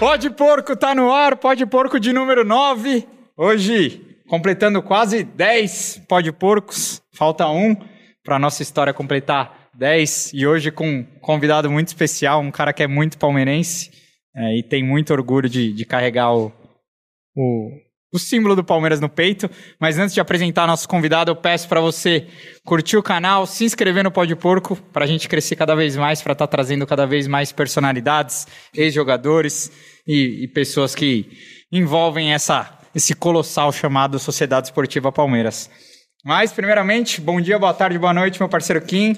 Pode Porco tá no ar, Pode Porco de número 9. Hoje, completando quase 10 Pode Porcos. Falta um para nossa história completar 10. E hoje com um convidado muito especial, um cara que é muito palmeirense é, e tem muito orgulho de, de carregar o, o, o símbolo do Palmeiras no peito. Mas antes de apresentar nosso convidado, eu peço para você curtir o canal, se inscrever no Pode Porco, para a gente crescer cada vez mais, para estar tá trazendo cada vez mais personalidades, ex-jogadores e, e pessoas que envolvem essa, esse colossal chamado Sociedade Esportiva Palmeiras. Mas, primeiramente, bom dia, boa tarde, boa noite, meu parceiro Kim.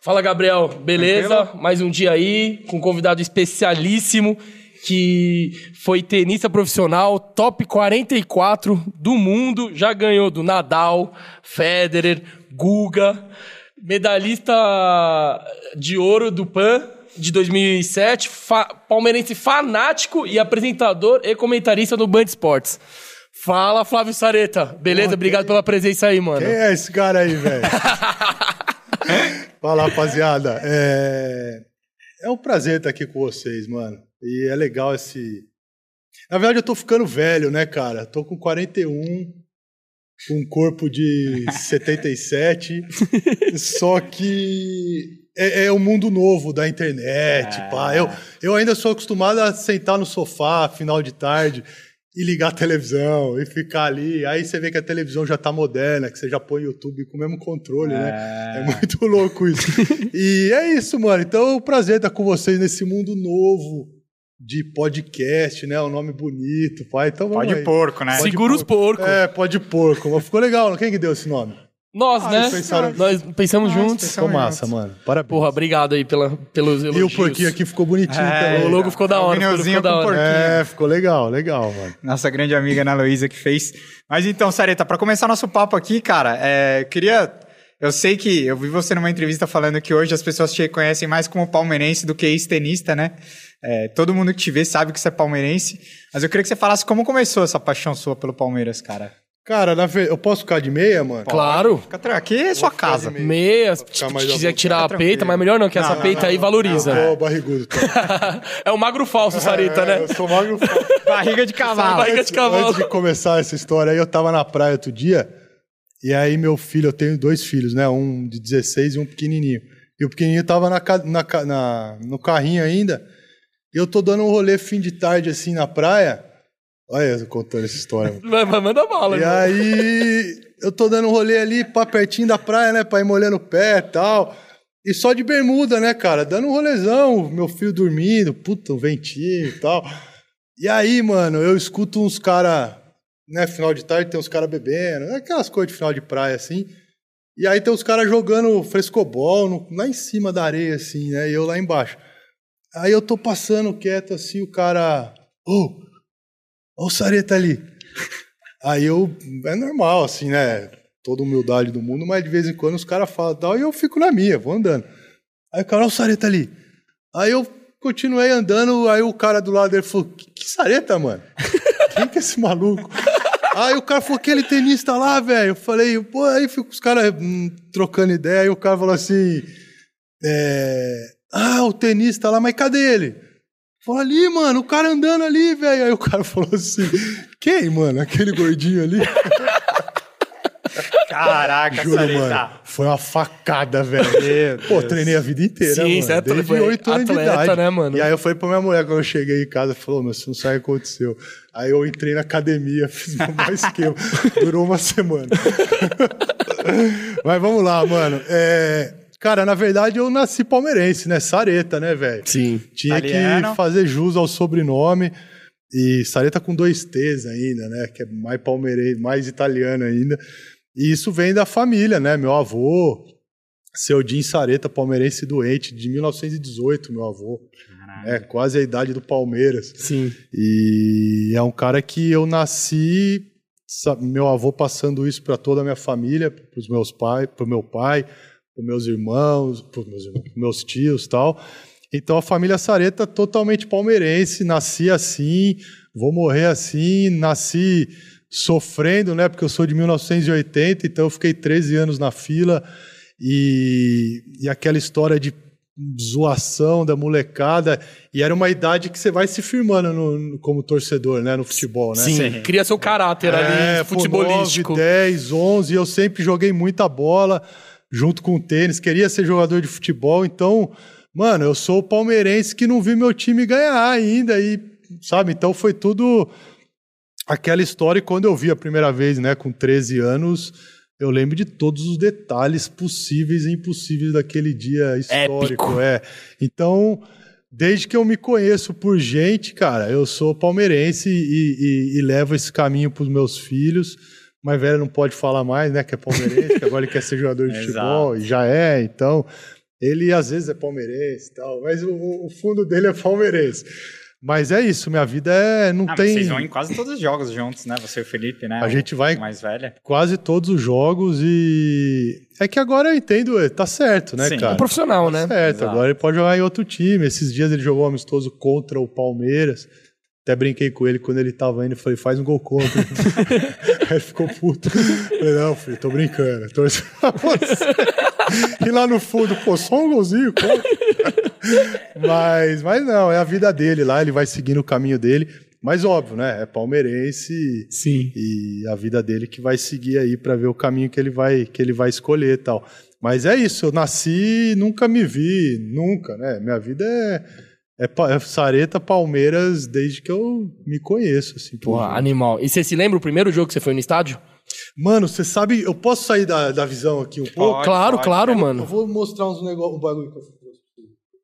Fala, Gabriel. Beleza? Tranquilo? Mais um dia aí, com um convidado especialíssimo, que foi tenista profissional, top 44 do mundo, já ganhou do Nadal, Federer, Guga, medalhista de ouro do PAN, de 2007, fa palmeirense fanático e apresentador e comentarista do Band Esportes. Fala, Flávio Sareta. Beleza? Obrigado pela presença aí, mano. Quem é esse cara aí, velho? Fala, rapaziada. É... é um prazer estar aqui com vocês, mano. E é legal esse. Na verdade, eu tô ficando velho, né, cara? Tô com 41, com um corpo de 77. só que é, é o mundo novo da internet, é. pá. Eu, eu ainda sou acostumado a sentar no sofá, final de tarde, e ligar a televisão, e ficar ali. Aí você vê que a televisão já tá moderna, que você já põe o YouTube com o mesmo controle, é. né? É muito louco isso. e é isso, mano. Então é um prazer estar com vocês nesse mundo novo de podcast, né? Um nome bonito, pai. Então vamos Pode aí. porco, né? Pode Segura porco. os porcos. É, pode porco. Ficou legal. Quem que deu esse nome? Nós, ah, né? Pensaram... Nós pensamos ah, juntos. Ficou massa, mano. Parabéns. Porra, obrigado aí pela, pelos elogios. E o porquinho aqui ficou bonitinho é. O logo ficou da hora. O ficou da hora. É, ficou legal, legal, mano. Nossa grande amiga Ana Luísa que fez. Mas então, Sareta, para começar nosso papo aqui, cara, é, queria... Eu sei que eu vi você numa entrevista falando que hoje as pessoas te conhecem mais como palmeirense do que ex-tenista, né? É, todo mundo que te vê sabe que você é palmeirense. Mas eu queria que você falasse como começou essa paixão sua pelo Palmeiras, cara. Cara, na ve... eu posso ficar de meia, mano? Claro. Fica Aqui é sua casa. Meia, se quiser tirar a peita, mas melhor não, que essa não, peita não, aí valoriza. Eu tô barrigudo. Tá? é o magro falso, Sarita, é, né? Eu sou magro falso. Barriga de cavalo. Barriga de cavalo. Antes de começar essa história aí, eu tava na praia outro dia, e aí meu filho, eu tenho dois filhos, né? Um de 16 e um pequenininho. E o pequenininho tava na, na, na no carrinho ainda, e eu tô dando um rolê fim de tarde, assim, na praia, Olha eu contando essa história. Mas manda bala. E aí, eu tô dando um rolê ali, pá, pertinho da praia, né? Pra ir molhando o pé e tal. E só de bermuda, né, cara? Dando um rolezão, meu filho dormindo, puta, um ventinho e tal. E aí, mano, eu escuto uns cara, né, final de tarde tem uns caras bebendo, aquelas coisas de final de praia, assim. E aí tem os caras jogando frescobol no, lá em cima da areia, assim, né? E eu lá embaixo. Aí eu tô passando quieto, assim, o cara... Oh, Olha o Sareta ali. Aí eu. É normal, assim, né? Toda humildade do mundo, mas de vez em quando os caras falam tal, e eu fico na minha, vou andando. Aí o cara, olha o Sareta ali. Aí eu continuei andando, aí o cara do lado dele falou: Que, que Sareta, mano? Quem que é esse maluco? Aí o cara falou, aquele tenista lá, velho. Eu falei, pô, aí fico os caras hum, trocando ideia, aí o cara falou assim: é, Ah, o tenista lá, mas cadê ele? Falou ali, mano, o cara andando ali, velho. Aí o cara falou assim: quem, mano? Aquele gordinho ali? Caraca, Juro, mano. Foi uma facada, velho. Pô, treinei a vida inteira, Sim, mano. Desde foi 8 anos de idade. né, mano? E aí eu falei pra minha mulher, quando eu cheguei em casa, falou, meu, você não sabe o que aconteceu. Aí eu entrei na academia, fiz o maior esquema. Durou uma semana. Mas vamos lá, mano. É... Cara, na verdade eu nasci palmeirense, né? Sareta, né, velho? Sim. Tinha Italiano. que fazer jus ao sobrenome. E Sareta com dois T's ainda, né? Que é mais palmeirense, mais italiano ainda. E isso vem da família, né? Meu avô, seu Jim Sareta, palmeirense doente, de 1918, meu avô. É quase a idade do Palmeiras. Sim. E é um cara que eu nasci, meu avô passando isso para toda a minha família, para os meus pais, para o meu pai, para meus irmãos, para meus, meus tios tal. Então a família Sareta totalmente palmeirense, nasci assim, vou morrer assim, nasci sofrendo, né? Porque eu sou de 1980, então eu fiquei 13 anos na fila e, e aquela história de zoação da molecada. E era uma idade que você vai se firmando no- no- como torcedor, né? No futebol, né? Sim, cria seu caráter É, ali, futebolístico. 9, 10, 11, eu sempre joguei muita bola junto com o tênis, queria ser jogador de futebol, então, mano, eu sou o palmeirense que não vi meu time ganhar ainda e, sabe, então foi tudo aquela história e quando eu vi a primeira vez, né, com 13 anos, eu lembro de todos os detalhes possíveis e impossíveis daquele dia histórico, Épico. é. Então, desde que eu me conheço por gente, cara, eu sou palmeirense e, e- e levo esse caminho pros meus filhos. Mas velho não pode falar mais, né? Que é palmeirense, que agora ele quer ser jogador de futebol, e já é, então. Ele às vezes é palmeirense e tal, mas o, o fundo dele é palmeirense. Mas é isso, minha vida é. Não Ah, mas tem. vocês vão em quase todos os jogos juntos, né? Você e o Felipe, né? A O- gente vai- mais velha. Quase todos os jogos e. É que agora eu entendo, é, tá certo, né, Sim. cara? É profissional, né? Certo, Exato. agora ele pode jogar em outro time. Esses dias ele jogou amistoso contra o Palmeiras. Até brinquei com ele quando ele tava indo. Falei, faz um gol contra. Aí ele ficou puto. Falei, não, filho, tô brincando. Torço pra você. E lá no fundo, pô, só um golzinho contra. mas, mas não, é a vida dele lá. Ele vai seguindo o caminho dele. Mas óbvio, né? É palmeirense. Sim. E a vida dele que vai seguir aí pra ver o caminho que ele vai que ele vai escolher e tal. Mas é isso, eu nasci, nunca me vi, nunca, né? Minha vida é é, é Sareta Palmeiras desde que eu me conheço, assim. por Porra, animal. E você se lembra o primeiro jogo que você foi no estádio? Mano, você sabe, eu posso sair da, da visão aqui um pouco? Pode, claro, pode. claro, Eu mano. vou mostrar uns negócios, um bagulho que eu fiz.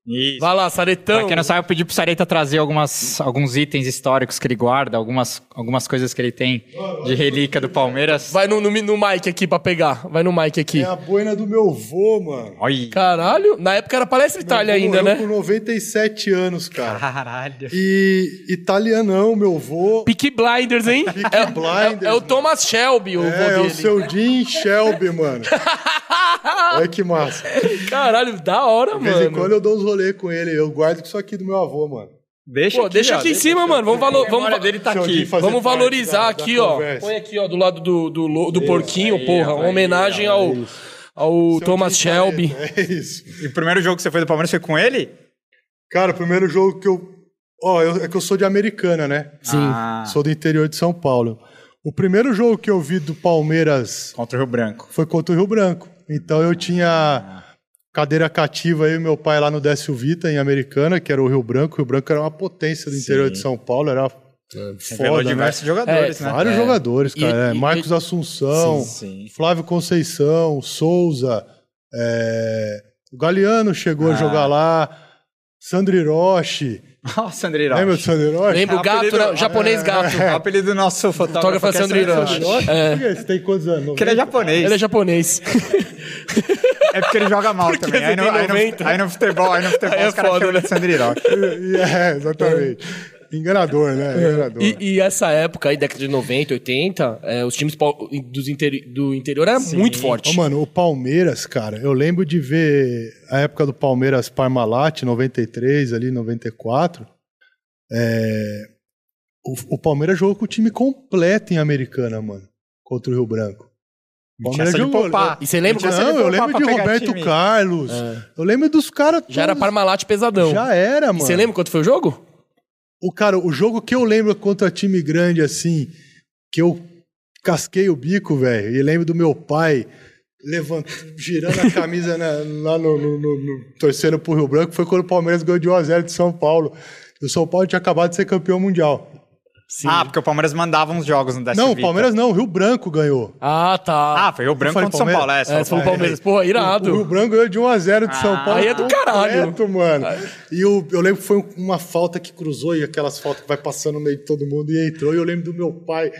Isso. Vai lá, Saretão. Pra quem não sabe, eu pedi pro Sareta trazer algumas, alguns itens históricos que ele guarda, algumas, algumas coisas que ele tem de relíquia do Palmeiras. Vai no, no, no mic aqui pra pegar. Vai no mic aqui. É a boina do meu vô, mano. Caralho. Na época era Palestra Itália ainda, morreu né? com 97 anos, cara. Caralho. E italianão, meu vô. Peaky Blinders, hein? Peaky é, Blinders, é- é o Thomas Shelby, o É, vô é dele. o seu Jim Shelby, mano. Olha que massa. Caralho, da hora, De vez em mano. quando eu dou uns rolês com ele. Eu guardo isso aqui do meu avô, mano. Deixa Pô, deixa ó, aqui em cima, mano. Vamos, vamos, dele tá Deixa aqui. vamos parte valorizar da- da aqui, ó. conversa. Põe aqui, ó, do lado do, do, do porquinho, aí, porra. aí, homenagem ó, ao, ao Seu Thomas Shelby. É isso. E o primeiro jogo que você foi do Palmeiras foi com ele? Cara, o primeiro jogo que eu. Ó, eu- é que eu sou de Americana, né? Sim. Ah, Sou do interior de São Paulo. O primeiro jogo que eu vi do Palmeiras contra o Rio Branco. foi contra o Rio Branco. Então eu tinha cadeira cativa aí, meu pai lá no Décio Vita, em Americana, que era o Rio Branco. O Rio Branco era uma potência do interior de São Paulo, era Revelou foda, né? diversos jogadores, É, né? Vários jogadores, E- cara. É, e- Marcos e- Assunção, Sim, sim. Flávio Conceição, Souza, é, o Galeano chegou a Ah. jogar lá, Sandro Hiroshi. Nossa, André Hiroshi. Lembra do Sandro Hiroshi? Lembra o É, gato, apelido- né? O japonês gato. O apelido do nosso fotógrafo Fotógrafo é é Sandro Hiroshi. Hiroshi. É. Por quê? Você tem quantos anos? Que ele é japonês. Ele é japonês. É porque ele joga mal também. você Aí no, aí, 90. no, aí no futebol, aí no futebol Aí é os caras chamam né? de Sandro Hiroshi. É, exatamente. Enganador, né? Enganador. E, e essa época aí, década de 90, 80, é, os times dos interi- do interior eram muito fortes. mano, o Palmeiras, cara, eu lembro de ver a época do Palmeiras Parmalat, 93, ali, 94. É, o, o Palmeiras jogou com o time completo em Americana, mano, contra o Rio Branco. Essa de jogou- poupar. E você lembra Não, eu lembro de Roberto time. Carlos. Eu lembro dos caras Já era. Parmalat pesadão. Já era, mano. E você lembra quanto foi o jogo? O cara, o jogo que eu lembro contra time grande assim, que eu casquei o bico, velho, e lembro do meu pai levant... girando a camisa na- lá no, no- no- no- torcendo pro Rio Branco, foi quando o Palmeiras ganhou de 1x0 de São Paulo. O São Paulo tinha acabado de ser campeão mundial. Ah, porque o Palmeiras mandava uns jogos no Décio não, o. Palmeiras não, o Rio Branco ganhou. Ah, tá. Ah, foi o Branco falei contra o São Paulo. É, é, você falou Palmeiras. Palmeiras. Porra, O Rio irado. Branco ganhou de 1x0 de São Ah, Paulo. aí é do caralho. completo, mano. E o- eu lembro que foi uma falta que cruzou e aquelas faltas que vai passando no meio de todo mundo e entrou. E eu lembro do meu pai.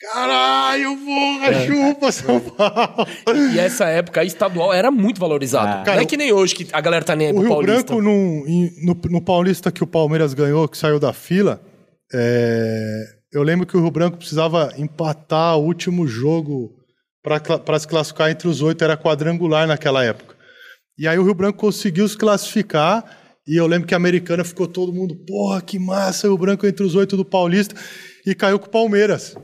Caralho, porra, chupa São Paulo. E essa época aí, estadual era muito valorizado. Ah. não é que nem hoje que a galera tá nem aí O Rio Paulista. Branco, em- no, no Paulista que o Palmeiras ganhou, que saiu da fila, é, eu lembro que o Rio Branco precisava empatar o último jogo para se classificar entre os oito, era quadrangular naquela época. E aí o Rio Branco conseguiu se classificar, e eu lembro que a americana ficou todo mundo, porra, que massa, o Rio Branco entre os oito do Paulista, e caiu com o Palmeiras.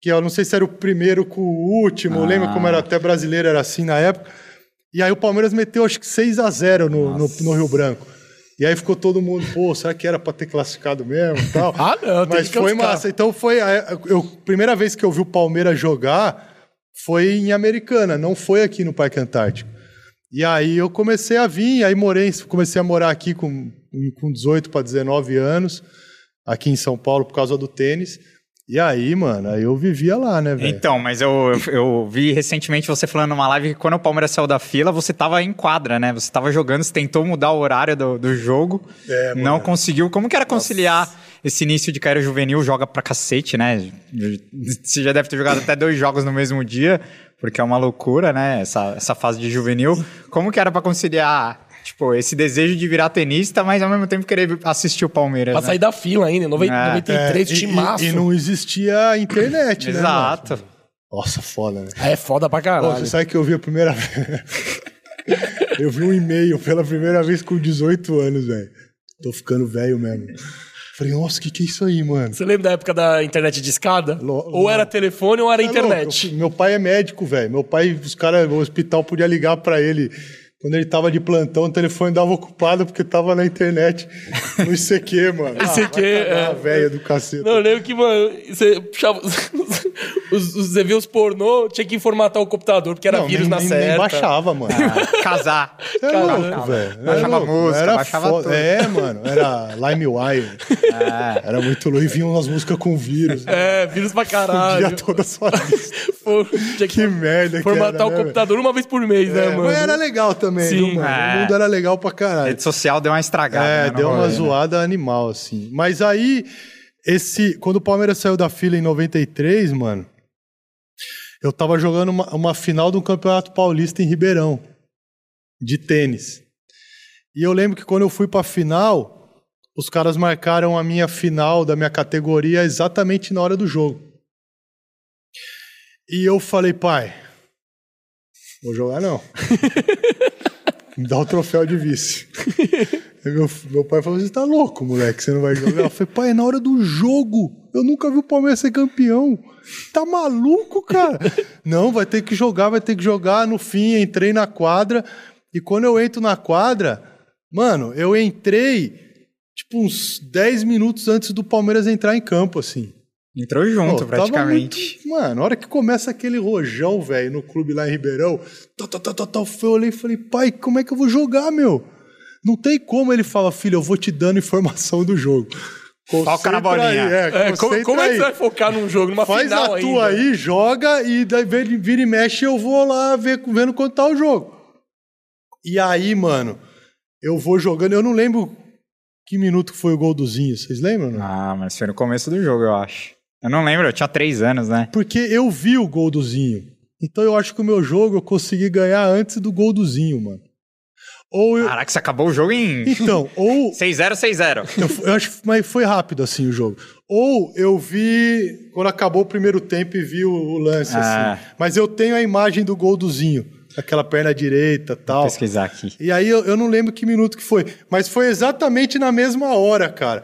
Que eu não sei se era o primeiro com o último, Ah. lembra como era até brasileiro, era assim na época. E aí o Palmeiras meteu acho que 6 a 0 no, no, no Rio Branco. E aí ficou todo mundo, pô, será que era pra ter classificado mesmo e tal? Ah, não, tem Mas que foi classificar. massa. Então foi. a eu, primeira vez que eu vi o Palmeiras jogar foi em Americana, não foi aqui no Parque Antártico. E aí eu comecei a vir, aí morei, comecei a morar aqui com, com 18 para 19 anos, aqui em São Paulo, por causa do tênis. E aí, mano, aí eu vivia lá, né, velho? Então, mas eu, eu, eu vi recentemente você falando numa live que quando o Palmeiras saiu da fila, você tava em quadra, né? Você tava jogando, você tentou mudar o horário do, do jogo, É, não conseguiu. Como que era conciliar esse início de carreira juvenil? Joga pra cacete, né? Você já deve ter jogado até dois jogos no mesmo dia, porque é uma loucura, né? Essa, essa fase de juvenil. Como que era pra conciliar, tipo, esse desejo de virar tenista, mas ao mesmo tempo querer assistir o Palmeiras, Pra né? sair da fila ainda, em noven- É. 93, É, e- timaço. E, e não existia internet, né? Exato. mano? Nossa, foda, né? É foda pra Pô, caralho. você sabe que eu vi a primeira vez. eu vi um e-mail pela primeira vez com 18 anos, velho. Tô ficando velho mesmo. Falei, nossa, o que, que é isso aí, mano? Você lembra da época da internet de escada? Lo- ou era telefone ou era Tá internet. louco? Meu pai é médico, velho. Meu pai, os caras, o hospital podia ligar pra ele. Quando ele tava de plantão, o telefone dava ocupado porque tava na internet. No ICQ, mano. ICQ, cagar, é. velha do cacete. Não, eu lembro que, mano, você puxava. os- os- Você via os pornô, tinha que formatar o computador, porque era Não, vírus nem, na nem, certa. nem baixava, mano. Ah, casar. Você é louco, velho. baixava Era louco. música, era baixava foda. tudo. É, mano. Era LimeWire. Era muito louco. E vinham umas músicas com vírus. É, vírus pra Dia caralho. toda a sua lista. Tinha que Que merda que formatar era, o né, computador uma vez por mês, né, velho? mano? É, mas era legal também, Sim. viu, mano? É. O mundo era legal pra caralho. rede social deu uma estragada. É, né, deu uma rolê, né? zoada animal, assim. Mas aí, esse. Quando o Palmeiras saiu da fila em 93, mano, eu tava jogando uma, uma final do Campeonato Paulista em Ribeirão, de tênis. E eu lembro que quando eu fui pra final, os caras marcaram a minha final da minha categoria exatamente na hora do jogo. E eu falei, pai, vou jogar não. Me dá o troféu de vice. Meu, meu pai falou: Você tá louco, moleque? Você não vai jogar? Eu falei: Pai, é na hora do jogo. Eu nunca vi o Palmeiras ser campeão. Tá maluco, cara? não, vai ter que jogar, vai ter que jogar. No fim, entrei na quadra. E quando eu entro na quadra, mano, eu entrei tipo uns 10 minutos antes do Palmeiras entrar em campo, assim. Entrou junto, Pô, praticamente. muito- Mano, na hora que começa aquele rojão, velho, no clube lá em Ribeirão, tal, tal, tal, tal, eu olhei e falei, pai, como é que eu vou jogar, meu? Não tem como. Ele fala, filho, eu vou te dando informação do jogo. Foca na Concentra bolinha. aí, é, É, como, concentra como é que você vai focar num jogo, numa Faz final a ainda? tua aí, joga e daí vira vira e mexe eu vou lá ver, vendo quanto tá o jogo. E aí, mano, eu vou jogando, eu não lembro que minuto foi o gol do Zinho, vocês lembram? Não? Ah, mas foi no começo do jogo, eu acho. Eu não lembro, eu tinha três anos, né? Porque eu vi o gol do Zinho. Então eu acho que o meu jogo eu consegui ganhar antes do gol do Zinho, mano. Ou eu. Caraca, você acabou o jogo em Então, ou. 6-0, 6-0. Eu, eu acho que mas foi rápido assim o jogo. Ou eu vi quando acabou o primeiro tempo e vi o, o lance Ah. assim. Mas eu tenho a imagem do gol do Zinho, aquela perna direita, Vou tal. pesquisar aqui. E aí eu, eu não lembro que minuto que foi, mas foi exatamente na mesma hora, cara.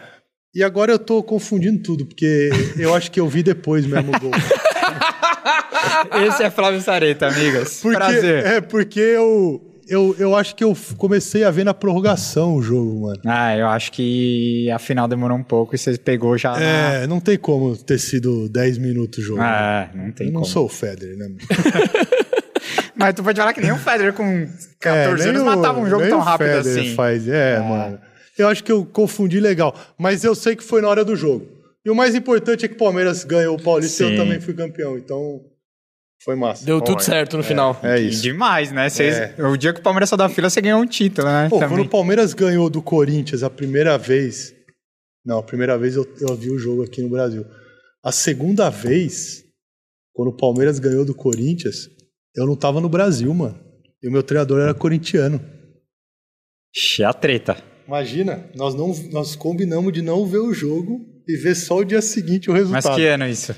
E agora eu tô confundindo tudo, porque eu acho que eu vi depois mesmo o gol. Esse é Flávio Sareta, amigas. Porque, Prazer. É, porque eu, eu, eu acho que eu comecei a ver na prorrogação o jogo, mano. Ah, eu acho que a final demorou um pouco e você pegou já na... É, não tem como ter sido 10 minutos o jogo. Ah, não tem eu não como. sou o Federer, né? Mas tu pode falar que nem o Federer com 14 É, anos matava um jogo tão rápido Federer assim. Faz. É, mano. Eu acho que eu confundi legal. Mas eu sei que foi na hora do jogo. E o mais importante é que o Palmeiras ganhou o Paulista e eu também fui campeão. Então, foi massa. Deu tudo Foi. certo no final. É isso. demais, né? Vocês- É. O dia que o Palmeiras saiu da fila, você ganhou um título, né? Pô, também. quando o Palmeiras ganhou do Corinthians a primeira vez. Não, a primeira vez eu, eu vi o jogo aqui no Brasil. A segunda vez, quando o Palmeiras ganhou do Corinthians, eu não tava no Brasil, mano. E o meu treinador era corintiano. Ixi, é a treta. Imagina, nós, não, nós combinamos de não ver o jogo e ver só o dia seguinte o Mas resultado. que ano isso?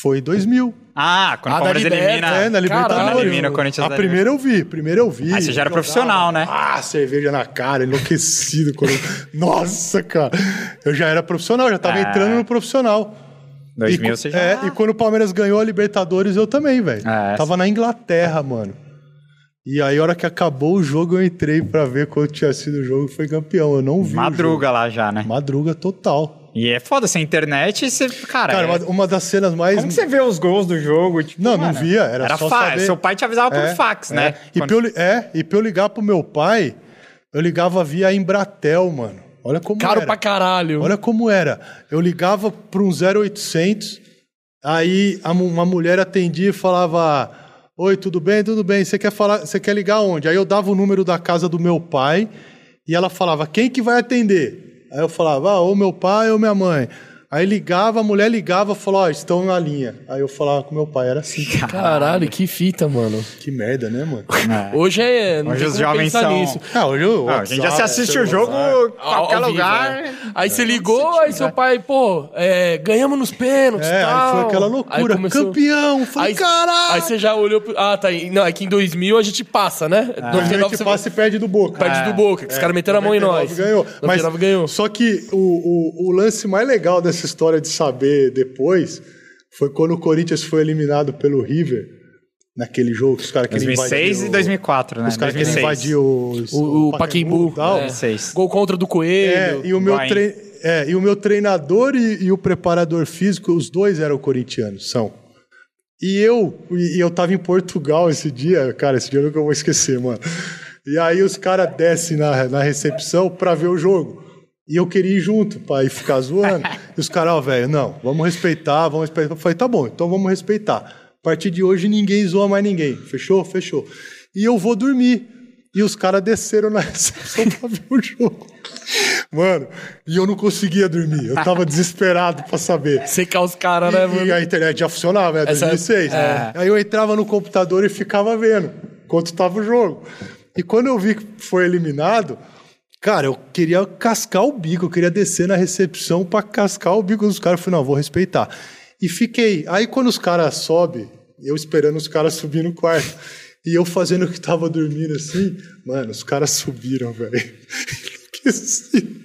Foi 2000. Ah, quando Ah, o Palmeiras elimina... É, na Libertadores. Quando elimina o Corinthians A da primeira eu vi, primeira eu vi. Aí você já era profissional, né? Ah, cerveja na cara, enlouquecido. quando- Nossa, cara. Eu já era profissional, já tava Ah. entrando no profissional. 2000 e, você já... É, e quando o Palmeiras ganhou a Libertadores, eu também, velho. É. Tava na Inglaterra, mano. E aí, a hora que acabou o jogo, eu entrei pra ver quando tinha sido o jogo e foi campeão. Eu não vi. Madruga lá já, né? Madruga total. E é foda, sem internet, você. Cara, Cara, é- uma, uma das cenas mais. como que você vê os gols do jogo? Tipo, Não, não mano, via, era só fa- saber. Seu pai te avisava por É, fax, é. né? E Quando- pra, eu, é, e pra eu ligar pro meu pai, eu ligava via Embratel, mano. Olha como Caro era. pra caralho. Olha como era. Eu ligava para um 0800, aí uma mulher atendia e falava: Oi, tudo bem? Tudo bem. Você quer falar? Você quer ligar onde? Aí eu dava o número da casa do meu pai e ela falava: Quem que vai atender? Aí eu falava: ah, ou meu pai ou minha mãe. Aí ligava, a mulher ligava e falou: Ó, estão na linha. Aí eu falava com meu pai, era assim. Caralho, que fita, mano. Que merda, né, mano? É. Hoje é. Não Hoje os jovens são- nisso. Ah, hoje eu, Ah, a gente já se WhatsApp, assiste o jogo em qualquer Ao- lugar. vivo, é. Aí você ligou, aí seu pai, pô, é, ganhamos nos pênaltis É, tal. aí foi aquela Aí loucura. começou- Campeão! Falei, Aí, caralho! aí você já olhou. pro- Ah, tá. aí. Não, é que em 2000 a gente passa, né? A 99 gente você passa e perde do Boca. perde do Boca, que os caras meteram a mão em 99 nós. Ganhou. Mas 99 ganhou. Só que o, o, o lance mais legal dessa história de saber depois foi quando o Corinthians foi eliminado pelo River, naquele jogo que os caras queriam 2006 invadir e o- 2004, né? Os caras queriam 2006. invadir os- O, o Paquembu. e tal. é. 2006. Gol contra do É, Coelho. e o meu, tre... é, e o meu treinador e, e o preparador físico, os dois eram corintianos, são. E eu, e e eu tava em Portugal esse dia, cara, esse dia eu nunca vou esquecer, mano. E aí os caras descem na, na recepção pra ver o jogo. E eu queria ir junto pra ir ficar zoando. e os caras, ó, velho, não, vamos respeitar, vamos respeitar. Eu falei, tá bom, então vamos respeitar. A partir de hoje ninguém zoa mais ninguém. Fechou? Fechou. E eu vou dormir. E os caras desceram na recepção pra ver o jogo. Mano, e eu não conseguia dormir. Eu tava desesperado pra saber. Secar os caras, né, mano? e a internet já funcionava, né? Essa- 2006. é. Aí eu entrava no computador e ficava vendo enquanto tava o jogo. E quando eu vi que foi eliminado, cara, eu queria cascar o bico, eu queria descer na recepção pra cascar o bico dos caras. Eu falei, não, vou respeitar. E fiquei. Aí quando os caras sobem, eu esperando os caras subir no quarto. E eu fazendo que tava dormindo assim, mano, os caras subiram, velho. Enlouqueci.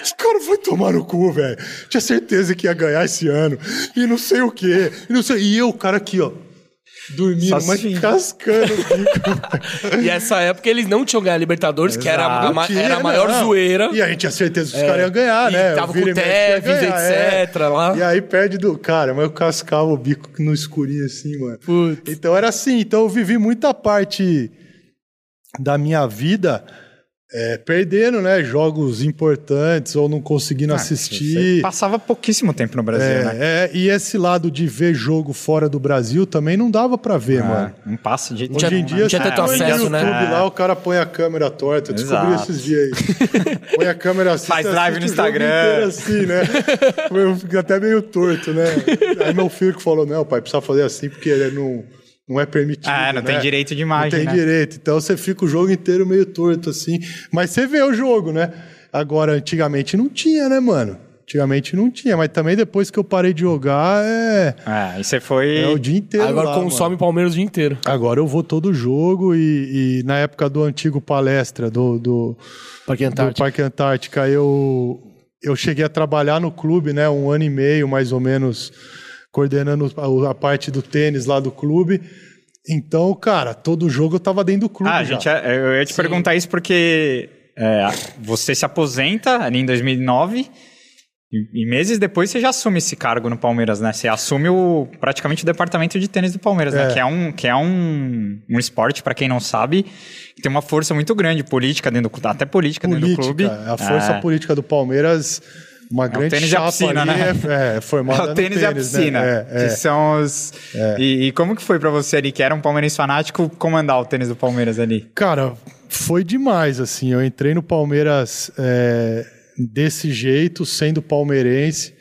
Os caras foi tomar no cu, velho. Tinha certeza que ia ganhar esse ano. E não sei o quê. E, não sei... e eu, o cara aqui, ó. Dormindo, Só mas se- cascando o bico. E essa época eles não tinham ganho a Libertadores, que era a, ma- Tinha, era a maior não. zoeira. E a gente tinha certeza que os É. caras iam ganhar, E né? tava com ia Tevez, etc. lá. E aí perde do. Cara, mas eu cascava o bico no escurinho assim, mano. Putz. Então era assim. Então eu vivi muita parte da minha vida é, perdendo, né? Jogos importantes ou não conseguindo Ah, assistir. Passava pouquíssimo tempo no Brasil, É, né? é, e esse lado de ver jogo fora do Brasil também não dava pra ver, mano. Ah, não passa de Hoje em né? dia, tinha você tanto põe acesso, no né? YouTube É. lá, o cara põe a câmera torta. Eu descobri Exato. esses dias aí. Põe a câmera assim. Faz live no Instagram. assim, né? Eu fico até meio torto, né? Aí meu filho que falou, não, pai, precisa fazer assim porque ele não, não é permitido. Ah, não né? tem direito de imagem, Não tem né? direito. Então você fica o jogo inteiro meio torto assim. Mas você vê o jogo, né? Agora, antigamente não tinha, né, mano? Antigamente não tinha, mas também depois que eu parei de jogar, é, Ah, e você foi... é o dia inteiro. Agora lá, consome mano. Palmeiras o dia inteiro. Agora eu vou todo jogo e, e na época do antigo palestra do, do, Parque do Antártico. Parque Antártica, eu, eu cheguei a trabalhar no clube, né? Um ano e meio, mais ou menos, coordenando a, a parte do tênis lá do clube. Então, cara, todo jogo eu tava dentro do clube. Ah, já. gente, eu ia te perguntar isso porque é, você se aposenta ali em 2009 e, e meses depois você já assume esse cargo no Palmeiras, né? Você assume o, praticamente o departamento de tênis do Palmeiras, né? É. Que é um, que é um, um esporte, pra quem não sabe, que tem uma força muito grande política dentro do clube, até política, dentro do clube. Política, a força É. política do Palmeiras, uma grande tênis e a chapa piscina, né? é, é formada É o no tênis, e a né? piscina, É, é. que são os... E, e como que foi pra você ali, que era um palmeirense fanático, comandar o tênis do Palmeiras ali? Cara, foi demais, assim. Eu entrei no Palmeiras é, desse jeito, sendo palmeirense.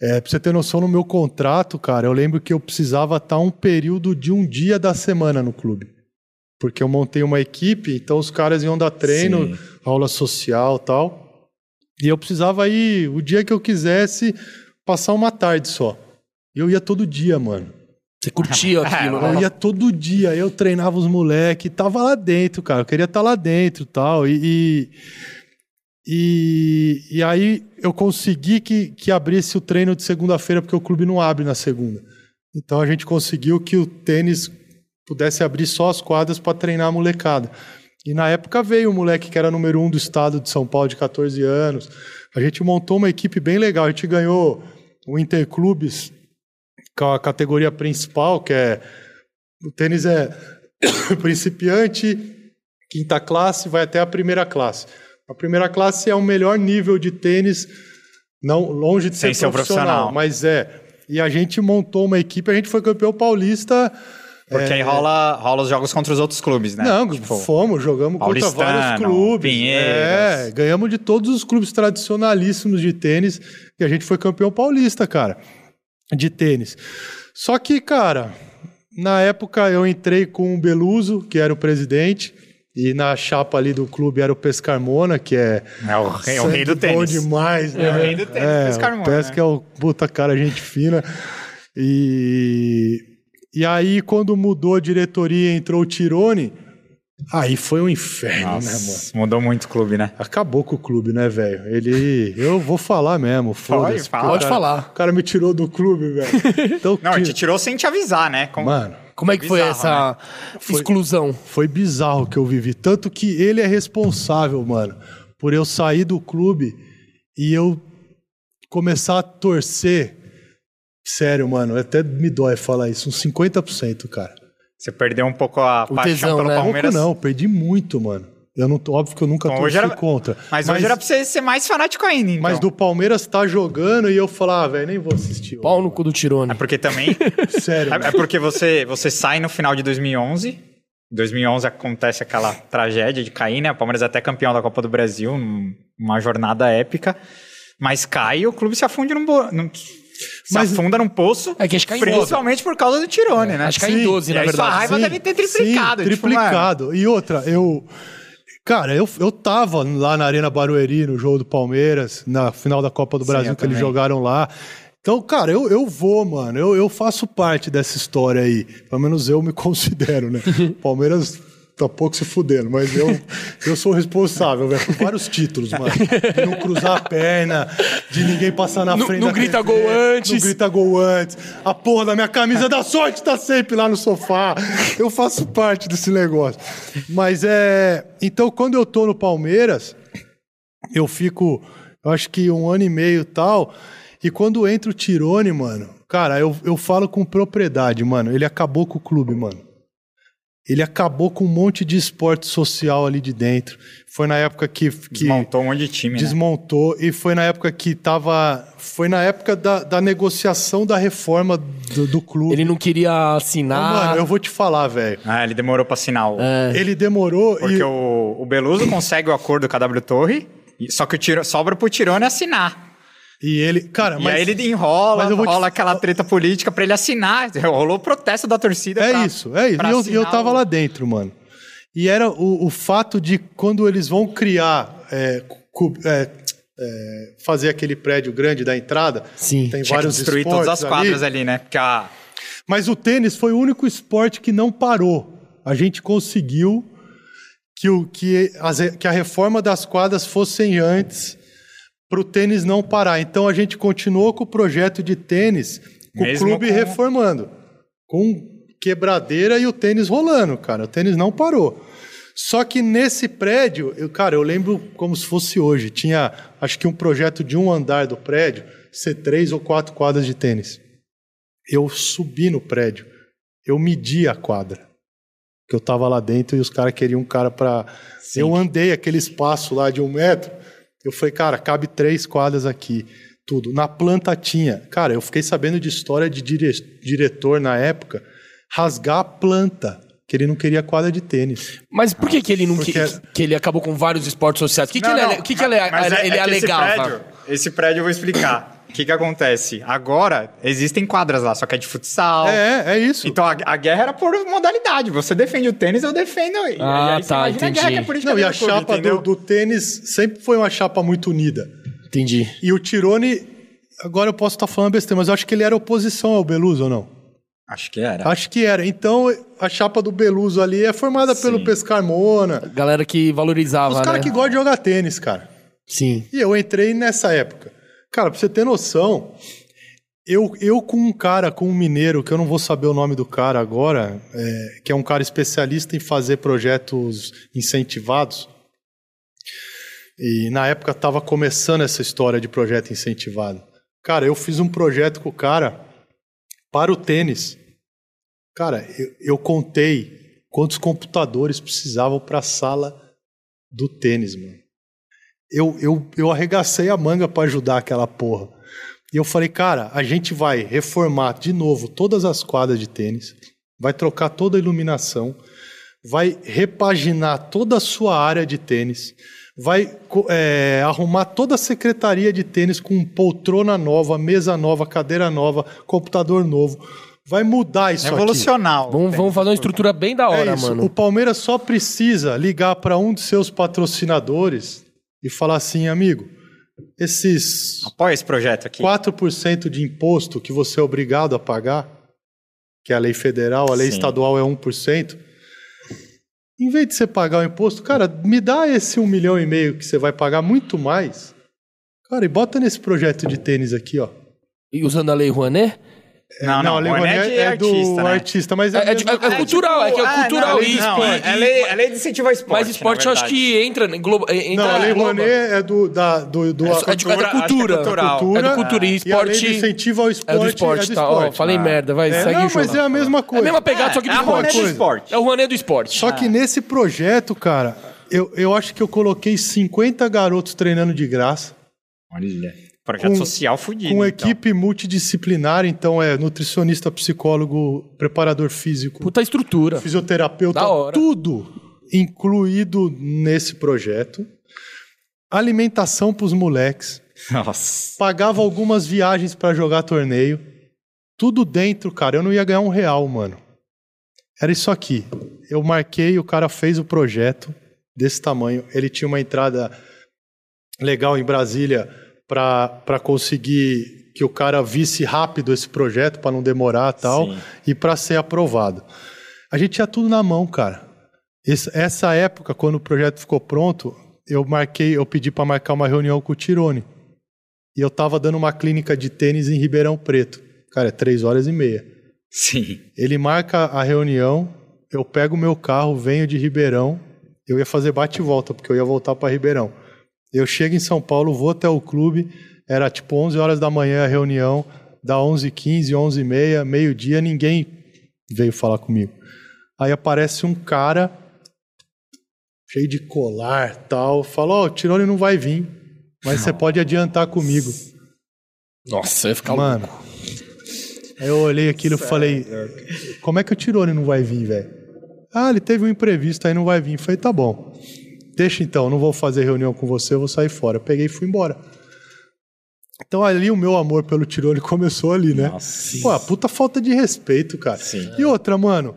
É, pra você ter noção, no meu contrato, cara, eu lembro que eu precisava estar um período de um dia da semana no clube. Porque eu montei uma equipe, então os caras iam dar treino, Sim. aula social tal. E eu precisava ir o dia que eu quisesse passar uma tarde só. E eu ia todo dia, mano. Você curtia aquilo, Eu né? ia todo dia, eu treinava os moleques, tava lá dentro, cara. Eu queria estar lá dentro e tal. E, e, e aí eu consegui que, que abrisse o treino de segunda-feira, porque o clube não abre na segunda. Então a gente conseguiu que o tênis pudesse abrir só as quadras para treinar a molecada. E na época veio um moleque que era número um do estado de São Paulo, de 14 anos. A gente montou uma equipe bem legal. A gente ganhou o Interclubes com a categoria principal, que é. O tênis é principiante, quinta classe, vai até a primeira classe. A primeira classe é o melhor nível de tênis, não longe de Sem ser ser o profissional, profissional. mas é. E a gente montou uma equipe, a gente foi campeão paulista. Porque aí rola, rola os jogos contra os outros clubes, né? É. Não, Tipo, fomos, jogamos contra vários clubes. Pinheiros. É, ganhamos de todos os clubes tradicionalíssimos de tênis e a gente foi campeão paulista, cara, de tênis. Só que, cara, na época eu entrei com o Beluso, que era o presidente, e na chapa ali do clube era o Pescarmona, que é É o rei, é o rei do sangue bom tênis. demais, né? É o rei do tênis, É, Pescarmona, o Pesca né? é o puta cara, gente fina. E, e aí, quando mudou a diretoria e entrou o Tirone, aí foi um inferno, né, mano? Nossa, mudou muito o clube, né? Acabou com o clube, né, velho? Ele. Eu vou falar mesmo, foda-se. fala. Pode cara- falar. O cara me tirou do clube, velho. Então, Não, ti- te tirou sem te avisar, né? Como- Mano, Como é que foi Bizarro, essa exclusão? foi bizarro o que eu vivi. Tanto que ele é responsável, mano, por eu sair do clube e eu começar a torcer. Sério, mano, até me dói falar isso. Uns 50%, cara. Você perdeu um pouco a O paixão tesão, pelo né? Pouco Palmeiras. não, perdi muito, mano. Eu não, tô- óbvio que eu nunca Então, torci era- contra. Mas, hoje era pra você ser mais fanático ainda, então. Mas do Palmeiras tá jogando e eu falar, ah, velho, nem vou assistir. Pau no cu do Tirone. É porque também... Sério. é, é porque você, você sai no final de 2011. Em 2011 acontece aquela tragédia de cair, né? O Palmeiras é até campeão da Copa do Brasil, num- numa jornada épica. Mas cai e o clube se afunde num... num se Mas- afunda num poço, É que acho que principalmente por causa do Tirone, né? Acho que cai em 12, E na aí sua verdade. raiva deve ter triplicado. Sim, tipo, triplicado. E outra, eu. Cara, eu, eu tava lá na Arena Barueri, no jogo do Palmeiras, na final da Copa do Sim, Brasil, que eles jogaram lá. Então, cara, eu, eu vou, mano. Eu, eu faço parte dessa história aí. Pelo menos eu me considero, né? Palmeiras tá pouco se fudendo, mas eu, eu sou responsável, velho, por vários títulos, mano. De não cruzar a perna, de ninguém passar na Não- frente não grita TV, gol antes. Não grita gol antes. A porra da minha camisa da sorte tá sempre lá no sofá. Eu faço parte desse negócio. Mas é. Então, quando eu tô no Palmeiras, eu fico, eu acho que um ano e meio e tal. E quando entra o Tirone, mano, cara, eu, eu falo com propriedade, mano. Ele acabou com o clube, mano. Ele acabou com um monte de esporte social ali de dentro. Foi na época que. que Desmontou um monte de time, né? desmontou e foi na época que tava. Foi na época da, da negociação da reforma do, do clube. Ele não queria assinar. Mano, eu vou te falar, velho. Ah, ele demorou pra assinar o... Ele demorou Porque e. o, o Beluso consegue o acordo com a W Torre, e- só que o tiro, sobra pro Tirone assinar. E ele. Cara, e mas. aí ele enrola, mas eu vou te aquela treta política pra ele assinar. Rolou o protesto da torcida. É pra- isso, é isso. E eu, e eu tava o- lá dentro, mano. E era o, o fato de quando eles vão criar. é, cu- é, é, fazer aquele prédio grande da entrada. Sim. Tem Tinha que vários destruir todas as quadras ali, né? Porque a, Mas o tênis foi o único esporte que não parou. A gente conseguiu que, o, que, as, que a reforma das quadras fossem antes para o tênis não parar. Então a gente continuou com o projeto de tênis, com Mesmo o clube com- reformando, com quebradeira e o tênis rolando, cara. O tênis não parou. Só que nesse prédio, eu, cara, eu lembro como se fosse hoje. Tinha, acho que um projeto de um andar do prédio ser três ou quatro quadras de tênis eu subi no prédio, eu medi a quadra. Que eu tava lá dentro e os caras queriam um cara pra. Eu andei aquele espaço lá de um metro. Eu falei, cara, cabe três quadras aqui. Tudo. Na planta tinha. Cara, eu fiquei sabendo de história de dire- diretor na época rasgar a planta. Que ele não queria quadra de tênis. Mas por que, que ele não que, Porque- que ele acabou com vários esportes sociais? O que, que Não, ele, não, que, que ele, mas é- ele é que esse alegava? prédio- Esse prédio eu vou explicar. O que, que acontece? Agora, existem quadras lá, só que é de futsal. É, é isso. Então a, a guerra era por modalidade. Você defende o tênis, eu defendo. Ah, tá, imagina a guerra entendi. que é política não, e a do clube, chapa do, do tênis sempre foi uma chapa muito unida. Entendi. E o Tirone, agora eu posso estar falando besteira, mas eu acho que ele era oposição ao Beluso ou não? Acho que era. Acho que era. Então, a chapa do Beluso ali é formada pelo Pescarmona. Galera que valorizava, Os caras né? que gostam de jogar tênis, cara. Sim. E eu entrei nessa época. Cara, pra você ter noção, Eu, eu com um cara, com um mineiro, que eu não vou saber o nome do cara agora, é, que é um cara especialista em fazer projetos incentivados. E na época estava começando essa história de projeto incentivado. Cara, eu fiz um projeto com o cara para o tênis. Cara, eu, eu contei quantos computadores precisavam para a sala do tênis, mano. Eu, eu, eu arregacei a manga para ajudar aquela porra. E eu falei, cara, a gente vai reformar de novo todas as quadras de tênis, vai trocar toda a iluminação, vai repaginar toda a sua área de tênis, vai é, arrumar toda a secretaria de tênis com poltrona nova, mesa nova, cadeira nova, computador novo. Vai mudar isso Revolucional. Vamos, vamos fazer uma estrutura bem da hora, é isso. mano. O Palmeiras só precisa ligar para um de seus patrocinadores e falar assim, amigo, esses Apoia esse projeto aqui. 4% de imposto que você é obrigado a pagar, que é a lei federal, a lei Sim. estadual é 1%. Em vez de você pagar o imposto, cara, me dá esse um milhão e meio que você vai pagar muito mais. Cara, e bota nesse projeto de tênis aqui, ó. E usando a lei Rouanet? Não, não, a lei Rouanet Rouanet é do artista, né? artista, mas é, É, é, mesma é coisa. cultural, é que é Ah, cultural não, isso. Não, pô. é, é lei, é lei de incentivo ao esporte. Mas esporte eu acho que entra. Engloba, entra Não, a lei. Rouanet é do, da, do, do É, só- é de- é da cultura, é cultura. cultural. cultura, É do cultura e e a lei esporte. de incentivo ao esporte É do esporte, é do tá? Ó, esporte. falei Ah. merda, vai, É, segue não, o jogo. mas é a mesma É a coisa. mesma pegada, É, só que é Rouanet esporte. do esporte. É o Rouanet do esporte. Só que nesse projeto, cara, eu, eu acho que eu coloquei 50 garotos treinando de graça, Olha, projeto Com- social fudido. com então. equipe multidisciplinar, então é nutricionista, psicólogo, preparador físico, Puta estrutura. fisioterapeuta, Da hora. tudo incluído nesse projeto. Alimentação para os moleques, Nossa. pagava algumas viagens para jogar torneio, tudo dentro, cara. Eu não ia ganhar um real, mano. Era isso aqui. Eu marquei, o cara fez o projeto desse tamanho. Ele tinha uma entrada legal em Brasília para conseguir que o cara visse rápido esse projeto para não demorar tal Sim. e para ser aprovado. A gente tinha tudo na mão, cara. Esse- essa época, quando o projeto ficou pronto, eu marquei, eu pedi para marcar uma reunião com o Tirone. E eu tava dando uma clínica de tênis em Ribeirão Preto. Cara, é três horas e meia. Sim. Ele marca a reunião, eu pego o meu carro, venho de Ribeirão. Eu ia fazer bate e volta, porque eu ia voltar para Ribeirão. Eu chego em São Paulo, vou até o clube, era tipo 11 horas da manhã a reunião, da 11h15, 11h30, meio-dia, ninguém veio falar comigo. Aí aparece um cara cheio de colar tal, falou, ó, o Tirone não vai vir, mas você pode adiantar comigo. Nossa, eu ia ficar Mano, louco. aí eu olhei aquilo e falei, como é que o Tirone não vai vir, velho? Ah, ele teve um imprevisto, aí não vai vir. Eu Falei, tá bom. Deixa então, não vou fazer reunião com você, eu vou sair fora. Eu peguei e fui embora. Então ali o meu amor pelo Tirone começou ali, né? Nossa. Pô, a puta falta de respeito, cara. Sim. E outra, mano,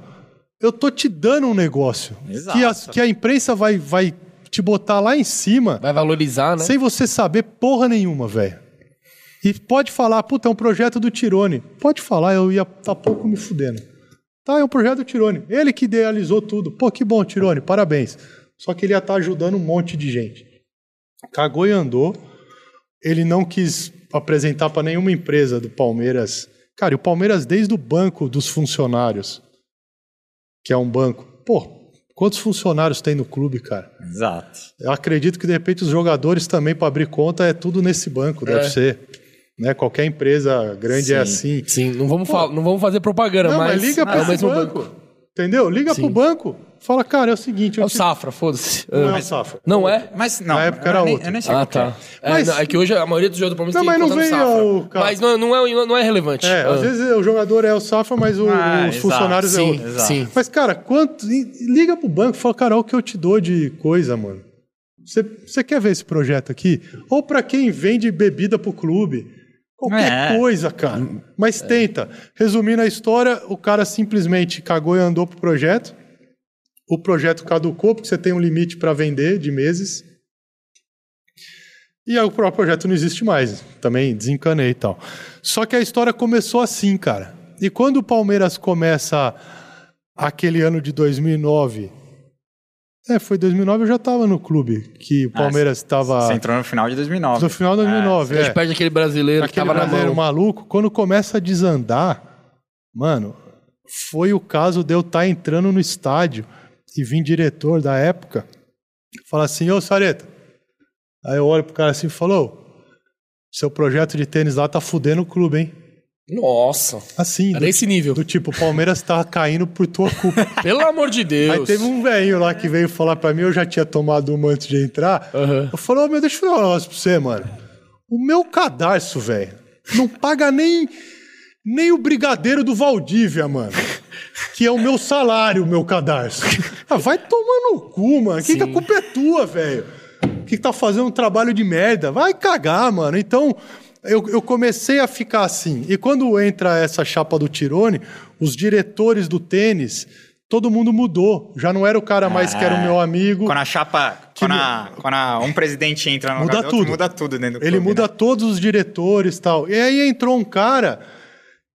eu tô te dando um negócio Exato. que a, que a imprensa vai, vai te botar lá em cima Vai valorizar, né? sem você saber porra nenhuma, velho. E pode falar, puta, é um projeto do Tirone. Pode falar, eu ia tá pouco me fudendo. Tá, é um projeto do Tirone. Ele que idealizou tudo. Pô, que bom, Tirone, parabéns. Só que ele ia estar ajudando um monte de gente. Cagou e andou. Ele não quis apresentar para nenhuma empresa do Palmeiras. Cara, e o Palmeiras, desde o banco dos funcionários, que é um banco. Pô, quantos funcionários tem no clube, cara? Exato. Eu acredito que de repente os jogadores também para abrir conta é tudo nesse banco, deve É. ser. Né? Qualquer empresa grande é assim. Sim, não vamos, fal- não vamos fazer propaganda, Não, mas, mas liga é para o esse mesmo banco. banco. Entendeu? Liga Sim. pro banco. Fala, cara, é o seguinte. É eu o te- Safra, foda-se. Não é Ah. Safra. Não é? Mas não. Na época era outro. Eu nem sei Ah, tá. É, Mas- não, é que hoje a maioria dos jogadores do Palmeiras Não, tem mas não vem Safra. o cara. Mas não, não, é, não é relevante. É, Ah. às vezes o jogador é o Safra, mas o- Ah, os exato. funcionários é Sim, outro. Exato. sim. Mas, cara, quanto. Liga pro banco e fala, cara, olha o que eu te dou de coisa, mano. Você, você quer ver esse projeto aqui? Ou para quem vende bebida pro clube. Qualquer É. coisa, cara. Mas tenta. Resumindo a história, o cara simplesmente cagou e andou pro projeto. O projeto caducou, porque você tem um limite para vender de meses. E aí o próprio projeto não existe mais. Também desencanei e tal. Só que a história começou assim, cara. E quando o Palmeiras começa aquele ano de 2009, É, foi 2009, eu já tava no clube, que o Ah, Palmeiras estava Você entrou no final de 2009. no final de 2009, A é. gente perde aquele brasileiro que Aquele tava na brasileiro mão. maluco, quando começa a desandar, mano, foi o caso de eu estar entrando no estádio e vir diretor da época falar assim, ô Sareta. Aí eu olho pro cara assim e falou, seu projeto de tênis lá tá fudendo o clube, hein? Nossa. Assim, Era do, esse nível. do tipo, o Palmeiras tá caindo por tua culpa. Pelo amor de Deus. Aí teve um velhinho lá que veio falar pra mim, eu já tinha tomado uma antes de entrar. Aham. Eu falei, ô meu, deixa eu falar um negócio pra você, mano. O meu cadarço, velho, não paga nem, nem o brigadeiro do Valdívia, mano. Que é o meu salário, o meu cadarço. Ah, vai tomar no cu, mano. Que, que a culpa é tua, velho? Que tá fazendo um trabalho de merda. Vai cagar, mano. Então, eu, eu comecei a ficar assim. E quando entra essa chapa do Tirone, os diretores do tênis, todo mundo mudou. Já não era o cara mais que era o meu amigo. Quando a chapa. Quando, a, quando a- um presidente entra no Muda lugar tudo. muda tudo dentro do Ele clube, muda né? todos os diretores e tal. E aí entrou um cara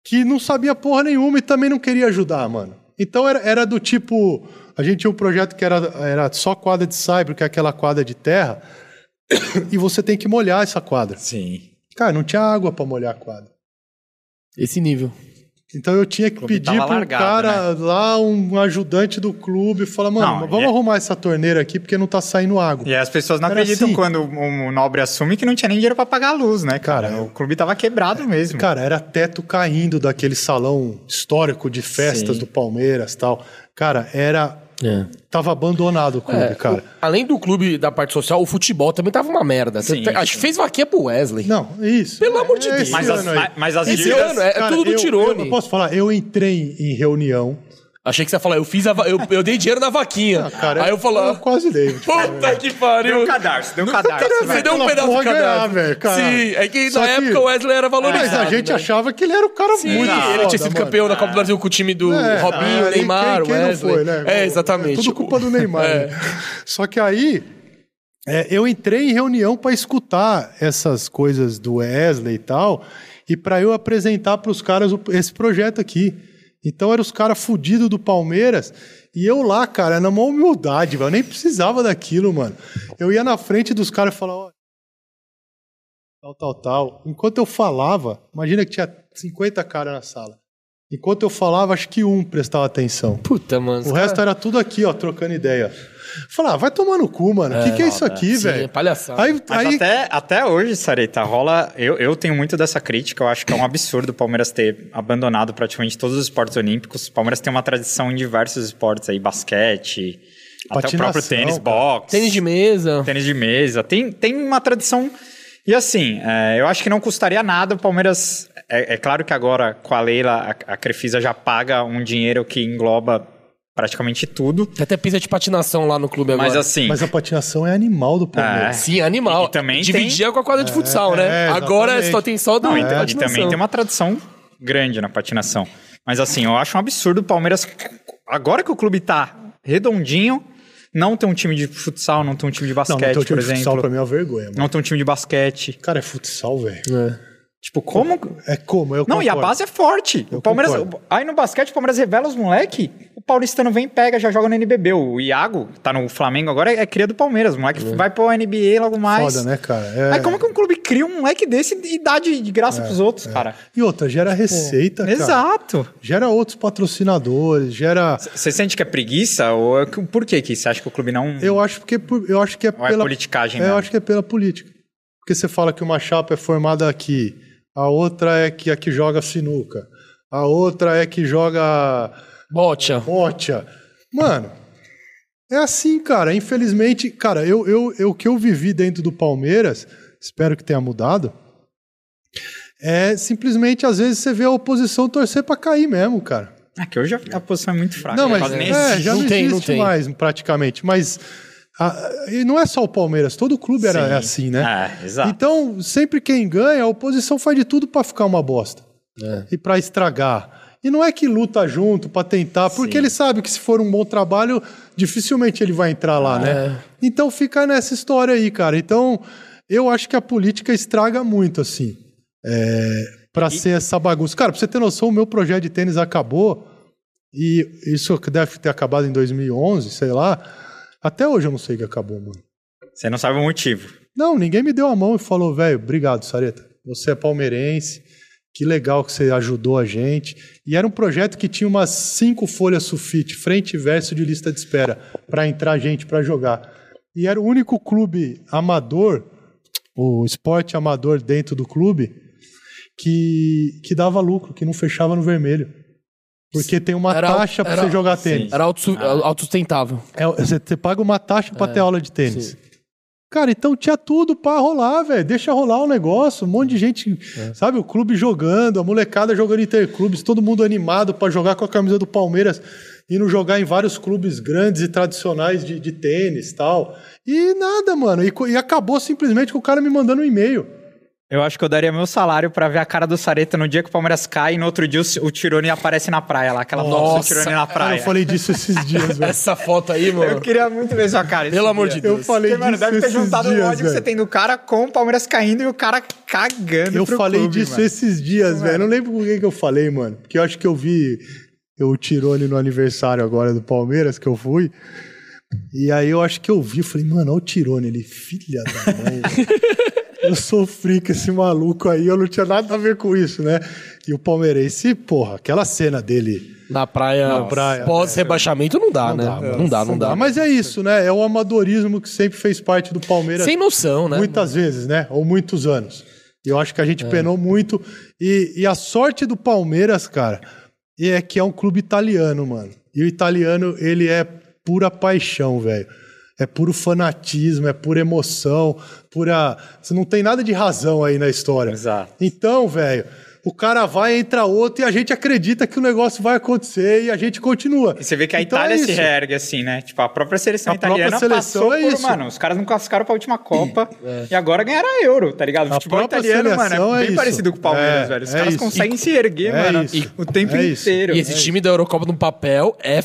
que não sabia porra nenhuma e também não queria ajudar, mano. Então era, era do tipo. A gente tinha um projeto que era, era só quadra de cyber, que é aquela quadra de terra, e você tem que molhar essa quadra. Sim. Cara, não tinha água pra molhar a quadra. Esse nível. Então eu tinha que pedir pro largado, cara lá, um ajudante do clube, falar, mano, Não, vamos é- arrumar essa torneira aqui porque não tá saindo água. E as pessoas não Era acreditam assim. quando o, o nobre assume que não tinha nem dinheiro pra pagar a luz, né, cara? Cara, o clube tava quebrado mesmo. Cara, era teto caindo daquele salão histórico de festas Sim. do Palmeiras tal. Cara, era. É. Tava abandonado o clube, É, cara. o- além do clube da parte social, o futebol também tava uma merda. Sim, Acho que fez vaquinha pro Wesley. Não, isso. Pelo amor de É Deus. Mas as, mas as ano é- Cara, tudo do eu- Tirone. Eu, eu posso falar, eu entrei em reunião. Achei que você ia falar, eu fiz a va- eu, eu dei dinheiro na vaquinha. Cara, Aí eu falo, eu ah, quase dei. puta que Deu pariu. um cadarço, deu um cadarço. Você velho. deu um pedaço do porra ganhar. Sim, é que Só na que- época o Wesley era valorizado. Mas a gente né? achava que ele era o cara Sim, muito ele tinha sido mano. campeão da Copa do Brasil com o time do É, Robinho, é, Neymar, quem, quem Wesley. Não foi, né? É, exatamente. Tudo culpa do Neymar. É. né? Só que aí é, eu entrei em reunião para escutar essas coisas do Wesley e tal, e para eu apresentar para os caras esse projeto aqui. Então eram os caras fudidos do Palmeiras. E eu lá, cara, na maior humildade, velho. Eu nem precisava daquilo, mano. Eu ia na frente dos caras e falava, ó, tal, tal, tal. Enquanto eu falava, imagina que tinha 50 caras na sala. Enquanto eu falava, acho que um prestava atenção. Puta, mano. O resto era tudo aqui, ó, trocando ideia. Falar, ah, vai tomar no cu, mano. O que, que é isso aqui, é velho? palhaçada. Aí, Mas aí até, até hoje, Sareta, rola. Eu, eu tenho muito dessa crítica. Eu acho que é um absurdo o Palmeiras ter abandonado praticamente todos os esportes olímpicos. O Palmeiras tem uma tradição em diversos esportes aí, basquete, até o Patinação, próprio tênis, cara. boxe, Tênis de mesa. tênis de mesa. Tem, tem uma tradição. E assim, é, eu acho que não custaria nada o Palmeiras. É, é claro que agora, com a Leila, a, a Crefisa já paga um dinheiro que engloba praticamente tudo. Tem até pista de patinação lá no clube agora. Mas assim. Mas a patinação é animal do Palmeiras. Sim, animal. E também Dividia com a quadra de futsal, né? é, Agora só tem só do Não, e, da e também tem uma tradição grande na patinação. Mas assim, eu acho um absurdo o Palmeiras. Agora que o clube tá redondinho, não ter um time de futsal, não ter um time de Não, não basquete, tem o por time de futsal exemplo. pra mim é uma vergonha, mano. Não ter um time de basquete. Cara, é futsal, velho. É. Tipo, como. É como? Eu Não, e a concordo. base é forte. Eu o Palmeiras. concordo. Aí no basquete, o Palmeiras revela os moleque. O paulistano vem, pega, já joga no NBB. O Iago, tá no Flamengo agora, é cria do Palmeiras. O moleque vai pro NBA logo mais. Foda, né, cara? É... Aí como que um clube cria um moleque desse e dá de, de graça pros outros, cara? E outra, gera receita, cara. Exato. Gera outros patrocinadores, gera... Você sente que é preguiça? Ou é por que que você acha que o clube não. Eu acho que por- eu acho que é Ou é pela politicagem É, eu acho que é pela política. Porque você fala que uma chapa é formada aqui, a outra é que a que joga sinuca, a outra é que joga Bocha. bocha. Mano, é assim, cara. Infelizmente, cara, eu, eu, eu o que eu vivi dentro do Palmeiras, espero que tenha mudado, é simplesmente às vezes você vê a oposição torcer pra cair mesmo, cara. É que hoje a posição é muito fraca. Não, mas Quase nem é, já não, Não tem, não existe tem. mais praticamente. Mas a- e não é só o Palmeiras, todo clube era Sim. assim, né? É, exato. Então, sempre quem ganha, a oposição faz de tudo pra ficar uma bosta É. e pra estragar. E não é que luta junto pra tentar, porque Sim. ele sabe que se for um bom trabalho, dificilmente ele vai entrar lá, né? É. Então fica nessa história aí, cara. Então, eu acho que a política estraga muito, assim. É, para ser essa bagunça. Cara, pra você ter noção, o meu projeto de tênis acabou, e isso deve ter acabado em 2011, sei lá. Até hoje eu não sei que acabou, mano. Você não sabe o motivo. Não, ninguém me deu a mão e falou, velho, obrigado, Sareta. Você é palmeirense, que legal que você ajudou a gente. E era um projeto que tinha umas cinco folhas sulfite, frente e verso de lista de espera, para entrar gente para jogar. E era o único clube amador, o esporte amador dentro do clube, que, que dava lucro, que não fechava no vermelho. Porque tem uma Era- taxa para você jogar tênis. Era autossu- autossustentável. É, você, você paga uma taxa pra ter aula de tênis. sim. Cara, então tinha tudo pra rolar, velho. Deixa rolar o negócio. Um monte de gente, sabe, o clube jogando, a molecada jogando interclubes, todo mundo animado pra jogar com a camisa do Palmeiras, indo jogar em vários clubes grandes e tradicionais de, de tênis e tal. E nada, mano. E, e acabou simplesmente com o cara me mandando um e-mail. Eu acho que eu daria meu salário pra ver a cara do Sareta no dia que o Palmeiras cai e no outro dia o, o Tirone aparece na praia lá. Aquela foto do Nossa, Tirone na Cara, praia. eu falei disso esses dias, velho. Essa foto aí, mano. Eu queria muito ver sua cara. Pelo amor dia. de Deus. Eu falei Porque, mano, disso deve ter juntado o dias, ódio que você tem do cara com o Palmeiras caindo e o cara cagando Eu pro falei clube, disso mano. esses dias, velho. Eu não lembro com quem que eu falei, mano. Porque eu acho que eu vi o Tirone no aniversário agora do Palmeiras, que eu fui. E aí eu acho que eu vi, eu falei, mano, olha o Tirone, ele, filha da mãe. eu sofri com esse maluco aí, eu não tinha nada a ver com isso, né? E o palmeirense, porra, aquela cena dele. Na praia, Na praia, pós-rebaixamento não dá, né? não dá, não dá. Mas é isso, né? É o amadorismo que sempre fez parte do Palmeiras. Sem noção, né? Muitas vezes, né? Ou muitos anos. E eu acho que a É. gente penou muito. E, e a sorte do Palmeiras, cara, é que é um clube italiano, mano. E o italiano, ele é pura paixão, velho. É puro fanatismo, é pura emoção, pura. Você não tem nada de razão aí na história. Exato. Então, velho, o cara vai, entra outro e a gente acredita que o negócio vai acontecer e a gente continua. E você vê que a Então é Itália se isso. reergue assim, né? Tipo, a própria seleção A própria italiana seleção passou é por, isso. mano, os caras não classificaram pra última Copa e agora ganharam a Euro, tá ligado? O A futebol própria italiano, mano, seleção é é bem isso. parecido com o Palmeiras, É, velho. Os é caras isso. conseguem se erguer, É mano, isso. o tempo É inteiro. E esse time da Eurocopa no papel é,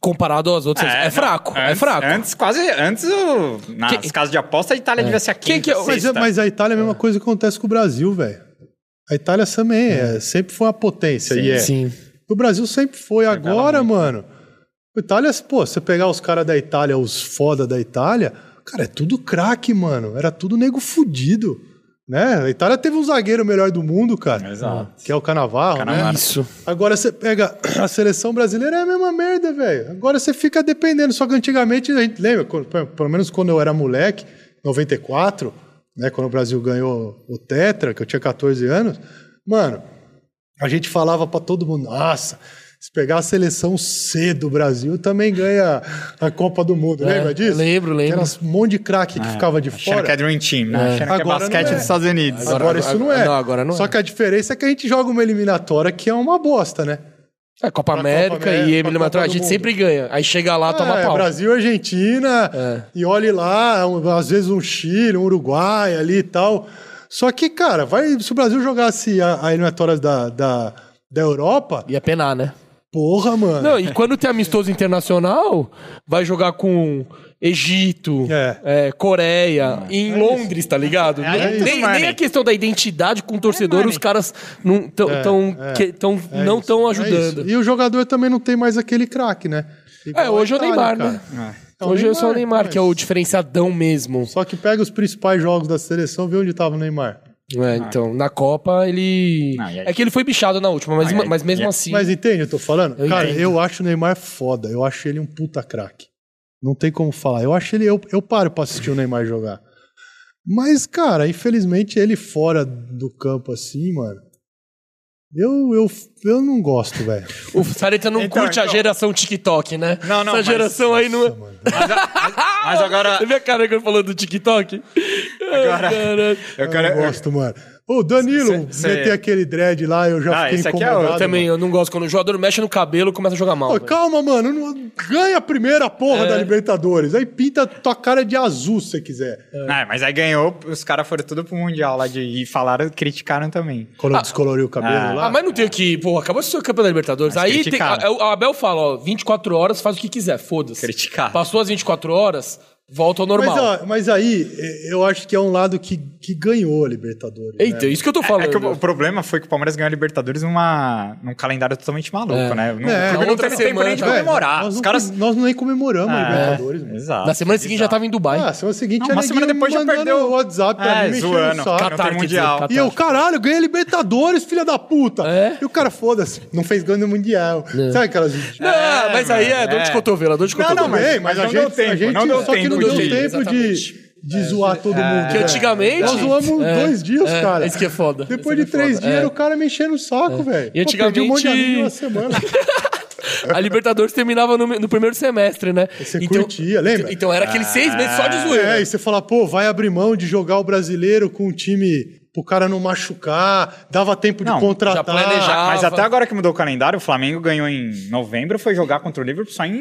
comparado às outras, é, não, fraco, é antes- fraco. Antes, quase, antes, o, nas Que- casas de aposta, a Itália devia ser a quinta, que é o- Mas, sexta. mas a Itália é a mesma coisa que acontece com o Brasil, velho. A Itália também é, sempre foi uma potência. e é. Sim. O Brasil sempre foi. Agora, mano. A Itália, pô, você pegar os caras da Itália, os foda da Itália, cara, é tudo craque, mano. Era tudo nego fudido. Né? A Itália teve um zagueiro melhor do mundo, cara. Exato. Que é o Canavarro, né? Isso. Agora você pega a seleção brasileira, é a mesma merda, velho. Agora você fica dependendo. Só que antigamente, a gente lembra, quando- pelo menos quando eu era moleque, 94, né, quando o Brasil ganhou o Tetra, que eu tinha 14 anos, mano, a gente falava pra todo mundo, nossa, se pegar a seleção C do Brasil, também ganha a Copa do Mundo. É, Lembra disso? lembro, lembro. Que era um monte de craque que ficava de fora. que é Dream Team, né? Que é Agora basquete é. dos Estados Unidos. Agora, Agora- isso não é. não, agora não Só é. que a diferença é que a gente joga uma eliminatória que é uma bosta, né? É, Copa América Copa América, e eliminatória, a gente sempre ganha. Aí chega lá, toma é, pau. Brasil, Argentina, É. e olhe lá, um- às vezes um Chile, um Uruguai ali e tal. Só que, cara, vai, se o Brasil jogasse a, a eliminatória da, da, da Europa, Ia penar, né? Porra, mano. Não, e quando tem amistoso internacional, vai jogar com Egito, É. é, Coreia, em Londres, tá ligado? é nem, tudo nem- a questão da identidade com o torcedor, os caras não tão, tão, é. que- tão- É não estão é ajudando. e o jogador também não tem mais aquele craque, né? Igual É, hoje é o Neymar, cara. né? É Hoje é só o Neymar, Neymar, que é o mas- diferenciadão mesmo. Só que pega os principais jogos da seleção, vê onde tava o Neymar. É, então, na Copa ele. Não, aí- É que ele foi bichado na última, mas, Ah, mas mesmo assim. Mas entende, eu tô falando? Eu cara, entendo. eu acho o Neymar foda. Eu acho ele um puta craque. Não tem como falar. Eu acho ele. Eu, eu paro pra assistir o Neymar jogar. Mas, cara, infelizmente ele fora do campo assim, mano. Eu, eu, eu não gosto, velho. O Sareta não Então, curte a então- geração TikTok, né? Não, não, Essa mas- geração aí não é. Mas agora, Você viu a cara que eu falando do TikTok? Agora- Ai, caralho. eu Eu quero... não gosto, mano. Ô, Danilo, Cê- cê- meter aquele dread lá, eu já Ah, fiquei esse aqui é incomodado. Eu também, mano. eu não gosto. Quando o jogador mexe no cabelo, começa a jogar mal. Ô, calma, mano. não- ganha a primeira porra É. da Libertadores. Aí pinta tua cara de azul se você quiser. Ah, mas aí ganhou, os caras foram tudo pro Mundial lá de, e falaram, criticaram também. Quando descoloriu o cabelo Ah. lá. Ah, mas não tem o que. Pô, acabou de ser o campeão da Libertadores. Mas Aí tem, a, a Abel fala, ó, 24 horas, faz o que quiser, foda-se. Criticaram. Passou as 24 horas, volta ao Mas, normal. ó, mas aí, é, eu acho que é um lado que, que ganhou a Libertadores. né? Eita, isso que eu tô É falando. que o, o problema foi que o Palmeiras ganhou a Libertadores numa, num calendário totalmente maluco, É. né? Não, É, não outra teve tempo nem de Velho, comemorar. Nós, Os não, caras. nós nem comemoramos a É, Libertadores. mano. Exato. Na semana seguinte já exato. tava em Dubai. Ah, semana seguinte Não, já uma semana depois já perdeu. o WhatsApp pra É, mim, mexendo zoando. Não quer mundial. dizer, E eu, caralho, ganhei Libertadores, filha da puta. É? E o cara, foda-se, não fez gol no Mundial. Sabe aquelas... Não, É, mas aí é dor de é. cotovelo, é dor de Não, cotovelo. não, mas- Bem, mas, não a deu gente, a tempo, gente não deu só tempo deu de- tempo de, de zoar todo mundo. Que velho. antigamente- Nós zoamos É, dois dias, é, cara. Isso que é foda. Depois Isso de é três foda. dias, É. era o cara me enchendo o saco, velho. E Pô, perdi um monte de antigamente- amigo uma semana. A Libertadores terminava no, no primeiro semestre, né? Você curtia, lembra? Então era aqueles seis meses só de zoeira. É, e você fala, pô, vai abrir mão de jogar o brasileiro com um time pro cara não machucar, dava tempo de Não, contratar. já planejava. Mas até agora que mudou o calendário, o Flamengo ganhou em novembro, foi jogar contra o Liverpool só em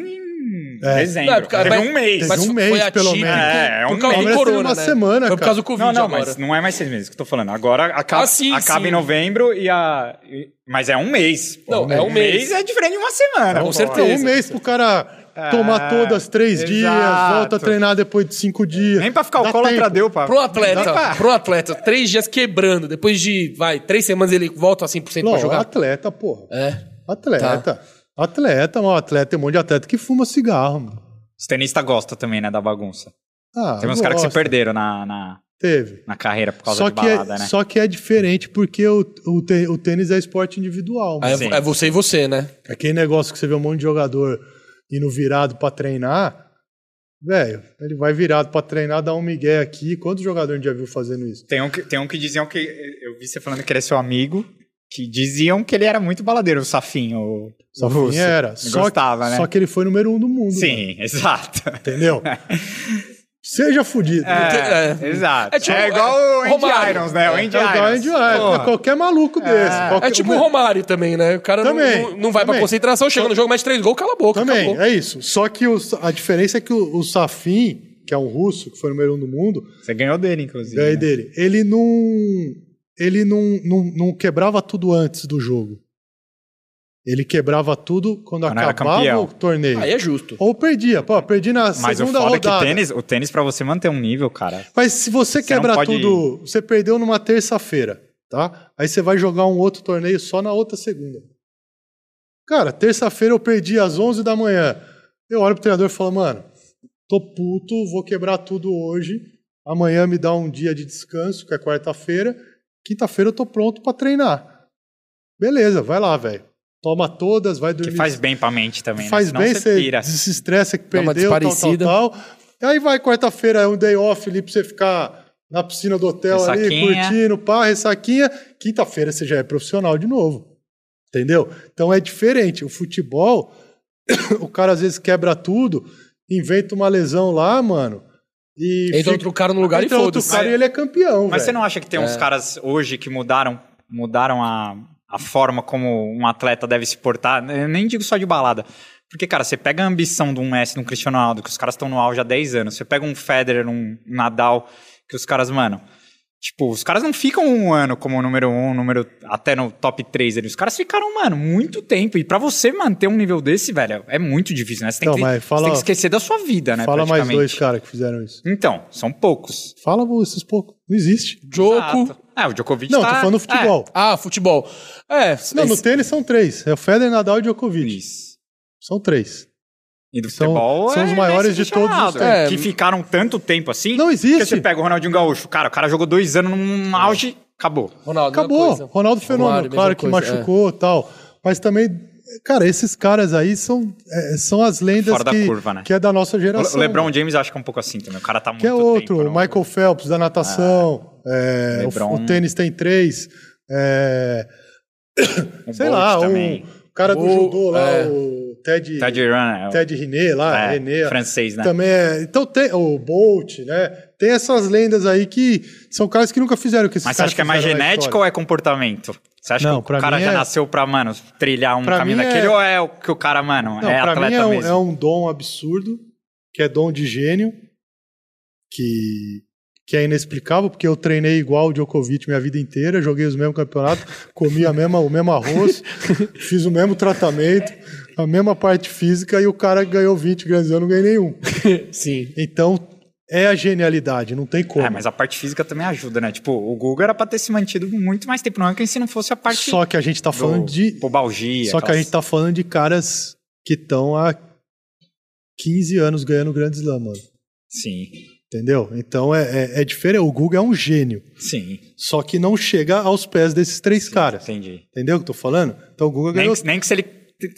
dezembro. Não, é porque- Teve mas- um mês. Mas um foi mês, atípico pelo menos. É, é por um causa mês. do Parece corona, uma né? semana, Foi por causa do Covid Não, não, agora. mas não é mais seis meses que eu tô falando. Agora acaba, Ah, sim, acaba sim. em novembro e a. e- Mas é um mês. pô. Não, é um mês. é diferente de uma semana. Com pô. certeza. Então, um mês pro cara tomar todas três dias, exato. volta a treinar depois de cinco dias. Nem pra ficar o cólatra tempo. deu, pá. Pro atleta, pra- pro atleta, três dias quebrando, depois de, vai, três semanas ele volta a 100% pra Não, jogar. atleta, porra. É. Atleta. Atleta, mano. Atleta, tem um monte de atleta que fuma cigarro, mano. Os tenistas gostam também, né, da bagunça. Ah, Tem uns caras que se perderam na, na, Teve. na carreira por causa Só de que, balada, é, né? só que é diferente porque o, o, o tênis é esporte individual. É, é você e você, né? Aquele negócio que você vê um monte de jogador indo virado pra treinar, velho, ele vai virado pra treinar, dá um migué aqui. Quantos jogadores a gente já viu fazendo isso? Tem um, que, tem um que diziam que. Eu vi você falando que ele é seu amigo. Que diziam que ele era muito baladeiro, o Safinho. O, Só o russo. era. Só, gostava, né? só que ele foi número um do mundo. mano. Sim, exato. Entendeu? Seja fudido. É, É. exato. É É, tipo- igual o Andy Romário. Irons, né? O É Andy igual Irons. Andy Irons, Porra. Qualquer maluco desse. qualquer- É tipo o Romário também, né? O cara não- Também, não, não vai pra também. concentração, chega no jogo, mete três gols, cala a boca. Também, acabou. é isso. Só que o- a diferença é que o, o Safin, que é um russo, que foi o número um do mundo, Você ganhou dele, inclusive. ganhei né? dele. Ele não. Ele não, não, não quebrava tudo antes do jogo. Ele quebrava tudo quando, Quando acabava o torneio. Aí é justo. Ou perdia. Pô, perdi na Mas o segunda foda é que rodada. tênis, o tênis, pra você manter um nível, cara. Mas se você, Você quebra pode- tudo, você perdeu numa terça-feira, tá? Aí você vai jogar um outro torneio só na outra segunda. Cara, terça-feira eu perdi às 11 da manhã. Eu olho pro treinador e falo, mano, tô puto, vou quebrar tudo hoje. Amanhã me dá um dia de descanso, que é quarta-feira. Quinta-feira eu tô pronto pra treinar. Beleza, vai lá, velho. Toma todas, vai dormir. Que faz bem pra mente também, né? Faz Senão bem, você pira. desestressa que Dá perdeu, tal, tal, tal. E aí vai quarta-feira, é um day off ali pra você ficar na piscina do hotel ali, Ressaquinha. curtindo, pá, ressaquinha. Quinta-feira você já é profissional de novo. Entendeu? Então é diferente. O futebol, o cara às vezes quebra tudo, inventa uma lesão lá, mano. E Entra fica- outro cara no lugar e entra outro cara e ele é campeão, Mas você não acha que tem É. uns caras hoje que mudaram, mudaram a, a forma como um atleta deve se portar? Eu nem digo só de balada. Porque, cara, você pega a ambição de um Messi, de um Cristiano Ronaldo, que os caras estão no auge há 10 anos. Você pega um Federer, um Nadal, que os caras, mano... Tipo, os caras não ficam um ano como número um, número até no top 3 ali. Os caras ficaram, mano, muito tempo. E pra você manter um nível desse, velho, é muito difícil, né? Você tem, Então, que, mas você fala- tem que esquecer da sua vida, né? Fala mais dois caras que fizeram isso. Então, são poucos. Fala esses poucos. Não existe. Jogo. Exato. É, o Djokovic Não, tá... tô falando do futebol. Ah, futebol. É, Não, no esse- tênis são três. É o Federer, Nadal e É, Djokovic. isso. São três. E do São- futebol são é os maiores de todos os tempos. Ronaldo, É. Que ficaram tanto tempo assim. Não existe. Porque você pega o Ronaldinho Gaúcho. Cara, o cara jogou dois anos num auge, acabou. Ronaldo, Acabou. coisa. Ronaldo Fenômeno, Romário, claro que coisa, é. machucou e tal. Mas também, cara, esses caras aí são, é, são as lendas Fora da que, curva, né? que é da nossa O geração. LeBron James acho que é um pouco assim também. O cara tá muito que é outro, tempo. o no- Michael Phelps da natação. é, o- LeBron. o, tênis tem três. é, o sei Bolt lá, também. o cara do O- judô lá, é. o Ted, Ted Run, Ted René lá, é, René, francês, né? Também é. Então tem o Bolt, né? Tem essas lendas aí que são caras que nunca fizeram o que esses Mas você acha que é mais genético ou é comportamento? Você acha Não, que o cara já é- nasceu pra, mano, trilhar um Pra caminho é- daquele ou é o que o cara, mano, Não, é pra atleta mim é um, mesmo? é um dom absurdo, que é dom de gênio, que, que é inexplicável, porque eu treinei igual o Djokovic minha vida inteira, joguei os mesmos campeonatos, comi a mesma, o mesmo arroz, fiz o mesmo tratamento, a mesma parte física, e o cara ganhou 20 grandes, eu não ganhei nenhum. Sim. Então, é a genialidade, não tem como. É, mas a parte física também ajuda, né? Tipo, o Google era pra ter se mantido muito mais tempo no ranking se não fosse a parte Só que a gente tá do falando de. pubalgia. Só que a aquelas- gente tá falando de caras que estão há 15 anos ganhando o Grand Slam, mano. Sim, Entendeu? Então é, é, é diferente. O Google é um gênio. sim. Só que não chega aos pés desses três caras. Entendi. Entendeu o que eu tô falando? Então o Google Nem ganhou. que, nem que se ele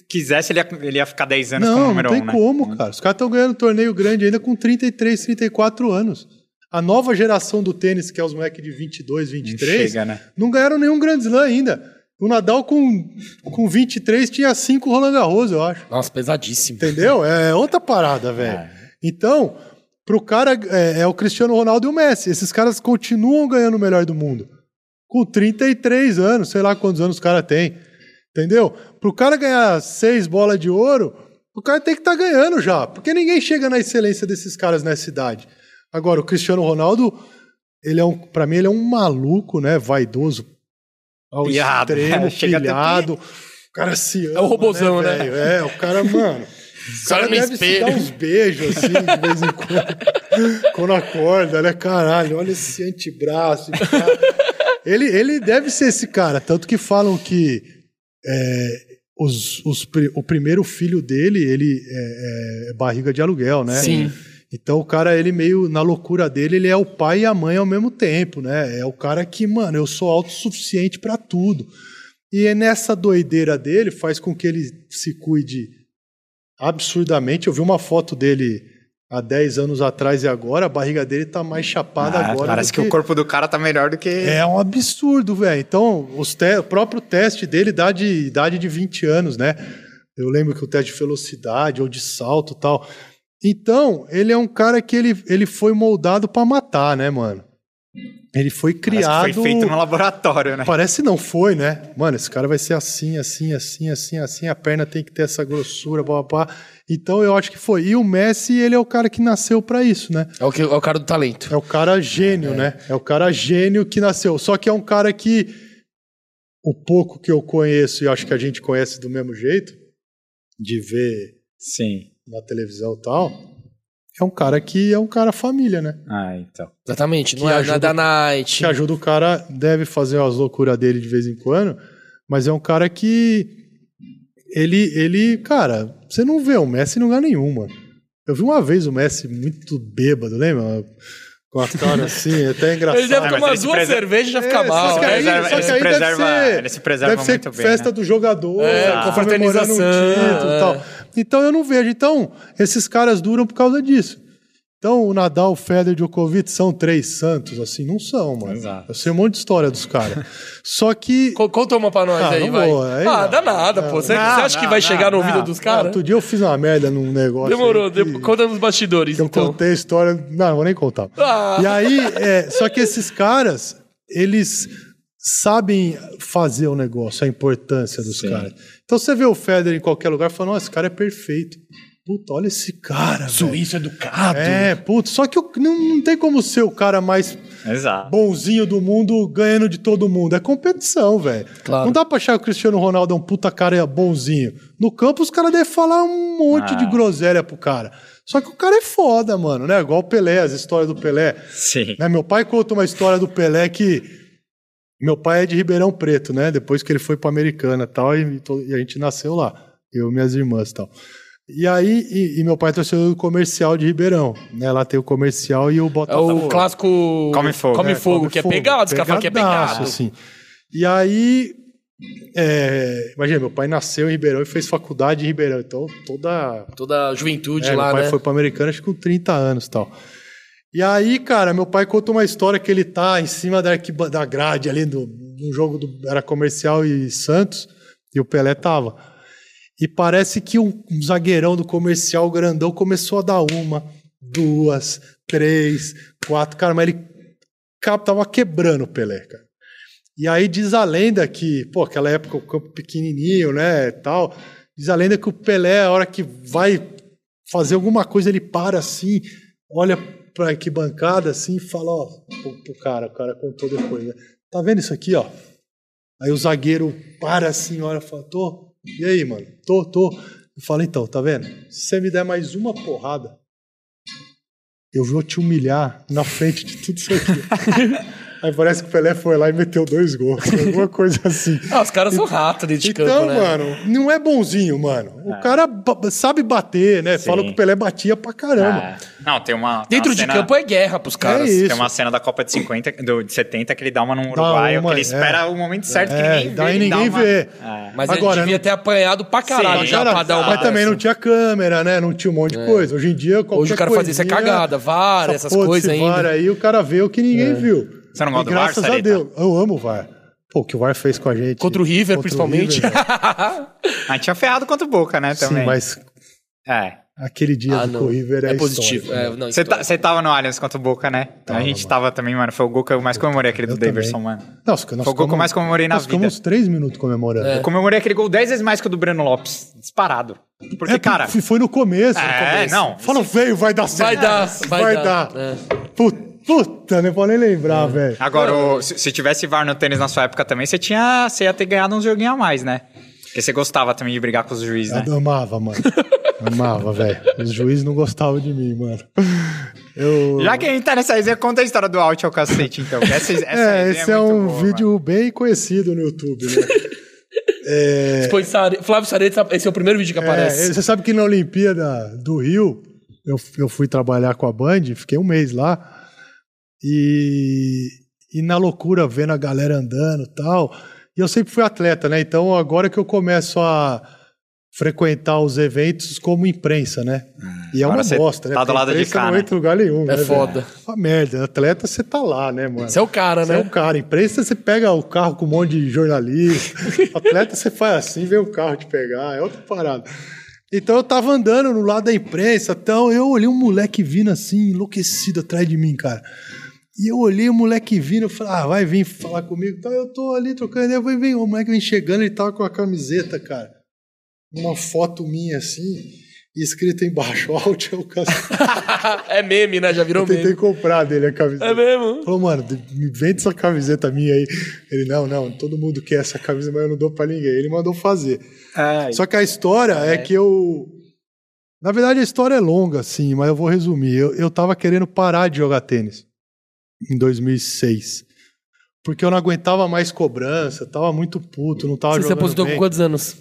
quisesse, ele ia, ele ia ficar 10 anos como Não, não número tem 1, né? como, cara. Os caras estão ganhando torneio grande ainda com 33, 34 anos. A nova geração do tênis, que é os moleques de 22, Não 23, chega, né? não ganharam nenhum Grand Slam ainda. O Nadal com, com 23 tinha 5 Roland Garros, eu acho. Nossa, pesadíssimo. Entendeu? É outra parada, velho. É. Então, pro cara, é, é o Cristiano Ronaldo e o Messi. Esses caras continuam ganhando o melhor do mundo. Com 33 anos, sei lá quantos anos o cara tem. Entendeu? Pro cara ganhar seis bolas de ouro, o cara tem que estar ganhando já. Porque ninguém chega na excelência desses caras nessa idade. Agora, o Cristiano Ronaldo, ele é um, pra mim, ele é um maluco, né? Vaidoso. Ao Pilhado, extremo, né? Até pilhado. O cara se ama, o robozão, né? velho? É, o cara, mano. O cara no deve se espelho. dar uns beijos, assim, de vez em quando. quando acorda, né? Caralho, olha esse antebraço. cara. ele, ele deve ser esse cara. Tanto que falam que é, os, os o primeiro filho dele, ele é, é barriga de aluguel, né? Sim. Então o cara, ele meio na loucura dele, ele é o pai e a mãe ao mesmo tempo, né? É o cara que, mano, eu sou autossuficiente pra tudo. E é nessa doideira dele faz com que ele se cuide absurdamente. Eu vi uma foto dele há 10 anos atrás e agora, a barriga dele tá mais chapada Ah, agora. parece do que o corpo do cara tá melhor do que. é um absurdo, velho. Então, os te- o próprio teste dele dá de idade de 20 anos, né? Eu lembro que o teste de velocidade ou de salto e tal. Então, ele é um cara que ele, ele foi moldado pra matar, né, mano? Ele foi criado. foi feito no laboratório, né? Parece não foi, né? Mano, esse cara vai ser assim, assim, assim, assim, assim. A perna tem que ter essa grossura, blá, blá, blá. Então eu acho que foi. E o Messi, ele é o cara que nasceu pra isso, né? É o, que, é o cara do talento. É o cara gênio, né? É o cara gênio que nasceu. Só que é um cara que o pouco que eu conheço e acho que a gente conhece do mesmo jeito, de ver Sim. na televisão e tal, é um cara que é um cara família, né? Ah, então. Exatamente. Não Que é ajuda- nada night. Que ajuda o cara, deve fazer as loucuras dele de vez em quando, mas é um cara que ele, ele, cara, você não vê o Messi em lugar nenhum, mano. Eu vi uma vez o Messi muito bêbado, lembra? Com a cara assim, até engraçado. Ele deve Ah, tomar ele duas preserva- cervejas e já fica É, mal. só que aí, preserva- só ele que se aí deve preserva- ser, ele se preserva deve ser muito bem, festa né? do jogador, É, tá comemorando um confraternização, título e é. tal. Então eu não vejo. Então, esses caras duram por causa disso. Então, o Nadal, o Federer e o Djokovic são três santos, assim, não são, mano. Exato. Eu sei um monte de história dos caras. Só que Co- Conta uma pra nós Ah, aí, vai. vou, aí ah, não. dá nada, pô. Você, Não, você acha que não, vai não, chegar no ouvido dos caras? outro dia eu fiz uma merda num negócio. Demorou, que- conta nos bastidores, que eu então. contei a história. Não, não vou nem contar. Ah. E aí, é, só que esses caras, eles sabem fazer o negócio, a importância dos Sim. caras. Então você vê o Federer em qualquer lugar e fala, nossa, esse cara é perfeito. Puta, olha esse cara, velho. Suíço educado. É, puta, só que o- não, não tem como ser o cara mais Exato. bonzinho do mundo ganhando de todo mundo. É competição, velho. Claro. Não dá pra achar que o Cristiano Ronaldo é um puta cara bonzinho. No campo, os caras devem falar um monte Ah. de groselha pro cara. Só que o cara é foda, mano, né? Igual o Pelé, as histórias do Pelé. Sim. Né, Meu pai conta uma história do Pelé que. Meu pai é de Ribeirão Preto, né? Depois que ele foi pra Americana e tal, e, e a gente nasceu lá. Eu e minhas irmãs e tal. E aí, e, e meu pai é torcedor do comercial de Ribeirão. Né? Lá tem o comercial e o É Botafogo. o clássico. Come fogo. Come É, fogo, come que é fogo. pegado. Os caras falam que é pegado. assim. E aí, é, imagina, meu pai nasceu em Ribeirão e fez faculdade em Ribeirão. Então, toda. Toda a juventude É, lá, meu pai né? foi para Americana, acho que com 30 anos e tal. E aí, cara, meu pai conta uma história que ele tá em cima da, da grade ali do, do jogo do era comercial e Santos, e o Pelé tava. E parece que um, um zagueirão do comercial grandão começou a dar uma, duas, três, quatro. Cara, mas ele tava quebrando o Pelé, cara. E aí diz a lenda que, pô, aquela época o campo pequenininho, né, tal. Diz a lenda que o Pelé, a hora que vai fazer alguma coisa, ele para assim, olha pra arquibancada assim e fala, ó, pro, pro cara, o cara contou depois, né? Tá vendo isso aqui, ó? Aí o zagueiro para assim, olha e fala, tô. E aí, mano? Tô, tô. Eu falo, então, tá vendo? Se você me der mais uma porrada, eu vou te humilhar na frente de tudo isso aqui. Aí parece que o Pelé foi lá e meteu dois gols, alguma coisa assim. Ah, os caras são ratos dentro de Então, campo, né? mano, não é bonzinho, mano. O cara ba- sabe bater, né? Fala que o Pelé batia pra caramba. É. Não, tem uma. tem Dentro uma de cena- campo é guerra pros caras. isso. Tem uma cena da Copa de 50, do, de 70 que ele dá uma num uruguaio, uma, que ele é. espera o momento certo que É, ninguém vê. daí ninguém uma- vê. É. Mas Agora, ele devia não- ter apanhado pra caralho Sim, já Cara, pra dar uma mas também não tinha câmera, né? Não tinha um monte de coisa. Hoje em dia, qualquer Hoje o cara fazia isso é cagada, VAR, essa essas coisas ainda. Aí o cara vê o que ninguém viu. Você não gosta do VAR, Graças a? Deus. Eu amo o VAR. Pô, o que o VAR fez com a gente. Contra o River, contra o principalmente. River, né? A gente tinha ferrado contra o Boca, né? Também. Sim, mas É. aquele dia Ah, do não. River é, É positivo. É, né? não, Você tá, você tava no Allianz contra o Boca, né? a Tava, gente mano. tava também, mano. Foi o gol que eu mais comemorei, aquele do Eu também. Davidson, mano. Não, nós, nós Foi o gol que eu mais comemorei na nós vida. ficamos uns três minutos comemorando. É. Eu comemorei aquele gol 10 vezes mais que o do Breno Lopes. Disparado. Porque, É, cara. Foi no começo. no É, começo. não. Fala, veio, vai dar certo. Vai dar, vai dar. É. Puta, puta, não vou nem lembrar, velho. Agora, o- se, se tivesse VAR no tênis na sua época também, você, tinha, você ia ter ganhado uns joguinhos a mais, né? Porque você gostava também de brigar com os juízes, né? Eu amava, mano. Amava, velho. Os juízes não gostavam de mim, mano. Eu... Já que a gente tá nessa resenha, conta a história do out ao cacete, então. Essa, essa É, resenha esse é, muito um boa, vídeo bem conhecido no YouTube, né? é, Foi Sare- Flávio Sareta, esse é o primeiro vídeo que é, aparece. você sabe que na Olimpíada do Rio, eu, eu fui trabalhar com a Band, fiquei um mês lá, e, e na loucura, vendo a galera andando e tal. E eu sempre fui atleta, né? Então agora que eu começo a frequentar os eventos como imprensa, né? E é Agora uma você bosta, né? tá do lado de imprensa cá, não né? entra em lugar nenhum, né? velho? foda. Uma merda. Atleta, você tá lá, né, mano? Você é o cara, Você é né? o cara. Imprensa, você pega o carro com um monte de jornalista. Atleta, você faz assim, vê o carro te pegar. É outra parada. Então eu tava andando no lado da imprensa, então eu olhei um moleque vindo assim, enlouquecido atrás de mim, cara. E eu olhei o moleque vindo, eu falei, ah, vai vir falar comigo. Então eu tô ali trocando ideia, vai vir, o moleque vem chegando, ele tava com a camiseta, cara. Uma foto minha assim, e escrito embaixo, out é o é meme, né? Já virou Eu tentei meme. comprar dele a camiseta. É mesmo? Falou, mano, me vende essa camiseta minha aí. Ele, não, não, todo mundo quer essa camisa, mas eu não dou pra ninguém. Ele mandou fazer. É, Só que a história é. que eu. Na verdade, a história é longa, assim, mas eu vou resumir. Eu, eu tava querendo parar de jogar tênis em 2006. Porque eu não aguentava mais cobrança, tava muito puto, não tava Você se aposentou bem. com quantos anos?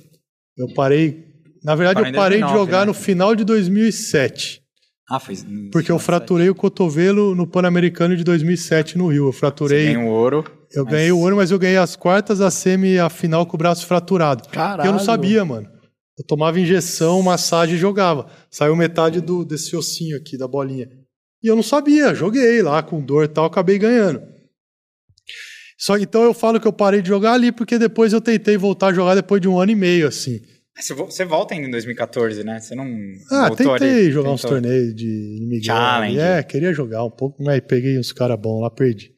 Eu parei. Na verdade, eu parei 2009, de jogar né? no final de 2007. Ah, foi. Porque eu fraturei o cotovelo no Pan-Americano de 2007 no Rio. Eu fraturei. Ganhei um ouro. Eu mas- ganhei o ouro, mas eu ganhei as quartas, a semi e a final com o braço fraturado. Caralho. Porque eu não sabia, mano. Eu tomava injeção, massagem e jogava. Saiu metade do, desse ossinho aqui, da bolinha. E eu não sabia, joguei lá com dor e tal, acabei ganhando. Só então eu falo que eu parei de jogar ali porque depois eu tentei voltar a jogar depois de um ano e meio, assim. Você vo- Você volta ainda em 2014, né? Você não. Ah, tentei ali? jogar uns Tentou. torneios de imigrantes. Challenge. É, queria jogar um pouco, mas peguei uns caras bons lá, perdi.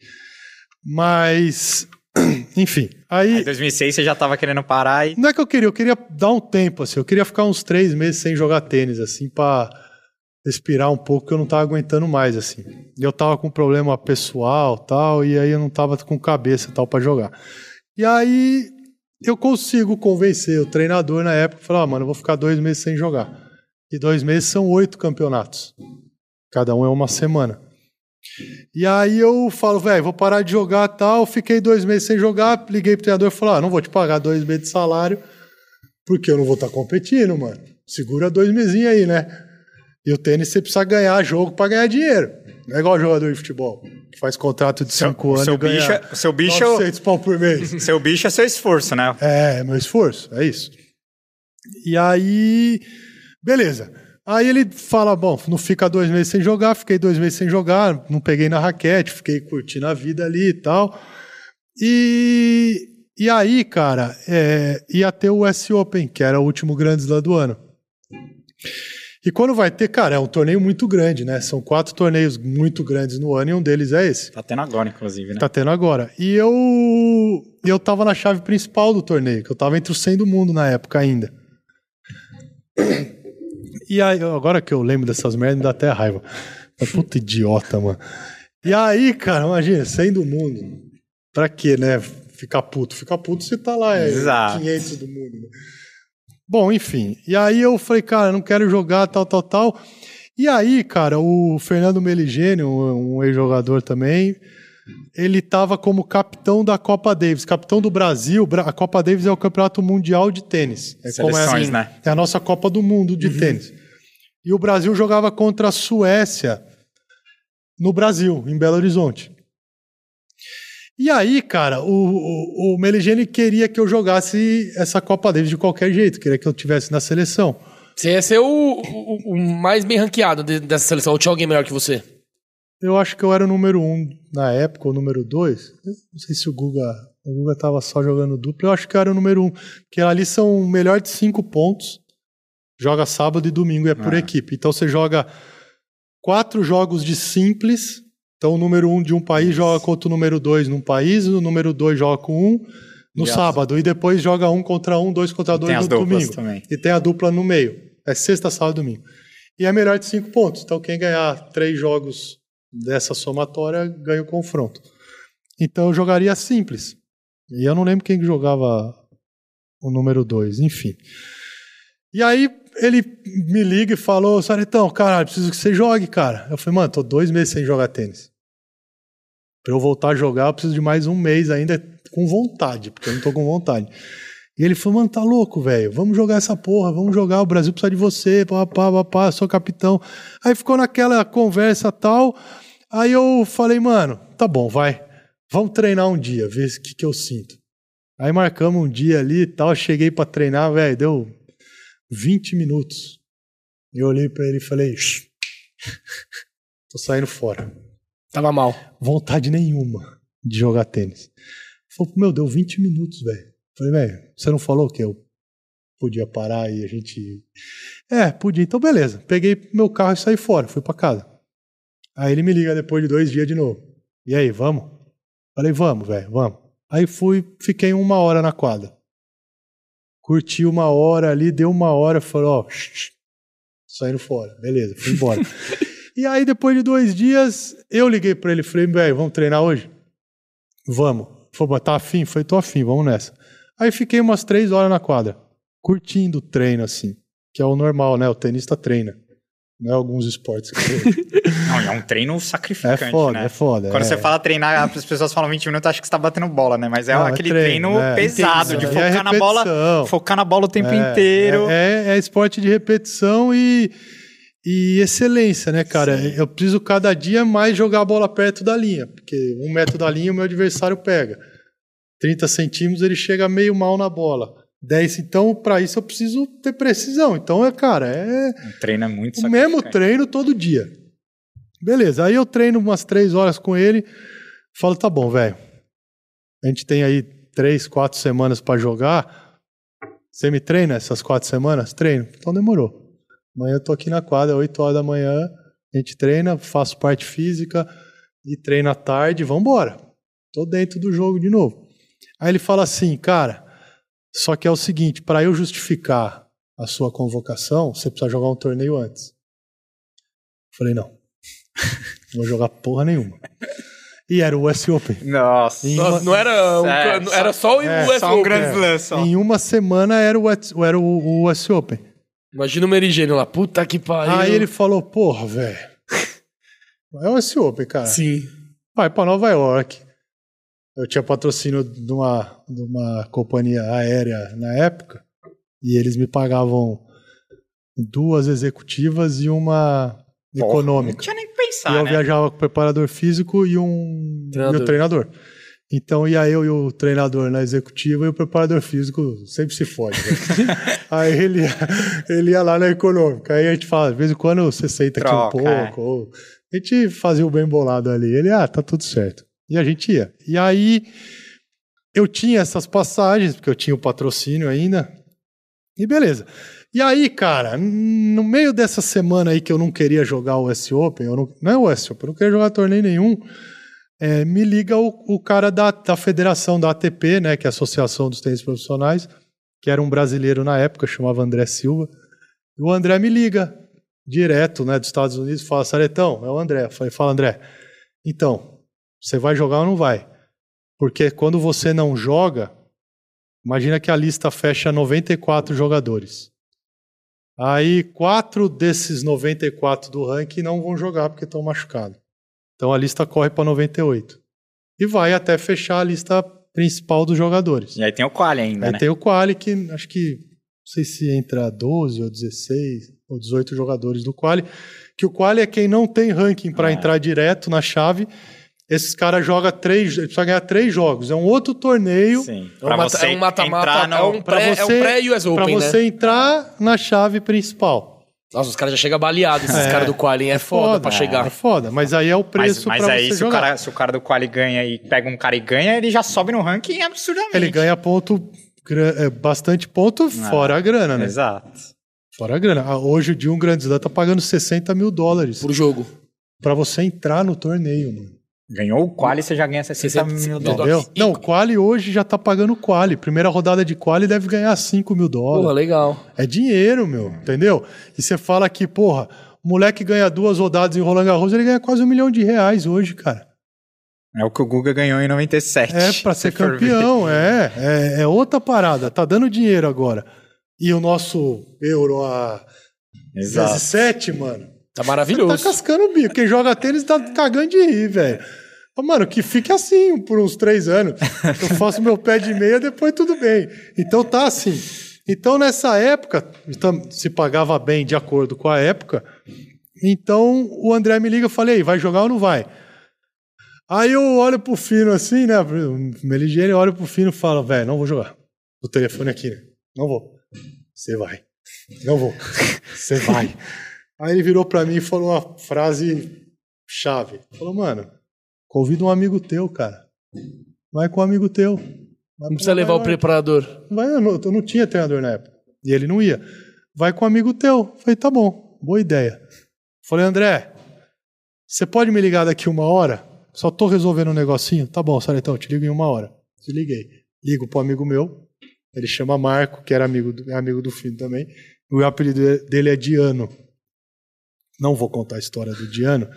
Mas, enfim. Aí, em 2006 você já tava querendo parar e. não é que eu queria, eu queria dar um tempo, assim. Eu queria ficar uns três meses sem jogar tênis, assim, pra respirar um pouco, que eu não tava aguentando mais, assim. Eu tava com problema pessoal tal, e aí eu não tava com cabeça tal pra jogar. E aí eu consigo convencer o treinador na época, falar, ah, mano, eu vou ficar dois meses sem jogar. E dois meses são oito campeonatos. Cada um é uma semana. E aí eu falo, velho, vou parar de jogar tal. Fiquei dois meses sem jogar, liguei pro treinador e falei, ah, não vou te pagar dois meses de salário, porque eu não vou estar competindo, mano. Segura dois mesinhos aí, né? E o tênis você precisa ganhar jogo para ganhar dinheiro. Não é igual jogador de futebol, que faz contrato de cinco o anos seu e ganha bicho é- o seu bicho- 900 pau por mês. Seu bicho é seu esforço, né? É, é meu esforço, é isso. E aí, beleza. Aí ele fala: bom, não fica dois meses sem jogar, fiquei dois meses sem jogar, não peguei na raquete, fiquei curtindo a vida ali e tal. E, e aí, cara, é, ia ter o US Open, que era o último grande slam do ano. E quando vai ter, cara, é um torneio muito grande, né? São quatro torneios muito grandes no ano e um deles é esse. Tá tendo agora, inclusive, né? Tá tendo agora. E eu eu tava na chave principal do torneio, que eu tava entre os 100 do mundo na época ainda. E aí, agora que eu lembro dessas merdas, me dá até raiva. Puta idiota, mano. E aí, cara, imagina, 100 do mundo. Pra quê, né? Ficar puto. Ficar puto você tá lá, é Exato. 500 do mundo. Né? Bom, enfim. E aí eu falei, cara, não quero jogar, tal, tal, tal. E aí, cara, o Fernando Meligeni, um, ex-jogador também, ele estava como capitão da Copa Davis, capitão do Brasil. Bra- A Copa Davis é o campeonato mundial de tênis. É como é, Seleções, né? é a nossa Copa do Mundo de tênis. E o Brasil jogava contra a Suécia no Brasil, em Belo Horizonte. E aí, cara, o, o, o Meligeni queria que eu jogasse essa Copa Davis de qualquer jeito, queria que eu tivesse na seleção. Você ia ser o, o- o mais bem ranqueado de- dessa seleção. Ou tinha alguém melhor que você? Eu acho que eu era o número um na época, ou número dois. Não sei se o Guga. O Guga tava só jogando dupla. Eu acho que eu era o número um. Que ali são o melhor de cinco pontos. Joga sábado e domingo, é por Ah. equipe. Então você joga quatro jogos de simples. Então o número um de um país joga contra o número dois num país, o número dois joga com um no E as- sábado. E depois joga um contra um, dois contra dois no as domingo. também. E tem a dupla no meio. É sexta, sábado e domingo. E é melhor de cinco pontos. Então, quem ganhar três jogos dessa somatória ganha o confronto. Então, eu jogaria simples. E eu não lembro quem que jogava o número dois, enfim. E aí, ele me liga e falou: Saretão, caralho, preciso que você jogue, cara. Eu falei, mano, tô dois meses sem jogar tênis. Pra eu voltar a jogar, eu preciso de mais um mês ainda com vontade, porque eu não tô com vontade. E ele falou, mano, tá louco, velho. Vamos jogar essa porra, vamos jogar. O Brasil precisa de você, pá, pá, pá, sou capitão. Aí ficou naquela conversa tal. Aí eu falei, mano, tá bom, vai. Vamos treinar um dia, ver o que, que eu sinto. Aí marcamos um dia ali e tal. Cheguei pra treinar, velho, deu 20 minutos. Eu olhei pra ele e falei, "Shh, tô saindo fora Tava mal. vontade nenhuma de jogar tênis. Falei, meu, deu 20 minutos, velho. Falei, velho, você não falou que eu podia parar e a gente. É, podia. Então, beleza. Peguei meu carro e saí fora, fui pra casa. Aí ele me liga depois de dois dias de novo. E aí, vamos? Falei, vamos, velho, vamos. Aí fui, fiquei uma hora na quadra. Curti uma hora ali, deu uma hora, falei, ó, saindo fora. Beleza, fui embora. E aí, depois de dois dias, eu liguei pra ele e falei, velho, vamos treinar hoje? Vamos. Falei, tá afim? Falei, tô afim, vamos nessa. Aí fiquei umas três horas na quadra, curtindo o treino, assim. Que é o normal, né? O tenista treina. Não é alguns esportes que. Não, é um treino É sacrificante, foda, né? é foda. Quando é. você fala treinar, as pessoas falam 20 minutos, acho que você tá batendo bola, né? Mas é Não, é aquele treino, treino, é. pesado, de né? focar é na bola, focar na bola o tempo É, inteiro. É, é- é esporte de repetição e, e excelência, né, cara? Eu preciso cada dia mais jogar a bola perto da linha, porque um metro da linha o meu adversário pega. 30 centímetros ele chega meio mal na bola. 10, então, para isso eu preciso ter precisão. Então, é, cara, é é muito o mesmo treino todo dia. Beleza, aí eu treino umas três horas com ele. Falo, tá bom, velho. A gente tem aí três, quatro semanas pra jogar. Você me treina essas quatro semanas? Treino. Então demorou. Amanhã eu tô aqui na quadra, 8 horas da manhã. A gente treina, faço parte física e treino à tarde. Vambora. Tô dentro do jogo de novo. Aí ele fala assim, cara, só que é o seguinte, para eu justificar a sua convocação, você precisa jogar um torneio antes. Falei, não. Não vou jogar porra nenhuma. E era o US Open. Nossa. Uma- não era, um, É, era só o é, US Só um Open. grande lance, só. Em uma semana era o, US era o, o US Open. Imagina o Merigênio lá. Puta que pariu. Aí ele falou, porra, velho. É o US Open, cara. Sim. Vai pra Nova York. Eu tinha patrocínio de uma, de uma companhia aérea na época. E eles me pagavam duas executivas e uma Porra, econômica. Não tinha nem que pensar, e eu né? viajava com o preparador físico e um Treinador. e o treinador. Então ia eu e o treinador na executiva e o preparador físico sempre se fode. né? aí ele ia, ele ia lá na econômica. Aí a gente fala, de vez em quando você senta aqui um Troca, é. pouco. ou- a gente fazia o bem bolado ali. Ele, ah, tá tudo certo. E a gente ia. E aí eu tinha essas passagens, porque eu tinha o patrocínio ainda. E beleza. E aí, cara, no meio dessa semana aí que eu não queria jogar o US Open, eu não, não é o US Open, eu não queria jogar torneio nenhum, é, me liga o, o cara da, da federação da ATP, né, que é a Associação dos Tênis Profissionais, que era um brasileiro na época, chamava André Silva. O André me liga direto, né, dos Estados Unidos, fala, Saretão, é o André. Eu falei, fala, André, então, você vai jogar ou não vai? Porque quando você não joga, imagina que a lista fecha 94 jogadores. Aí, quatro desses 94 do ranking não vão jogar porque estão machucados. Então a lista corre para 98. E vai até fechar a lista principal dos jogadores. E aí tem o quali ainda, Aí né? tem o quali que acho que não sei se entra 12 ou 16 ou 18 jogadores do quali, que o quali é quem não tem ranking para Ah. entrar direto na chave. Esses caras jogam três, precisa ganhar três jogos. É um outro torneio Sim. É Pra um mata- você é um mata-mata, no... é um pra pré- é um você- pré-US para Open, você né? entrar na chave principal. Nossa, os caras já chegam baleados, esses É. caras do Quali, hein? É foda, pra É chegar. foda, mas aí é o Mas, preço mas para aí, você se o, jogar. cara, se o cara do quali ganha e pega um cara e ganha, ele já sobe no ranking absurdamente. Ele ganha ponto, é, bastante ponto fora a grana, né? Exato. Fora a grana. Ah, Hoje o de um grande slam tá pagando 60 mil dólares Pro jogo. pra você entrar no torneio, mano. Ganhou o quali, você já ganha 60 mil 60 dólares. Não, o quali hoje já tá pagando quali. Primeira rodada de quali deve ganhar 5 mil dólares. legal. É dinheiro, meu. Entendeu? E você fala que, porra, o moleque ganha duas rodadas em Roland Garros, ele ganha quase um milhão de reais hoje, cara. É o que o Guga ganhou em 97. É pra se ser ver. campeão, é, é. É outra parada. Tá dando dinheiro agora. E o nosso euro a Exato. 17, mano. Tá Tá maravilhoso. cascando o bico. Quem joga tênis tá cagando de rir, velho. Mano, que fique assim por uns três anos. Eu faço meu pé de meia, depois tudo bem. Então tá assim. Então nessa época, então, se pagava bem de acordo com a época. Então o André me liga e falei, "Ei, vai jogar ou não vai? Aí eu olho pro Fino assim, né? Me ligeiro, eu olho pro Fino e falo, velho, não vou jogar. O telefone aqui, né? Não vou. Você vai. Não vou. Você vai. Aí ele virou pra mim e falou uma frase chave. Falou, mano, convida um amigo teu, cara. Vai com um amigo teu. Vai Não precisa levar o preparador. Vai, eu, não, eu não tinha treinador na época. E ele não ia. Vai com um amigo teu. Falei, tá bom, boa ideia. Falei, André, você pode me ligar daqui uma hora? Só tô resolvendo um negocinho. Tá bom, Saretão, te ligo em uma hora. Desliguei. Ligo pro amigo meu. Ele chama Marco, que era amigo do, é amigo do filho também. O apelido dele é Diano. Não vou contar a história do Diano,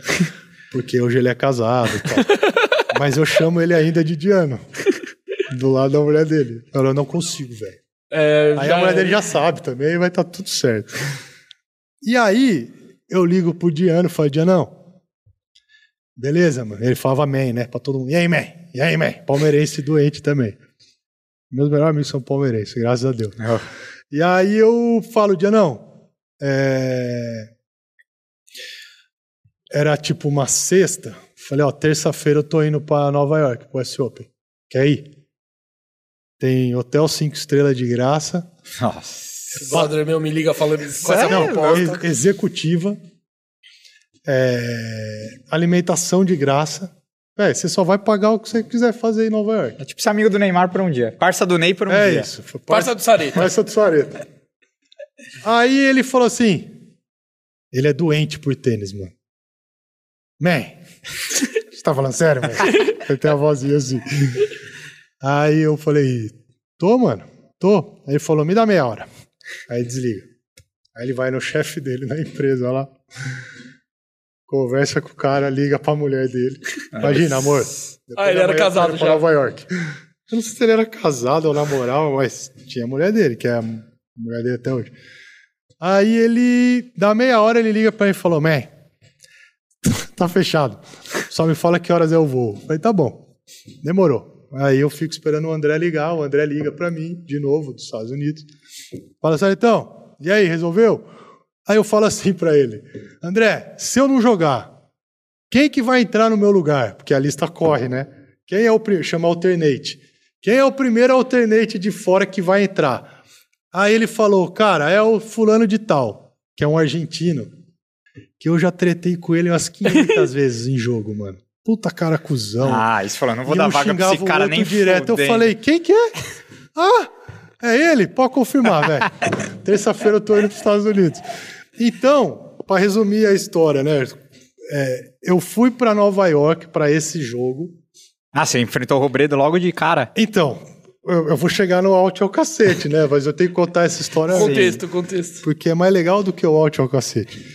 porque hoje ele é casado e tal. Mas eu chamo ele ainda de Diano. Do lado da mulher dele. Eu não consigo, velho. É, Aí já- a mulher dele já sabe também, vai estar tudo certo. E aí, eu ligo pro Diano e falo, Dianão, beleza, mano? Ele falava amém, né? Pra todo mundo. E aí, man? E aí, man? Palmeirense doente também. Meus melhores amigos são palmeirenses, graças a Deus. E aí eu falo, Dianão, é... era tipo uma sexta. Falei, ó, terça-feira eu tô indo pra Nova York, pro S Open. Quer ir? Tem hotel cinco estrelas de graça. Nossa. O brother meu me liga falando isso. proposta. Ex- executiva, é, alimentação de graça. É, você só vai pagar o que você quiser fazer em Nova York. É tipo ser amigo do Neymar por um dia. Parça do Ney por um é dia. isso. Foi Parça do Sareta. Parça do Suareta. Aí ele falou assim: ele é doente por tênis, mano. Man, você tá falando sério, mano? Ele tem a vozinha assim. Aí eu falei: tô, mano, tô. Aí ele falou: me dá meia hora. Aí desliga. Aí ele vai no chefe dele na empresa lá. Conversa com o cara, liga pra mulher dele. Imagina, amor. Ah, ele da era casado eu já. Nova York. Eu não sei se ele era casado ou namorava, mas tinha a mulher dele, que é a mulher dele até hoje. Aí ele, dá meia hora, ele liga pra mim e falou: Man, tá fechado. Só me fala que horas eu vou. Falei: Tá bom. Demorou. Aí eu fico esperando o André ligar. O André liga pra mim, de novo, dos Estados Unidos. Fala assim: então, e aí, resolveu? Aí eu falo assim pra ele: André, se eu não jogar, quem que vai entrar no meu lugar? Porque a lista corre, né? Quem é o primeiro? Chama alternate. Quem é o primeiro alternate de fora que vai entrar? Aí ele falou, cara, é o fulano de tal, que é um argentino, que eu já tretei com ele umas 500 vezes em jogo, mano. Puta cara cuzão. Ah, isso falou, não vou E dar vaga pra esse cara nem direto. Eu fudendo. falei, quem que é? Ah, é ele? Pode confirmar, velho. Terça-feira eu tô indo pros Estados Unidos. Então, para resumir a história, né? é, eu fui para Nova York para esse jogo. Ah, você enfrentou o Robredo logo de cara. Então, eu, eu vou chegar no out ao cacete, né? Mas eu tenho que contar essa história Contexto, contexto. porque é mais legal do que o out ao cacete.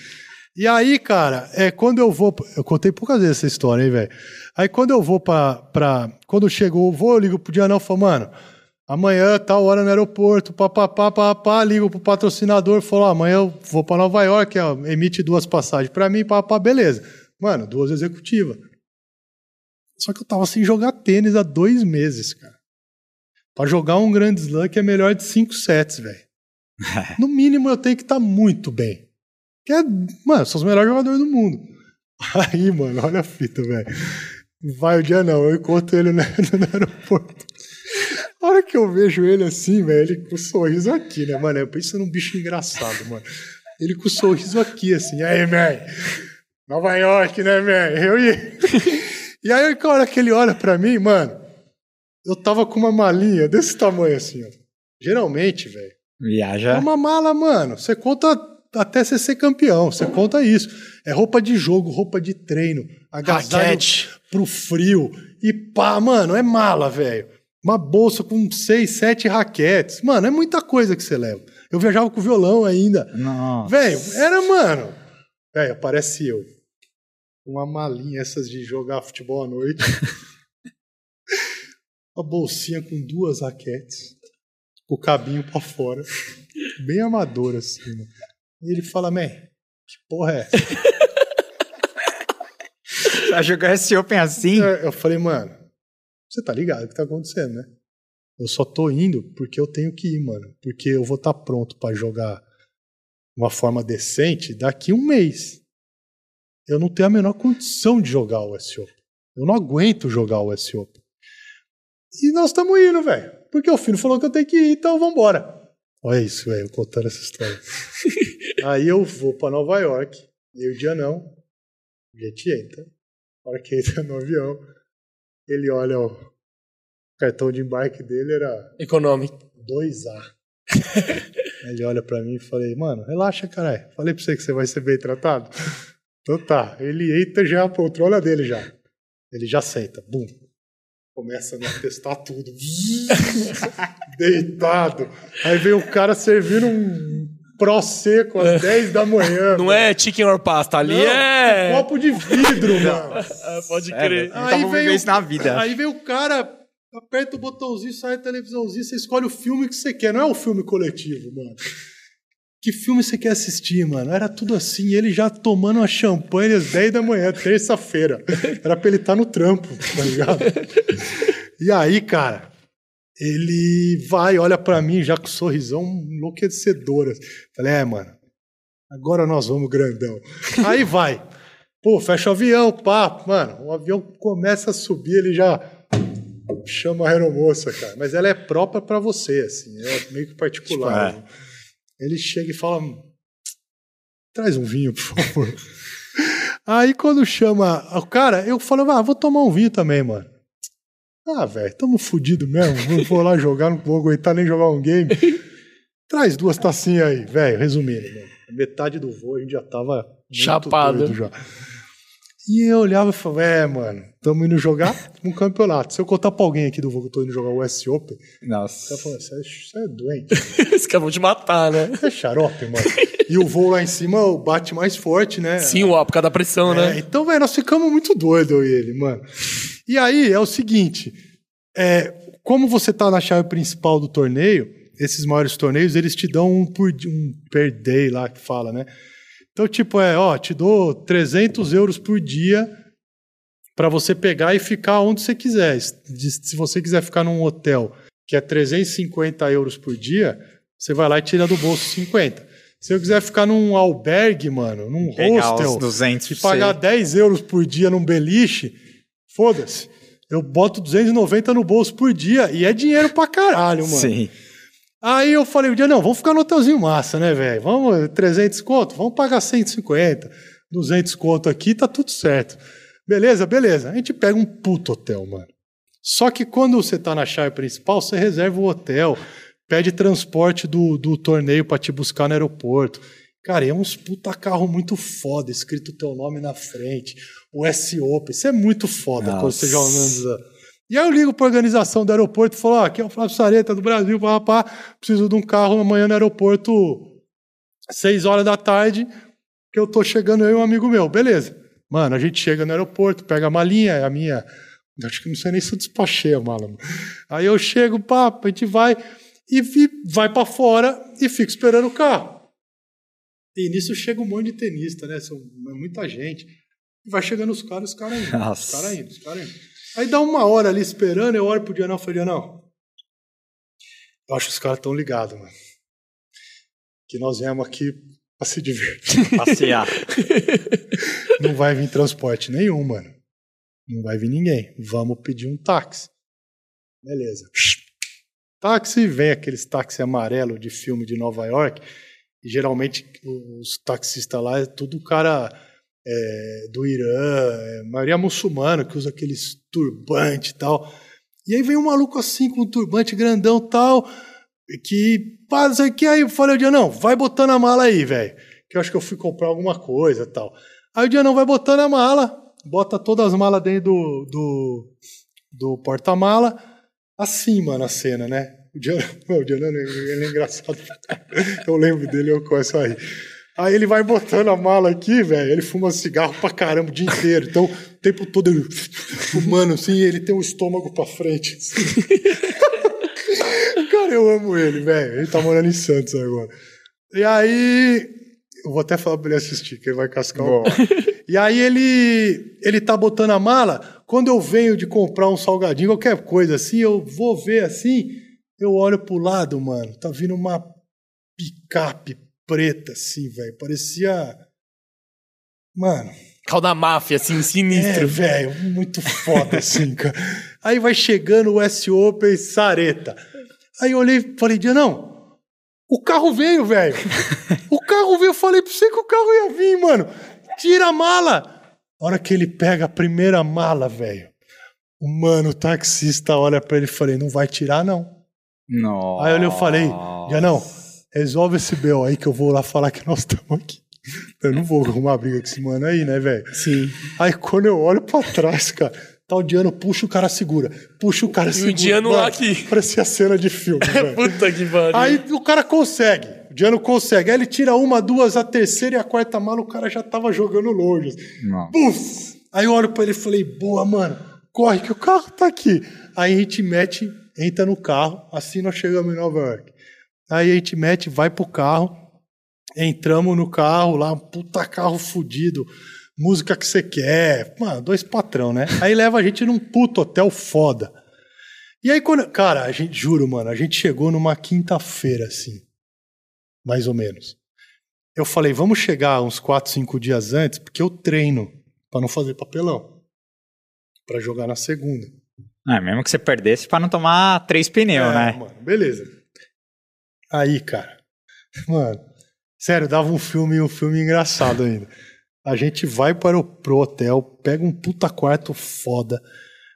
E aí, cara, é quando eu vou. Eu contei poucas vezes essa história, hein, velho? Aí quando eu vou pra. pra quando chegou, eu vou, eu ligo pro Dianão e falo, mano, amanhã, tal hora no aeroporto, papapá, papapá, ligo pro patrocinador, falo, ah, amanhã eu vou para Nova York, ó, emite duas passagens para mim, papapá, beleza. Mano, duas executivas. Só que eu tava sem jogar tênis há dois meses, cara. Pra jogar um grande slam que é melhor de cinco sets, velho. No mínimo eu tenho que estar tá muito bem. Que é, mano, sou os melhores jogadores do mundo. Aí, mano, olha a fita, velho. Vai o dia não, eu encontro ele no, no aeroporto. A hora que eu vejo ele assim, velho, ele com o sorriso aqui, né, mano? Eu penso num bicho engraçado, mano. Ele com o sorriso aqui, assim, aí, man, Nova York, né, man? Eu ia. E aí, a hora que ele olha pra mim, mano, eu tava com uma malinha desse tamanho assim, ó. Geralmente, velho. Viaja. É uma mala, mano. Você conta até você ser campeão. Você conta isso. É roupa de jogo, roupa de treino, agasalho pro frio. E pá, mano, é mala, velho. Uma bolsa com seis, sete raquetes. Mano, é muita coisa que você leva. Eu viajava com violão ainda. Velho, era, mano. Velho, parece eu. Uma malinha essas de jogar futebol à noite. uma bolsinha com duas raquetes. O cabinho pra fora. Bem amador, assim. Né? E ele fala, man, que porra é essa? Vai jogar esse Open assim? Eu falei, mano, você tá ligado o que tá acontecendo, né? Eu só tô indo porque eu tenho que ir, mano. Porque eu vou estar tá pronto para jogar uma forma decente daqui um mês. Eu não tenho a menor condição de jogar o US Open. Eu não aguento jogar o US Open. E nós estamos indo, velho. Porque o filho falou que eu tenho que ir, então vambora. Olha isso, velho, contando essa história. Aí eu vou para Nova York, e o dia não, a gente entra. A hora que entra no avião, ele olha o cartão de embarque dele, era. Econômico. 2A. ele olha para mim e falei, mano, relaxa, caralho. Falei pra você que você vai ser bem tratado. Então tá. Ele entra já a poltrona dele já. Ele já senta. Bum. Começa a me testar tudo. Deitado. Aí vem o cara servindo um pró seco às 10 da manhã. Não é chicken or pasta, ali Não, é. Um copo de vidro, mano. Ah, Pode É, crer. Nunca vou viver isso na vida. Aí vem o cara, aperta o botãozinho, sai a televisãozinho, você escolhe o filme que você quer. Não é o filme coletivo, mano. Que filme você quer assistir, mano? Era tudo assim, ele já tomando uma champanhe às 10 da manhã, terça-feira. Era pra ele estar no trampo, tá ligado? E aí, cara, ele vai, olha pra mim já com um sorrisão enlouquecedor. assim. Falei, é, mano, agora nós vamos grandão. Aí vai. Pô, fecha o avião, pá. Mano, o avião começa a subir, ele já chama a aeromoça, cara. Mas ela é própria pra você, assim, é meio que particular. Tipo, né? Ele chega e fala: traz um vinho, por favor. Aí quando chama o cara, eu falo: ah, vou tomar um vinho também, mano. Ah, velho, tamo fudido mesmo. Não vou lá jogar, não vou aguentar nem jogar um game. Traz duas tacinhas aí, velho. Resumindo, mano. Metade do voo a gente já tava Chapado. já. E eu olhava e falava, é, mano, tamo indo jogar um campeonato. Se eu contar pra alguém aqui do voo que eu tô indo jogar o US Open, o Nossa. cara falando, você é, é doente. Esse cara vão te matar, né? É xarope, mano. E o voo lá em cima bate mais forte, né? Sim, ó, por causa da pressão, É, né? então, velho, nós ficamos muito doidos, eu e ele, mano. E aí é o seguinte: é, como você tá na chave principal do torneio, esses maiores torneios, eles te dão um por um per day lá que fala, né? Então, tipo, é, ó, te dou 300 euros por dia para você pegar e ficar onde você quiser. Se você quiser ficar num hotel que é 350 euros por dia, você vai lá e tira do bolso 50. Se eu quiser ficar num albergue, mano, num Pegar hostel, os 200 e pagar você. 10 euros por dia num beliche, foda-se. Eu boto 290 no bolso por dia e é dinheiro pra caralho, mano. Sim. Aí eu falei dia, não, vamos ficar no hotelzinho massa, né, velho? Vamos, 300 conto? Vamos pagar 150, 200 conto aqui, tá tudo certo. Beleza, beleza. A gente pega um puto hotel, mano. Só que quando você tá na chave principal, você reserva o hotel, pede transporte do, do torneio pra te buscar no aeroporto. Cara, é uns puta carro muito foda, escrito o teu nome na frente. O S-Open, isso é muito foda quando você Nossa. joga e aí eu ligo para a organização do aeroporto e falo, ó, aqui é o Flávio Sareta do Brasil, pá, pá, preciso de um carro amanhã no aeroporto, seis horas da tarde, que eu tô chegando eu e um amigo meu. Beleza. Mano, a gente chega no aeroporto, pega a malinha, a minha Acho que não sei nem se eu despachei a mala. Mano. Aí eu chego, papo, a gente vai e vai para fora e fica esperando o carro. E nisso chega um monte de tenista, né? São é muita gente. E vai chegando os caras, os caras indo. Os caras indo, os caras indo. Aí dá uma hora ali esperando, eu olho pro Dianão e falei, não. Eu acho que os caras estão ligados, mano. Que nós viemos aqui pra se divertir. Passear. não vai vir transporte nenhum, mano. Não vai vir ninguém. Vamos pedir um táxi. Beleza. Táxi, vem aqueles táxi amarelo de filme de Nova York. E geralmente os taxistas lá é tudo cara é, do Irã, é, maioria muçulmana, que usa aqueles turbante e tal. E aí vem um maluco assim, com um turbante grandão tal, que passa aqui, aí eu falei, o dia não, vai botando a mala aí, velho, que eu acho que eu fui comprar alguma coisa tal. Aí o dia não vai botando a mala, bota todas as malas dentro do, do, do porta-mala, assim, mano, a cena, né? O Diano, o Diano ele é engraçado. Eu lembro dele, eu começo aí. Aí ele vai botando a mala aqui, velho. Ele fuma cigarro pra caramba o dia inteiro. Então, o tempo todo ele fumando assim, ele tem o estômago pra frente. Assim. Cara, eu amo ele, velho. Ele tá morando em Santos agora. E aí. Eu vou até falar pra ele assistir, que ele vai cascar o. E aí ele, ele tá botando a mala. Quando eu venho de comprar um salgadinho, qualquer coisa assim, eu vou ver assim, eu olho pro lado, mano. Tá vindo uma picape preta, assim, velho. Parecia. Mano. Cal da máfia, assim, sinistro. É, velho, muito foda, assim, cara. Aí vai chegando o S Open Sareta. Aí eu olhei e falei, dia não, o carro veio, velho. o carro veio, eu falei pra você que o carro ia vir, mano. Tira a mala. A hora que ele pega a primeira mala, velho. O mano, o taxista olha pra ele e falei, não vai tirar, não. Nossa. Aí eu olhei e falei, já não, resolve esse bel aí que eu vou lá falar que nós estamos aqui. Eu não vou arrumar briga com esse mano aí, né, velho? Sim. Aí quando eu olho pra trás, cara, tá o Diano, puxa o cara segura. Puxa o cara segura. E o Diano lá aqui. Parecia cena de filme, velho. Puta que pariu. Aí o cara consegue. O Diano consegue. Aí ele tira uma, duas, a terceira e a quarta mala, o cara já tava jogando longe. Puf! Aí eu olho pra ele e falei, boa, mano, corre que o carro tá aqui. Aí a gente mete, entra no carro, assim nós chegamos em Nova York. Aí a gente mete, vai pro carro, entramos no carro lá, um puta carro fudido, música que você quer, mano, dois patrão, né? Aí leva a gente num puto hotel foda. E aí quando, cara, a gente, juro, mano, a gente chegou numa quinta-feira, assim, mais ou menos. Eu falei, vamos chegar uns quatro, cinco dias antes, porque eu treino para não fazer papelão, para jogar na segunda. É, mesmo que você perdesse para não tomar três pneus, é, né? Mano, beleza. Aí, cara, mano, sério, dava um filme, um filme engraçado ainda. A gente vai para o pro hotel, pega um puta quarto foda.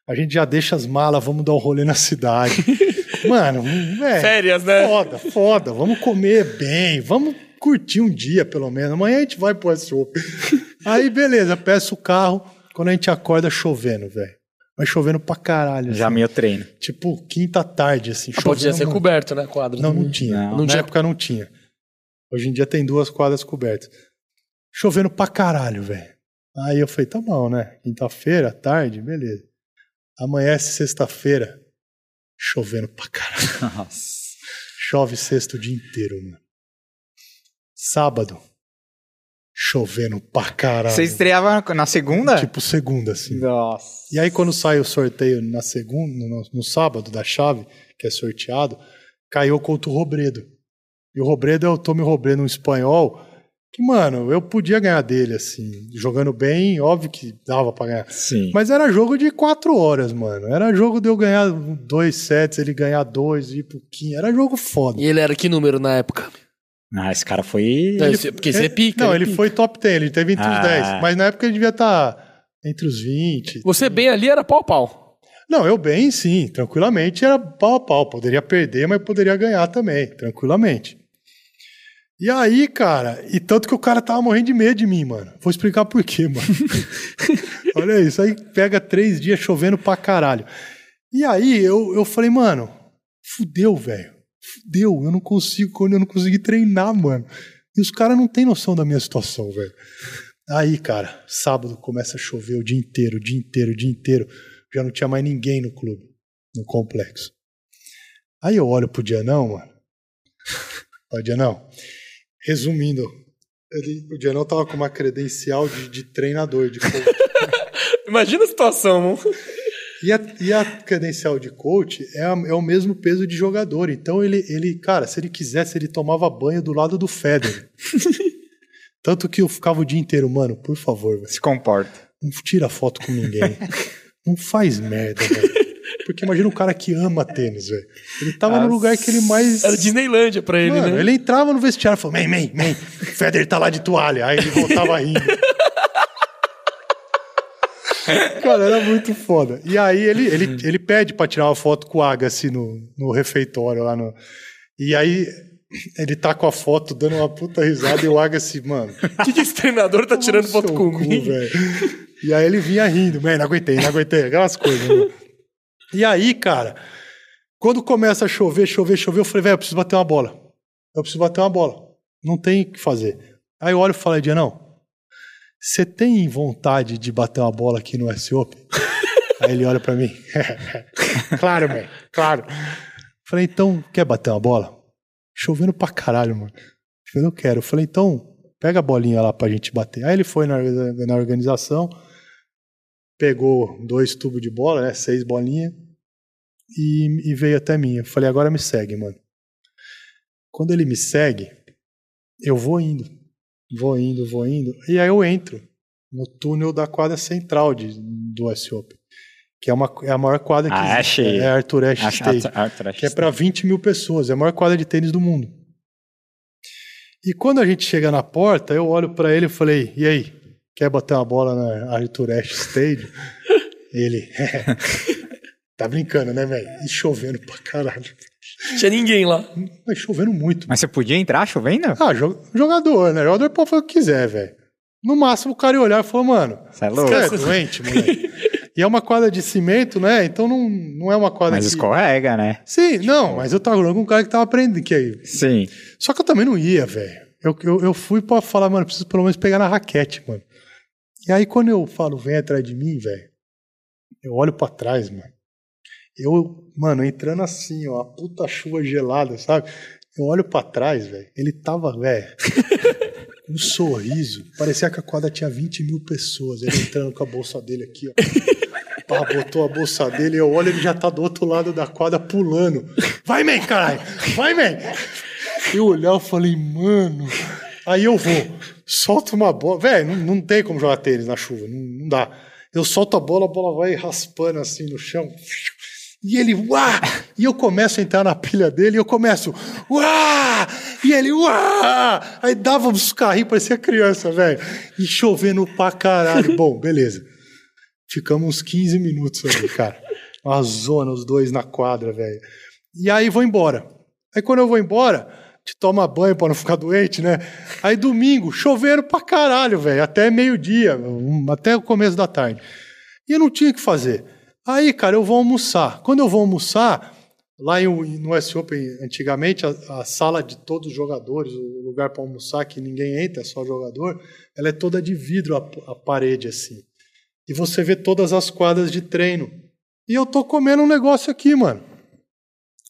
A gente já deixa as malas, vamos dar um rolê na cidade. Mano, velho. Férias, né? Foda, foda. Vamos comer bem, vamos curtir um dia pelo menos. Amanhã a gente vai pro SOP. Aí, beleza, peço o carro. Quando a gente acorda chovendo, velho. Vai chovendo pra caralho. Já assim. meu treino. Tipo, quinta tarde, assim. Ah, podia ser muito. coberto, né? Quadro. Não, não tinha. Não. Na tinha? época não tinha. Hoje em dia tem duas quadras cobertas. Chovendo pra caralho, velho. Aí eu falei, tá bom, né? Quinta-feira, tarde, beleza. Amanhece sexta-feira, chovendo pra caralho. Nossa. Chove sexta o dia inteiro, mano. Sábado, chovendo pra caralho. Você estreava na segunda? Tipo segunda, assim. Nossa. E aí, quando sai o sorteio na segunda, no, no sábado da chave, que é sorteado, caiu contra o Robredo. E o Robredo é o Tommy Robredo, um espanhol, que, mano, eu podia ganhar dele, assim, jogando bem, óbvio que dava pra ganhar. Sim. Mas era jogo de quatro horas, mano. Era jogo de eu ganhar dois sets, ele ganhar dois, ir pro quinto. Era jogo foda. E ele era que número na época? Ah, esse cara foi. Não, esse- porque você é pica. Não, é ele pica. foi top 10, ele teve entre Ah. os 10. Mas na época ele devia estar entre os 20. Você bem ali era pau a pau. Não, eu bem, sim, tranquilamente era pau a pau. Poderia perder, mas poderia ganhar também, tranquilamente. E aí, cara, e tanto que o cara tava morrendo de medo de mim, mano. Vou explicar por quê, mano. Olha isso, aí pega três dias chovendo pra caralho. E aí eu, eu falei, mano, fudeu, velho. Fudeu, eu não consigo, eu não consegui treinar, mano. E os caras não têm noção da minha situação, velho. Aí, cara, sábado começa a chover o dia inteiro, o dia inteiro, o dia inteiro. Já não tinha mais ninguém no clube, no complexo. Aí eu olho pro Dianão, mano. Ó, Dianão. Resumindo, ele, o Dianão tava com uma credencial de, de treinador, de coach. Imagina a situação, mano. E a, e a credencial de coach é, a- é o mesmo peso de jogador. Então ele, ele, cara, se ele quisesse, ele tomava banho do lado do Federer. Tanto que eu ficava o dia inteiro, mano, por favor, velho, Se comporta. não tira foto com ninguém. não faz merda, velho. Porque imagina um cara que ama tênis, velho. Ele tava no lugar que ele mais. Era Disneylândia pra ele, Mano, né? ele entrava no vestiário e falou: Man, man, man, o Federer tá lá de toalha. Aí ele voltava rindo. Cara, era muito foda. E aí ele, ele, ele pede pra tirar uma foto com o Agassi no, no refeitório lá no. E aí ele tá com a foto dando uma puta risada e o Agassi, mano. O que, que esse treinador tá tirando foto cu, comigo? velho. E aí ele vinha rindo, man, não aguentei, não aguentei, aquelas coisas. né? E aí, cara, quando começa a chover, chover, chover, eu falei, velho, eu preciso bater uma bola. Eu preciso bater uma bola. Não tem o que fazer. Aí eu olho e falo, Dia, não. Você tem vontade de bater uma bola aqui no S Open? aí ele olha pra mim. claro, man, claro. Falei, então, quer bater uma bola? Chovendo pra caralho, mano. Eu não quero. Eu falei, então, pega a bolinha lá pra gente bater. Aí ele foi na, na organização, pegou dois tubos de bola, né? Seis bolinhas, e, e veio até mim. Eu falei, agora me segue, mano. Quando ele me segue, eu vou indo. Vou indo, vou indo. E aí eu entro no túnel da quadra central de, do S Open. Que é, uma, é a maior quadra que Ah, existe. achei. É a Arthur Ashe acho- acho- acho- que é para 20 mil pessoas, é a maior quadra de tênis do mundo. E quando a gente chega na porta, eu olho para ele e falei: E aí, quer bater uma bola na Arthur Ashe Stadium? ele, tá brincando, né, velho? E chovendo pra caralho. Tinha ninguém lá. Mas chovendo muito. Mas você podia entrar chovendo? Ah, jo- jogador, né? Jogador pode fazer o que quiser, velho. No máximo o cara ia olhar e falar, mano, Você é você louco? é doente, moleque. E é uma quadra de cimento, né? Então não, não é uma quadra Mas que... escorrega, né? Sim, não, mas eu tava falando com um cara que tava aprendendo, que aí, Sim. Só que eu também não ia, velho. Eu, eu, eu fui pra falar, mano, preciso pelo menos pegar na raquete, mano. E aí quando eu falo, vem atrás de mim, velho, eu olho pra trás, mano. Eu, mano, entrando assim, ó, a puta chuva gelada, sabe? Eu olho pra trás, velho. Ele tava, velho, com um sorriso. Parecia que a quadra tinha 20 mil pessoas. Ele entrando com a bolsa dele aqui, ó. Pá, botou a bolsa dele, eu olho, ele já tá do outro lado da quadra pulando. Vai, man, caralho! Vai, man! Eu olhar, eu falei, mano. Aí eu vou, solto uma bola. Velho, não, não tem como jogar tênis na chuva, não, não dá. Eu solto a bola, a bola vai raspando assim no chão. E ele, uá! E eu começo a entrar na pilha dele e eu começo, uá! E ele, uá! Aí dava uns carrinhos, parecia criança, velho. E chovendo pra caralho. Bom, beleza. Ficamos uns 15 minutos ali, cara. Uma zona, os dois na quadra, velho. E aí vou embora. Aí quando eu vou embora, te toma banho pra não ficar doente, né? Aí domingo, chovendo pra caralho, velho. Até meio-dia, até o começo da tarde. E eu não tinha o que fazer. Aí, cara, eu vou almoçar. Quando eu vou almoçar, lá em- no S Open, antigamente, a, a sala de todos os jogadores, o lugar para almoçar que ninguém entra, é só jogador, ela é toda de vidro, a, a parede assim. E você vê todas as quadras de treino. E eu tô comendo um negócio aqui, mano.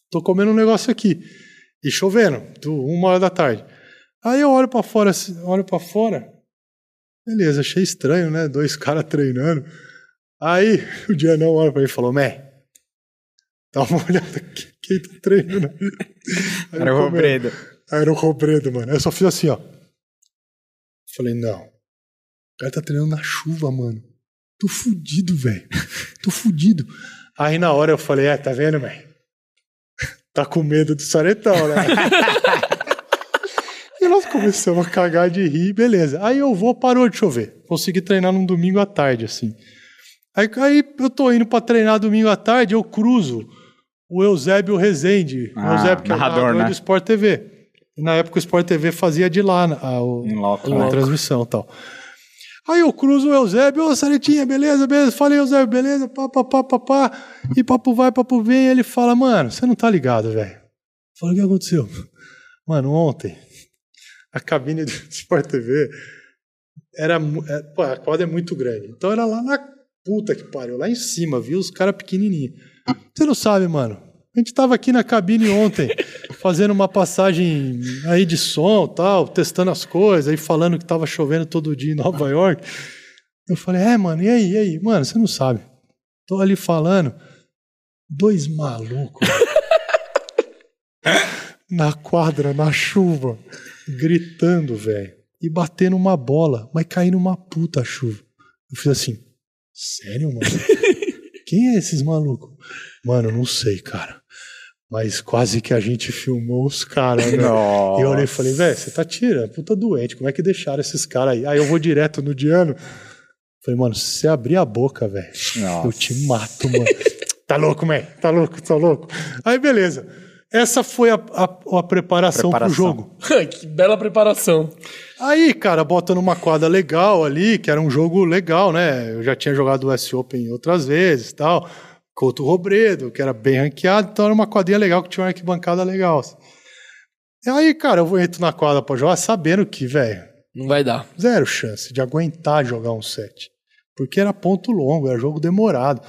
Tô comendo um negócio aqui. E chovendo, do- uma hora da tarde. Aí eu olho pra fora, assim, olho para fora. Beleza, achei estranho, né? Dois caras treinando. Aí o Dianão olha pra mim e falou: Mé, dá uma olhada aqui, quem tá treinando aí. Era o. Robredo. Aí era o Robredo, mano. Aí eu só fiz assim, ó. Falei, não. O cara tá treinando na chuva, mano. Tô fudido, velho. Tô fudido. Aí na hora eu falei, é, tá vendo, velho? Tá com medo do saretão, né? e nós começamos a cagar de rir, beleza. Aí eu vou, parou de chover. Consegui treinar num domingo à tarde, assim. Aí, aí eu tô indo pra treinar domingo à tarde, eu cruzo o Eusébio Rezende. o Ah, Eusébio, que é o narrador, narrador né? do Sport TV. E na época o Sport TV fazia de lá a, o- Em loco, a né? transmissão e tal. Aí eu cruzo o Eusébio, ô Saretinha, beleza, beleza? Falei, Eusébio, beleza? Pá, pá, pá, pá, pá. E papo vai, papo vem. Ele fala, mano, você não tá ligado, velho. Falei, o que aconteceu? Mano, ontem, a cabine do Sport TV era. é, pô, a quadra é muito grande. Então era lá na puta que pariu, lá em cima, viu? Os caras pequenininhos. Você não sabe, mano. A gente tava aqui na cabine ontem, fazendo uma passagem aí de som tal, testando as coisas, aí falando que tava chovendo todo dia em Nova York. Eu falei, é, mano, e aí, e aí? Mano, você não sabe. Tô ali falando, dois malucos. na quadra, na chuva, gritando, velho. E batendo uma bola, mas caindo uma puta chuva. Eu fiz assim, sério, mano? Quem é esses malucos? Mano, não sei, cara. Mas quase que a gente filmou os caras, né? E eu olhei e falei, velho, você tá tirando, puta doente, como é que deixaram esses caras aí? Aí eu vou direto no Diano. Falei, mano, se você abrir a boca, velho, eu te mato, mano. tá louco, man? Tá louco, tá louco. Aí, beleza. Essa foi a, a, a preparação, preparação pro jogo. que bela preparação. Aí, cara, bota numa quadra legal ali, que era um jogo legal, né? Eu já tinha jogado o S Open outras vezes tal. Couto Robredo, que era bem ranqueado, então era uma quadrinha legal que tinha uma arquibancada legal. Assim. E aí, cara, eu entro na quadra pra jogar sabendo que, velho. Não vai dar. Zero chance de aguentar jogar um set. Porque era ponto longo, era jogo demorado.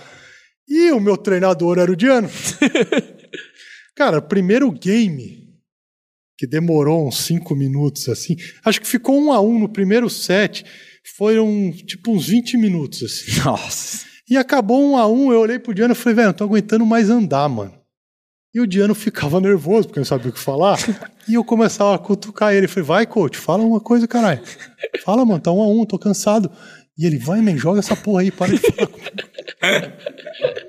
E o meu treinador era o Diano. cara, primeiro game, que demorou uns cinco minutos assim, acho que ficou um a um no primeiro set, foram tipo uns 20 minutos assim. Nossa. E acabou um a um, eu olhei pro Diano e falei, velho, não tô aguentando mais andar, mano. E o Diano ficava nervoso, porque não sabia o que falar. e eu começava a cutucar ele. Falei, vai, coach, fala uma coisa, caralho. Fala, mano, tá um a um, tô cansado. E ele, vai, man, joga essa porra aí, para de falar comigo.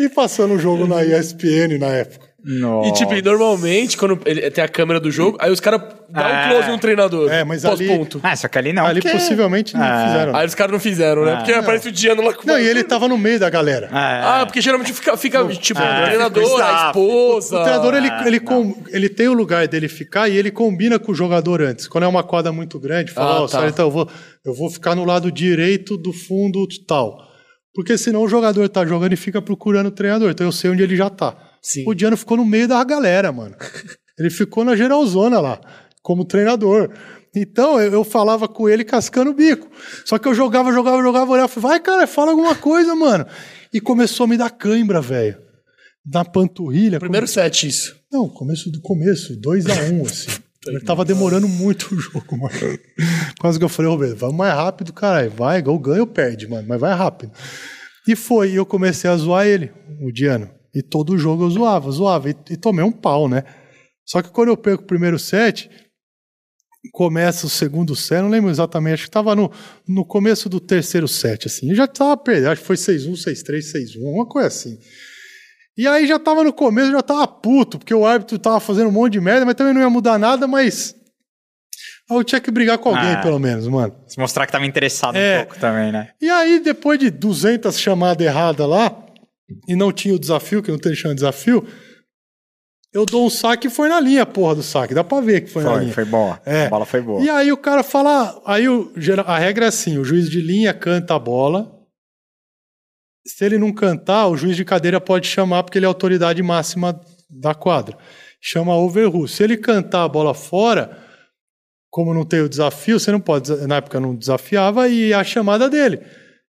e passando o jogo na ESPN na época. Nossa. E, tipo, normalmente, quando ele tem a câmera do jogo, aí os caras dão é. um close no treinador. É, mas ali... ponto. Ah, só que ali não. Ali porque... possivelmente não é. fizeram. Aí os caras não fizeram, né? É. Porque aparece o Diano lá com Não, e ele tava no meio da galera. É. Ah, porque geralmente fica, fica tipo, o treinador, a esposa... O treinador, ele, ele, com, ele tem o lugar dele ficar e ele combina com o jogador antes. Quando é uma quadra muito grande, fala, ó, ah, oh, tá. então eu vou, eu vou ficar no lado direito do fundo tal. Porque senão o jogador tá jogando e fica procurando o treinador. Então eu sei onde ele já tá. Sim. O Diano ficou no meio da galera, mano. Ele ficou na geralzona lá, como treinador. Então eu, eu, falava com ele cascando o bico. Só que eu jogava, jogava, jogava, olhava, falei, vai, cara, fala alguma coisa, mano. E começou a me dar cãibra, velho. Na panturrilha. Primeiro come... set, isso. Não, começo do começo, 2 a 1 um, assim. Ele tava demorando muito o jogo, mano. Quase que eu falei, Roberto, vai mais rápido, caralho. Vai, ou ganha ou perde, mano, mas vai rápido. E foi, e eu comecei a zoar ele, o Diano. E todo jogo eu zoava, zoava. E, e tomei um pau, né? Só que quando eu perco o primeiro set, começa o segundo set, não lembro exatamente, acho que estava no, no começo do terceiro set, assim. já estava perdendo, acho que foi 6-1, 6-3, 6-1, uma coisa assim. E aí já estava no começo, já estava puto, porque o árbitro estava fazendo um monte de merda, mas também não ia mudar nada, mas. Eu tinha que brigar com alguém, ah, pelo menos, mano. Se mostrar que estava interessado é. um pouco também, né? E aí, depois de 200 chamadas erradas lá, e não tinha o desafio, que não tem chão de desafio, eu dou um saque e foi na linha, porra do saque. Dá pra ver que foi, foi na linha. Foi boa. É. A bola foi boa. E aí o cara fala. Aí o, a regra é assim: o juiz de linha canta a bola. Se ele não cantar, o juiz de cadeira pode chamar, porque ele é a autoridade máxima da quadra. Chama overrule. Se ele cantar a bola fora, como não tem o desafio, você não pode. Na época não desafiava, e a chamada dele.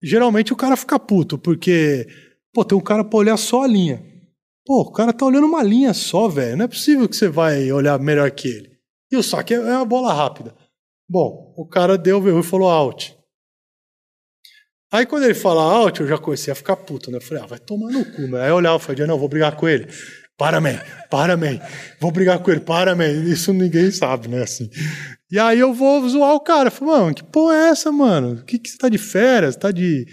Geralmente o cara fica puto, porque Pô, tem um cara pra olhar só a linha. Pô, o cara tá olhando uma linha só, velho. Não é possível que você vai olhar melhor que ele. E o saque é uma bola rápida. Bom, o cara deu o e falou out. Aí quando ele fala out, eu já comecei a ficar puto, né? Eu falei, ah, vai tomar no cu, né? Aí eu olhava e falei, não, vou brigar com ele. Para, man, para, man. Vou brigar com ele, para, man. Isso ninguém sabe, né? Assim. E aí eu vou zoar o cara. Eu falei, mano, que porra é essa, mano? Que que você tá de férias? Tá de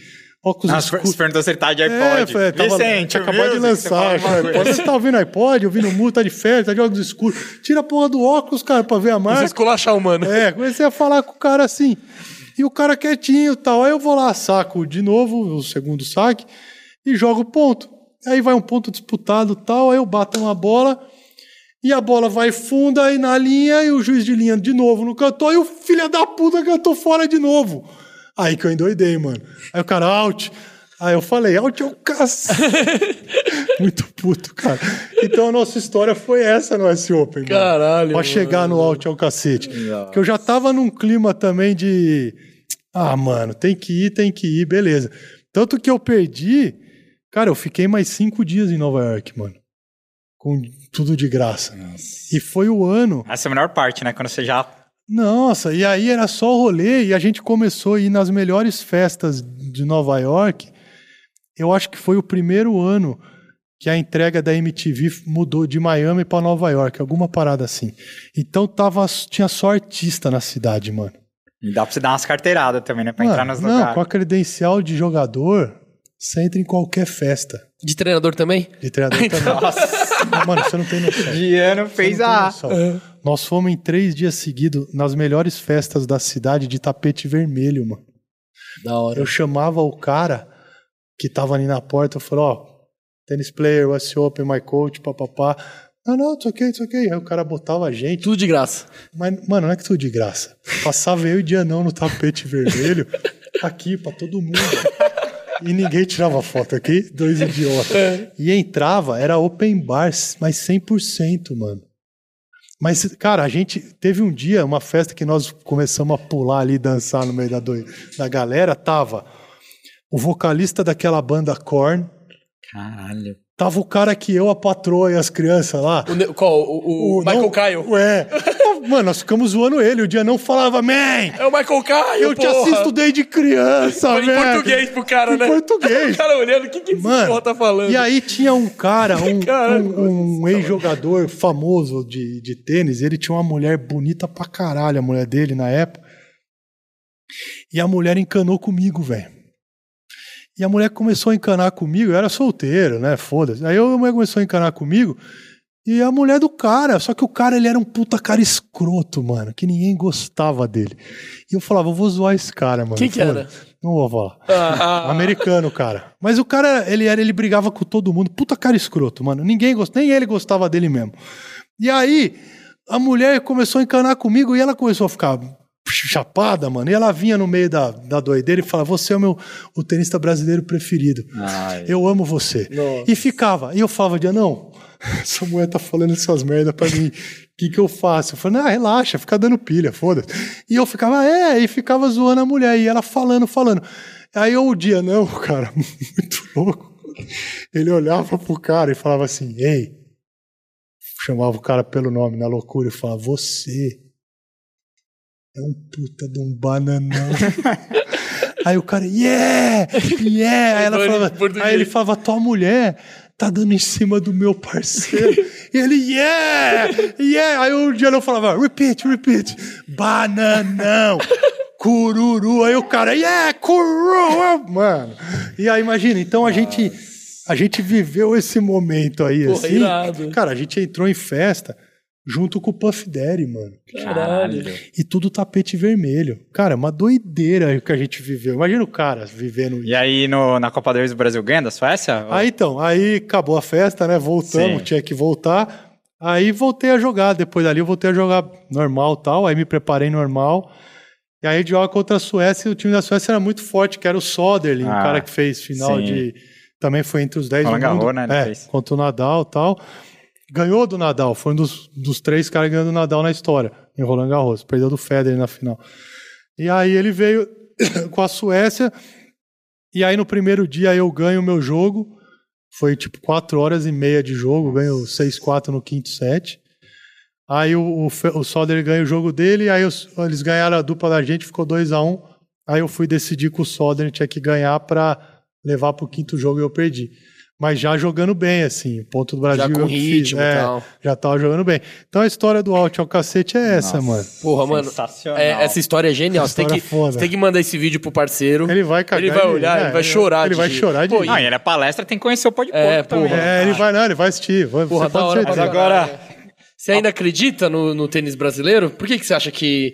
óculos Nossa, escuros. Perguntou se ele tá de iPod. É, tava, Vicente, acabou de lançar. Você, você tá ouvindo iPod, ouvindo música, tá de férias, tá de óculos escuros. Tira a porra do óculos, cara, pra ver a marca. Você esculachar o mano. É, comecei a falar com o cara assim. E o cara quietinho tal. Aí eu vou lá, saco de novo, o segundo saque, e jogo ponto. Aí vai um ponto disputado tal, aí eu bato uma bola, e a bola vai funda aí na linha, e o juiz de linha de novo no cantor, e o filho da puta cantou fora de novo. Aí que eu endoidei, mano. Aí o cara, out. Aí eu falei, out é o cacete. Muito puto, cara. Então a nossa história foi essa no S Open. Caralho. Pra chegar no out é o cacete. Nossa. Porque eu já tava num clima também de. Ah, mano, tem que ir, tem que ir, beleza. Tanto que eu perdi. Cara, eu fiquei mais cinco dias em Nova York, mano. Com tudo de graça. E foi o ano. Essa é a melhor parte, né? Quando você já. Nossa, e aí era só rolê e a gente começou a ir nas melhores festas de Nova York. Eu acho que foi o primeiro ano que a entrega da MTV mudou de Miami para Nova York, alguma parada assim. Então tava, tinha só artista na cidade, mano. E dá pra você dar umas carteiradas também, né? Pra Mano, entrar nos não, lugares. com a credencial de jogador, você entra em qualquer festa. De treinador também? De treinador também. Não, Mano, você não tem noção. Giano Você fez a. noção. Nós fomos em três dias seguidos nas melhores festas da cidade de tapete vermelho, mano. Da hora. Eu chamava o cara que tava ali na porta, eu falei, ó, tennis player, what's your open, my coach, papapá. Não, não, it's okay, it's okay. Aí o cara botava a gente. Tudo de graça. Mas, mano, não é que tudo de graça. Passava eu e Dianão no tapete vermelho, aqui pra todo mundo. E ninguém tirava foto aqui, dois idiotas. E entrava, era open bar, mas 100%, mano. Mas, cara, a gente teve um dia, uma festa que nós começamos a pular ali, dançar no meio da, doi- da galera. Tava o vocalista daquela banda Korn, Caralho. tava o cara que eu, a patroa e as crianças lá. O, ne- qual? O, o Michael não- Caio. Ué. Mano, nós ficamos zoando ele. O dia não falava, man, É o Michael Caio, eu te porra. assisto desde criança, Foi em velho. português pro cara, Em né? português. O cara olhando, o que que esse Mano, porra tá falando? E aí tinha um cara, um, um- um ex-jogador famoso de, de tênis, ele tinha uma mulher bonita pra caralho, a mulher dele na época. E a mulher encanou comigo, velho. E a mulher começou a encanar comigo, eu era solteiro, né? Foda-se. Aí a mulher começou a encanar comigo. E a mulher do cara, só que o cara ele era um puta cara escroto, mano, que ninguém gostava dele. E eu falava, eu vou zoar esse cara, mano. Quem que era? Não vou falar. Ah, ah, Americano, cara. Mas o cara, ele era, ele brigava com todo mundo. Puta cara escroto, mano. Ninguém gostava, nem ele gostava dele mesmo. E aí, a mulher começou a encanar comigo e ela começou a ficar chapada, mano. E ela vinha no meio da, da doideira e falava: Você é o meu o tenista brasileiro preferido. Ai. Eu amo você. Nossa. E ficava. E eu falava, dia não, essa mulher tá falando essas merdas pra mim. O que, que eu faço? Eu falei, não, relaxa, fica dando pilha, foda-se. E eu ficava, é, e ficava zoando a mulher. E ela falando, falando. Aí eu, o dia não, cara, muito louco. Ele olhava pro cara e falava assim, ei. Chamava o cara pelo nome, na loucura, e falava, você é um puta de um bananão. Aí o cara, yeah, yeah. Aí, ela falava, aí ele falava, tua mulher tá dando em cima do meu parceiro. e ele, yeah, yeah. Aí o Diano falava, repeat, repeat. Bananão, cururu. Aí o cara, yeah, cururu. Mano. E aí imagina, então a gente, a gente viveu esse momento aí, Porra, assim. irado. Cara, a gente entrou em festa junto com o Puff Daddy, mano. Caralho. E tudo tapete vermelho. Cara, é uma doideira o que a gente viveu. Imagina o cara vivendo E aí no, na Copa 2 do Brasil ganha da Suécia? Aí então, aí acabou a festa, né? Voltamos, Sim. tinha que voltar. Aí voltei a jogar. Depois dali eu voltei a jogar normal tal. Aí me preparei normal. E aí gente joga contra a Suécia. E o time da Suécia era muito forte, que era o Soderling, o Ah, cara que fez final sim. de. Também foi entre os 10 do mundo. Garros, né, É, fez. contra o Nadal tal. Ganhou do Nadal. Foi um dos, dos três caras que ganhou do Nadal na história, em Roland Garros. Perdeu do Federer na final. E aí ele veio com a Suécia. E aí no primeiro dia eu ganho o meu jogo. Foi tipo 4 horas e meia de jogo, ganho 6-4 no quinto set. Aí o, o, o Soder ganha o jogo dele, aí os- eles ganharam a dupla da gente, ficou 2 a 1 Aí eu fui decidir que o Soder tinha que ganhar para levar pro quinto jogo e eu perdi. Mas já jogando bem, assim, o ponto do Brasil. Já com eu que fiz, ritmo e é, tal. Já tava jogando bem. Então a história do out ao cacete é essa, Nossa. mano. Porra, mano. Sensacional. é, essa história é genial. Você tem, que, foda. você tem que mandar esse vídeo pro parceiro. Ele vai cagar. Ele vai olhar, ele vai chorar Ele de vai chorar de Pô. Ah, e ele é palestra, tem que conhecer o pó de É, também. porra. É, ele vai, não, ele vai assistir. Vai, Porra, você pode hora pra Agora-. Você ainda acredita no, no tênis brasileiro? Por que, que você acha que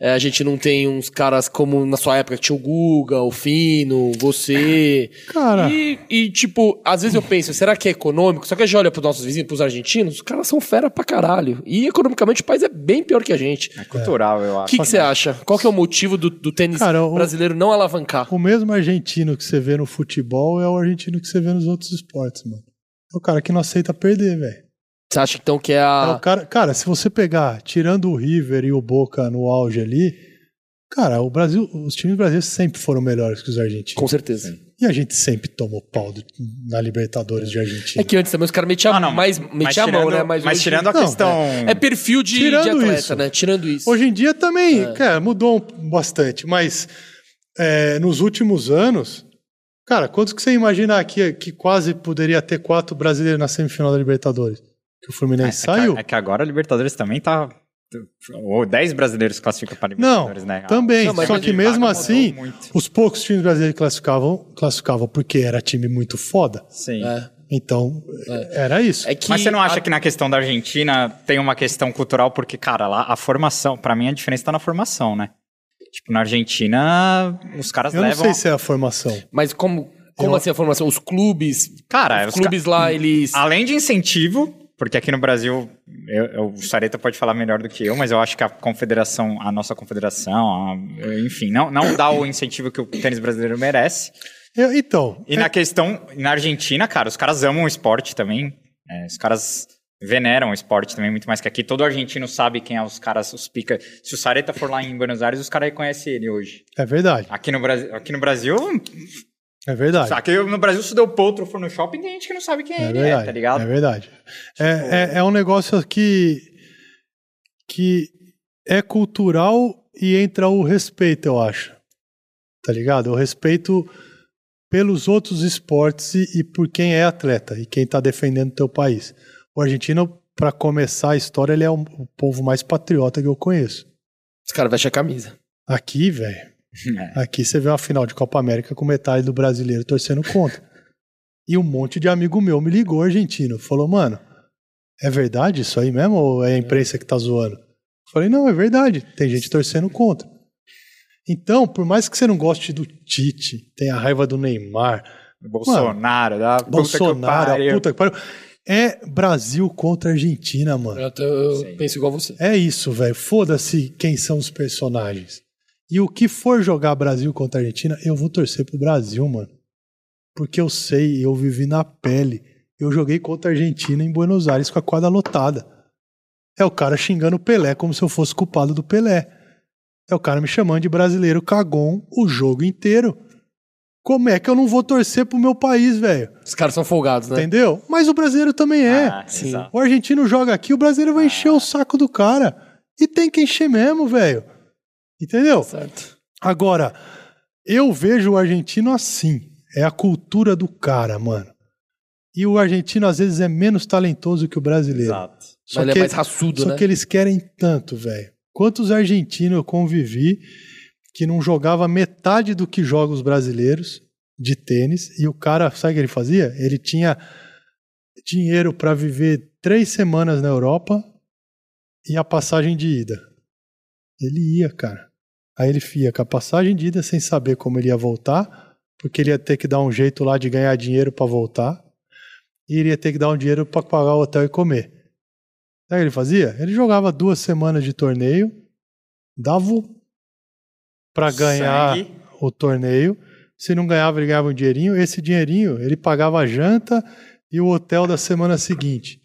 é, a gente não tem uns caras como na sua época, tinha o Guga, o Fino, você? Cara. E, e, tipo, às vezes eu penso, será que é econômico? Só que a gente olha pros nossos vizinhos, pros argentinos, os caras são fera pra caralho. E economicamente o país é bem pior que a gente. É cultural, eu O acho. que, que você acha? Qual que é o motivo do, do tênis Cara, o- brasileiro não alavancar? O mesmo argentino que você vê no futebol é o argentino que você vê nos outros esportes, mano. É o cara que não aceita perder, velho. Você acha então que é É a. o cara, cara, se você pegar, tirando o River e o Boca no auge ali, cara, o Brasil, os times brasileiros sempre foram melhores que os argentinos. Com certeza. E a gente sempre tomou pau do- na Libertadores de Argentina. É que antes também os caras metiam Ah, não, mais, mas metiam a mão, tirando- né? Mas, mas hoje- tirando a Não, questão. É perfil de, de Tirando atleta, isso. né? Tirando isso. Hoje em dia também, cara, mudou um- bastante, mas é, nos últimos anos, cara, quantos que você imagina aqui que quase poderia ter quatro brasileiros na semifinal da Libertadores? Que o Fluminense É saiu? que, é que agora a Libertadores também tá. Ou 10 brasileiros classificam para Não, Libertadores, né? também. Não, Só que mesmo assim, os poucos times brasileiros classificavam, classificavam porque era time muito foda. Sim. É. Então, era isso. É que Mas você não acha a- que na questão da Argentina tem uma questão cultural? Porque, cara, lá a formação, pra mim a diferença tá na formação, né? Tipo, na Argentina, os caras Eu não levam. sei se é a formação. Mas como, como Eu- assim a formação? Os clubes. Cara, os os clubes lá, eles. Além de incentivo, porque aqui no Brasil, eu, eu- o Sareta pode falar melhor do que eu, mas eu acho que a confederação, a nossa confederação, a- enfim, não, não dá o incentivo que o tênis brasileiro merece. Eu- então, E na questão, na Argentina, cara, os caras amam o esporte também. É, os caras veneram o esporte também muito mais que aqui. Todo argentino sabe quem é os caras, os pica. Se o Sareta for lá em Buenos Aires, os caras reconhecem ele hoje. é verdade. Aqui no Brasil, aqui no Brasil, É verdade. aqui no Brasil, se o Del Potro for no shopping, tem gente que não sabe quem É ele verdade. é, tá ligado? É verdade. É, é, é um negócio que, que é cultural e entra o respeito, eu acho. Tá ligado? O respeito pelos outros esportes e, e por quem é atleta e quem tá defendendo o teu país. O argentino, para começar a história, ele é o, o povo mais patriota que eu conheço. Os caras vestem a camisa. Aqui, velho, É. Aqui você vê uma final de Copa América com metade do brasileiro torcendo contra. E um monte de amigo meu me ligou, argentino. Falou, mano, é verdade isso aí mesmo ou é a imprensa que tá zoando? Eu falei, não, é verdade. Tem gente torcendo contra. Então, por mais que você não goste do Tite, tenha raiva do Neymar, Bolsonaro, da puta que Bolsonaro, a pariu. puta que pariu. É Brasil contra Argentina, mano. Eu, eu penso igual você. É isso, velho. Foda-se quem são os personagens. E o que for jogar Brasil contra Argentina, eu vou torcer pro Brasil, mano. Porque eu sei, eu vivi na pele. Eu joguei contra a Argentina em Buenos Aires com a quadra lotada. É o cara xingando o Pelé como se eu fosse culpado do Pelé. É o cara me chamando de brasileiro cagão o jogo inteiro. Como é que eu não vou torcer pro meu país, velho? Os caras são folgados, né? Entendeu? Mas o brasileiro também é. Ah. O argentino joga aqui, o brasileiro vai encher o saco do cara. E tem que encher mesmo, velho. Entendeu? Certo. Agora, eu vejo o argentino assim. É a cultura do cara, mano. E o argentino, às vezes, é menos talentoso que o brasileiro. Exato. Só Mas ele que, é mais raçudo, só né? que eles querem tanto, velho. Quantos argentinos eu convivi que não jogava metade do que jogam os brasileiros de tênis e o cara, sabe o que ele fazia? Ele tinha dinheiro para viver três semanas na Europa e a passagem de ida. Ele ia, cara. Aí ele ia com a passagem de ida sem saber como ele ia voltar, porque ele ia ter que dar um jeito lá de ganhar dinheiro para voltar e ele ia ter que dar um dinheiro para pagar o hotel e comer. Sabe o que ele fazia? Ele jogava duas semanas de torneio, dava para ganhar Sangue. o torneio. Se não ganhava, ele ganhava um dinheirinho. Esse dinheirinho, ele pagava a janta e o hotel da semana seguinte.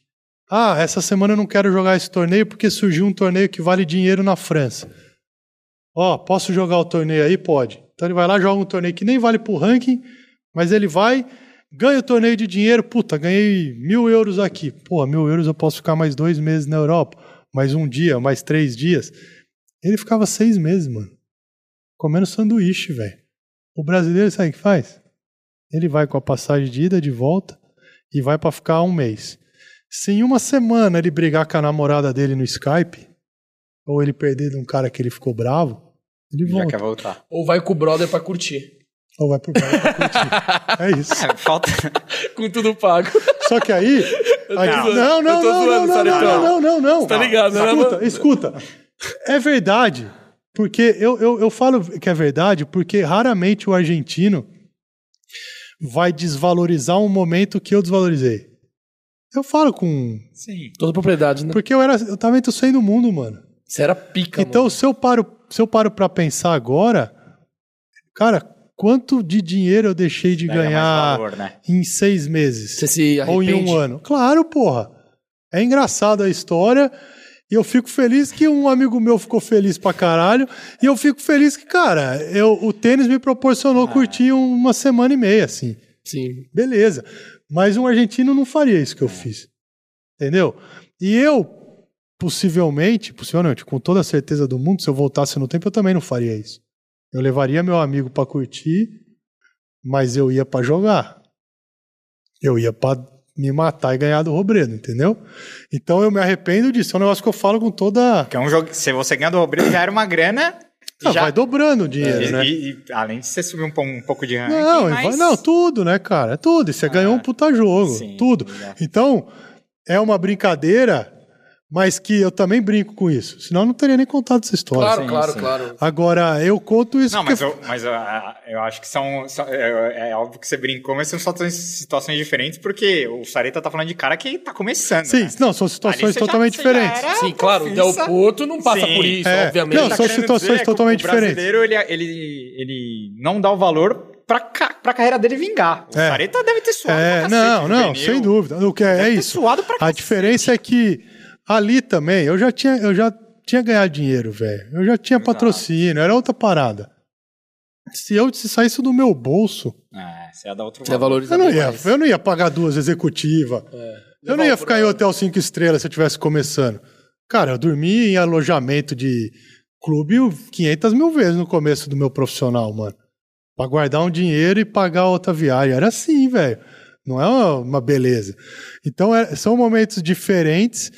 Ah, essa semana eu não quero jogar esse torneio porque surgiu um torneio que vale dinheiro na França. Ó, posso jogar o torneio aí? Pode. Então ele vai lá, joga um torneio que nem vale pro ranking, mas ele vai, ganha o torneio de dinheiro. Puta, ganhei mil euros aqui. Pô, mil euros eu posso ficar mais dois meses na Europa, mais um dia, mais três dias. Ele ficava seis meses, mano, comendo sanduíche, velho. O brasileiro sabe o que faz? Ele vai com a passagem de ida, de volta, e vai pra ficar um mês. Se em uma semana ele brigar com a namorada dele no Skype, ou ele perder de um cara que ele ficou bravo, ele Já volta. quer voltar. Ou vai com o brother pra curtir. Ou vai pro bar pra curtir. É isso. É, falta. Com tudo pago. Só que aí. aí- zoando. não, não, não, não, não, Saritão. não, não, não, não. Tá ligado, né? Escuta, escuta. É verdade. Porque eu, eu, eu falo que é verdade, porque raramente o argentino vai desvalorizar um momento que eu desvalorizei. Eu falo com. Sim. Toda propriedade, né? Porque eu era. Eu tava entre o 100 do mundo, mano. Você era pica, Então, mano. se eu paro, se eu paro para pensar agora, cara, quanto de dinheiro eu deixei de Pega ganhar valor, né? em seis meses Você se ou em um ano? Claro, porra. É engraçado a história E eu fico feliz que um amigo meu ficou feliz pra caralho. E eu fico feliz que, cara, eu, o tênis me proporcionou curtir uma semana e meia, assim. Sim. Beleza. Mas um argentino não faria isso que eu fiz. Entendeu? E eu, possivelmente, possivelmente, com toda a certeza do mundo, se eu voltasse no tempo, eu também não faria isso. Eu levaria meu amigo pra curtir, mas eu ia pra jogar. Eu ia pra me matar e ganhar do Robredo, entendeu? Então eu me arrependo disso. É um negócio que eu falo com toda. Que é um jogo. Se você ganhar do Robredo, já era uma grana. Ah, já... Vai dobrando o dinheiro, e, né? e- e além de você subir um, um pouco de ranking, Não, mas... não, tudo, né, cara? É tudo. E você ganhou um puta jogo. sim, tudo. Então, é uma brincadeira, mas que eu também brinco com isso. Senão eu não teria nem contado essa história. Claro, sim, claro, sim. claro. Agora, eu conto isso Não, porque. mas, eu, mas eu, eu acho que são. são- é, é óbvio que você brincou, mas são situações, situações diferentes, porque o Sareta tá falando de cara que tá começando. Sim, né? não, são situações totalmente já diferentes. Sim, claro, o Del profissa. Potro não passa Sim. por isso, É. obviamente. Não, Tá são situações dizer que totalmente o brasileiro, ele, ele, ele não dá o valor pra, ca- pra carreira dele vingar. O É. Sareta deve ter suado É, pra cacete não, não, sem dúvida. O que é, Deve é ter isso. suado pra A diferença é que ali também eu já tinha, eu já tinha ganhado dinheiro, velho. Eu já tinha patrocínio, era outra parada. Se eu se saísse do meu bolso, É, você ia dar outro Você é valor. eu não ia, mais. eu não ia pagar duas executivas. Eu não ia ficar em hotel cinco estrelas se eu estivesse começando. Cara, eu dormi em alojamento de clube 500 mil vezes no começo do meu profissional, mano. Pra guardar um dinheiro e pagar outra viagem. Era assim, velho. Não é uma, uma beleza. Então, é- são momentos diferentes,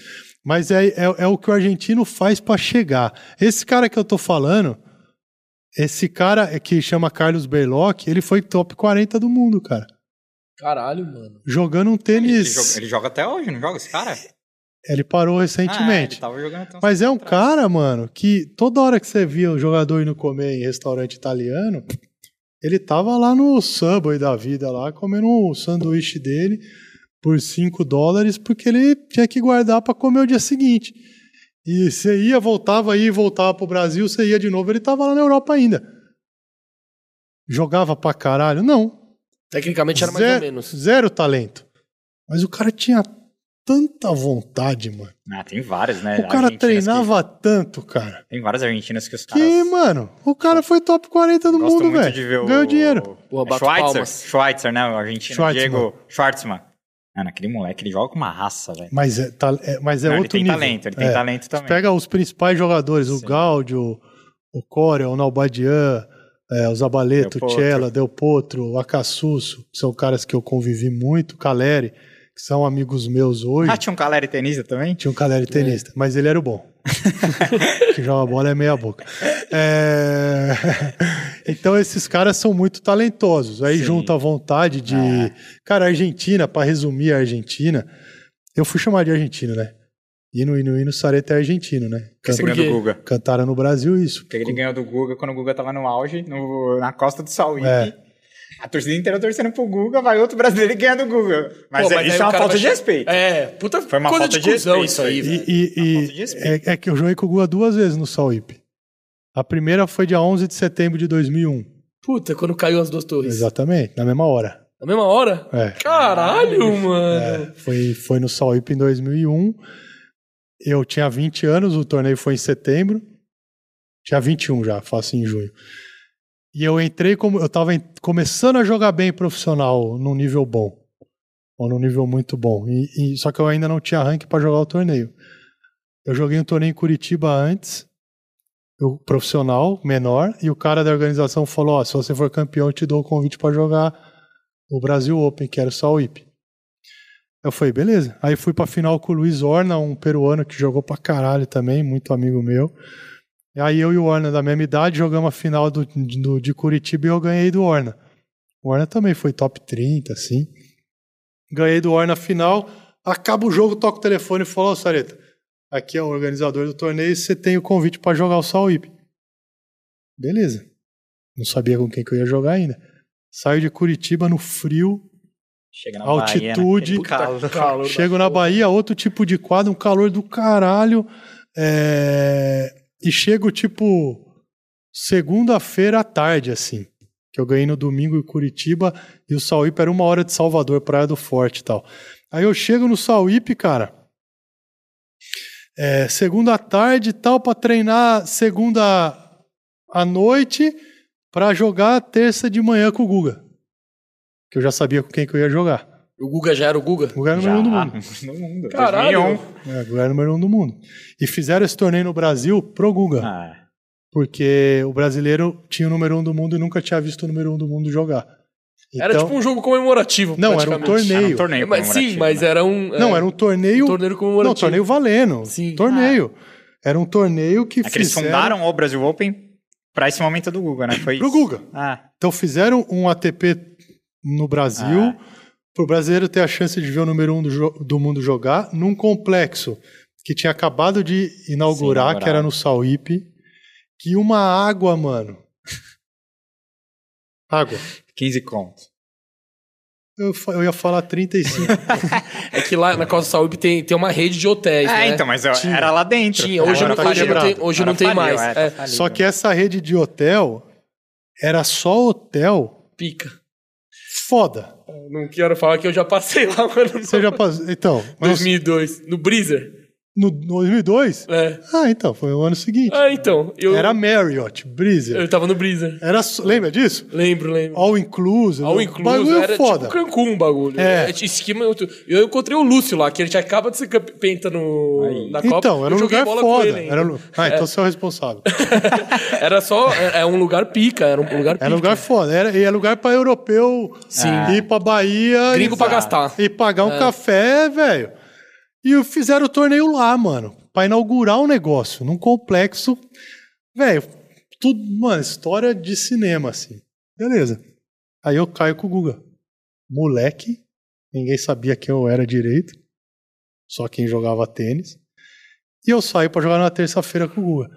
mas é, é, é o que o argentino faz pra chegar. Esse cara que eu tô falando, esse cara é que chama Carlos Berloc, ele foi top 40 do mundo, cara. Caralho, mano. Jogando um Ele tênis. joga, ele joga até hoje, não joga esse cara? Ele parou Ah, recentemente. ele tava jogando até uns Mas é um atrás. cara, mano, que toda hora que você via o jogador indo comer em restaurante italiano, ele tava lá no Subway da vida lá, comendo o sanduíche dele por 5 dólares, porque ele tinha que guardar pra comer o dia seguinte. E você ia, voltava, ia e voltava pro Brasil, você ia de novo, ele tava lá na Europa ainda. Jogava pra caralho? Não. Tecnicamente era mais zero, ou menos. Zero talento. Mas o cara tinha tanta vontade, mano. Ah, tem vários, né? O cara treinava tanto, cara. Que, tem várias argentinas que os caras. Que, mano, o cara foi top 40 do mundo, velho. o. Ganhou dinheiro. Pô, É Schweitzer. Schweitzer, né? O argentino. Schwartzman. Diego Schwartzman. Mano, aquele moleque, ele joga com uma raça, velho. Mas é, ta- é- mas é Não, ele outro tem nível. talento, ele tem É. talento também. Pega os principais jogadores, o Sim. Gaudio, o Corea, o Nalbadian, é, o Zabaleto, o Del Potro, o Acassusso, que são caras que eu convivi muito, o Caleri, que são amigos meus hoje. Ah, tinha um Caleri tenista também? Tinha um Caleri tenista, mas ele era o bom. que joga bola é meia boca. É, então esses caras são muito talentosos. Aí Sim. junta a vontade de. É. Cara, a Argentina, pra resumir a Argentina, eu fui chamar de argentino, né? Hino, hino, hino, Sareta é argentino, né? Que você Can- ganhou quê? do Guga. Cantaram no Brasil isso. Porque ele ganhou do Guga quando o Guga tava no auge, no- na costa do Sauípe. É. A torcida inteira torcendo pro Guga, vai outro brasileiro e ganha do Guga. Mas, Pô, é- aí isso é uma falta vai de respeito. É, puta Foi uma falta de respeito isso aí, E, e- Uma e falta de respeito. é, é que eu joguei com o Guga duas vezes no Sauípe. A primeira foi dia 11 de setembro de 2001. Puta, quando caiu as duas torres. Exatamente, na mesma hora. Na mesma hora? É. Caralho, mano. É, foi, foi no Sauípe em 2001. Eu tinha 20 anos, o torneio foi em setembro. Tinha 21 já, faço em junho. E eu entrei como. Eu tava começando a jogar bem profissional, num nível bom. Ou num nível muito bom. E, e- só que eu ainda não tinha rank para jogar o torneio. Eu joguei um torneio em Curitiba antes, o profissional, menor, e o cara da organização falou: Ó, se você for campeão, eu te dou o convite para jogar o Brasil Open, que era o Sauípe. Eu falei, beleza. Aí fui pra final com o Luiz Orna, um peruano que jogou pra caralho também, muito amigo meu. E aí eu e o Orna, da mesma idade, jogamos a final do, do- de Curitiba e eu ganhei do Orna. O Orna também foi top 30, assim. Ganhei do Orna final. Acaba o jogo, toca o telefone e fala, ô Sareta, aqui é o organizador do torneio e você tem o convite pra jogar o Sauípe. Beleza. Não sabia com quem que eu ia jogar ainda. Saio de Curitiba no frio, Chega na altitude, Bahia, calor. Calor Chego na porra. Bahia, outro tipo de quadro, um calor do caralho. é, E chego, tipo, segunda-feira à tarde, assim. Que eu ganhei no domingo em Curitiba e o Sauípe era uma hora de Salvador, Praia do Forte e tal. Aí eu chego no Sauípe, cara. É, segunda à tarde e tal, pra treinar segunda à noite, pra jogar terça de manhã com o Guga. Que eu já sabia com quem que eu ia jogar. O Guga já era o Guga? O Guga era o número um do mundo. no mundo. Caralho. 2001. É, o Guga era o número um do mundo. E fizeram esse torneio no Brasil pro Guga. Ah, Porque o brasileiro tinha o número um do mundo e nunca tinha visto o número um do mundo jogar. Era Então- tipo um jogo comemorativo. Não, era um torneio. era um torneio Mas, sim, mas né? era um. Não, é, era um torneio. um torneio comemorativo. Não, torneio valendo. Sim. Torneio. Era um torneio que É que eles fizeram fundaram o Brasil Open pra esse momento do Guga, né? Foi pro isso. Guga. Ah, Então fizeram um ATP no Brasil Ah. pro brasileiro ter a chance de ver o número um do, do mundo jogar num complexo que tinha acabado de inaugurar, inaugurar. que era no Sauípe, que uma água, mano. Água. 15 contos. Eu, eu ia falar 35. É que lá na Costa Saúde tem, tem uma rede de hotéis. É, né? então, mas eu- Tinha. era lá dentro. Tinha, hoje, Agora não, tá hoje não tem, hoje Agora não tem faliu, mais. é, tá É, falido. Só que essa rede de hotel era só hotel pica. foda. Não quero falar que eu já passei lá, mano. Você já passou. Então, mas 2002, no Breezer. No 2002? É. Ah, então, foi o ano seguinte. Ah, então. Eu, Era Marriott, Breezer. eu tava no Breezer. Era, lembra disso? Lembro, lembro. All inclusive. All o inclusive, Bagulho era foda. tipo Cancún o bagulho. É. É. Esquema, eu, eu encontrei o Lúcio lá, que ele já acaba de ser penta no, Aí. na Copa. Então, era Eu um joguei lugar foda. Era, ah, então você é o responsável. Era só... É, é um lugar pica, era um lugar pica. Era lugar foda. Era, e era lugar pra europeu Sim. ir pra Bahia Gringo e, pra gastar. e pagar um É. café, velho. E fizeram o torneio lá, mano. Pra inaugurar o negócio, num complexo. Velho, tudo, mano, história de cinema, assim. Beleza. Aí eu caio com o Guga. Moleque, ninguém sabia quem eu era direito. Só quem jogava tênis. E eu saio pra jogar na terça-feira com o Guga.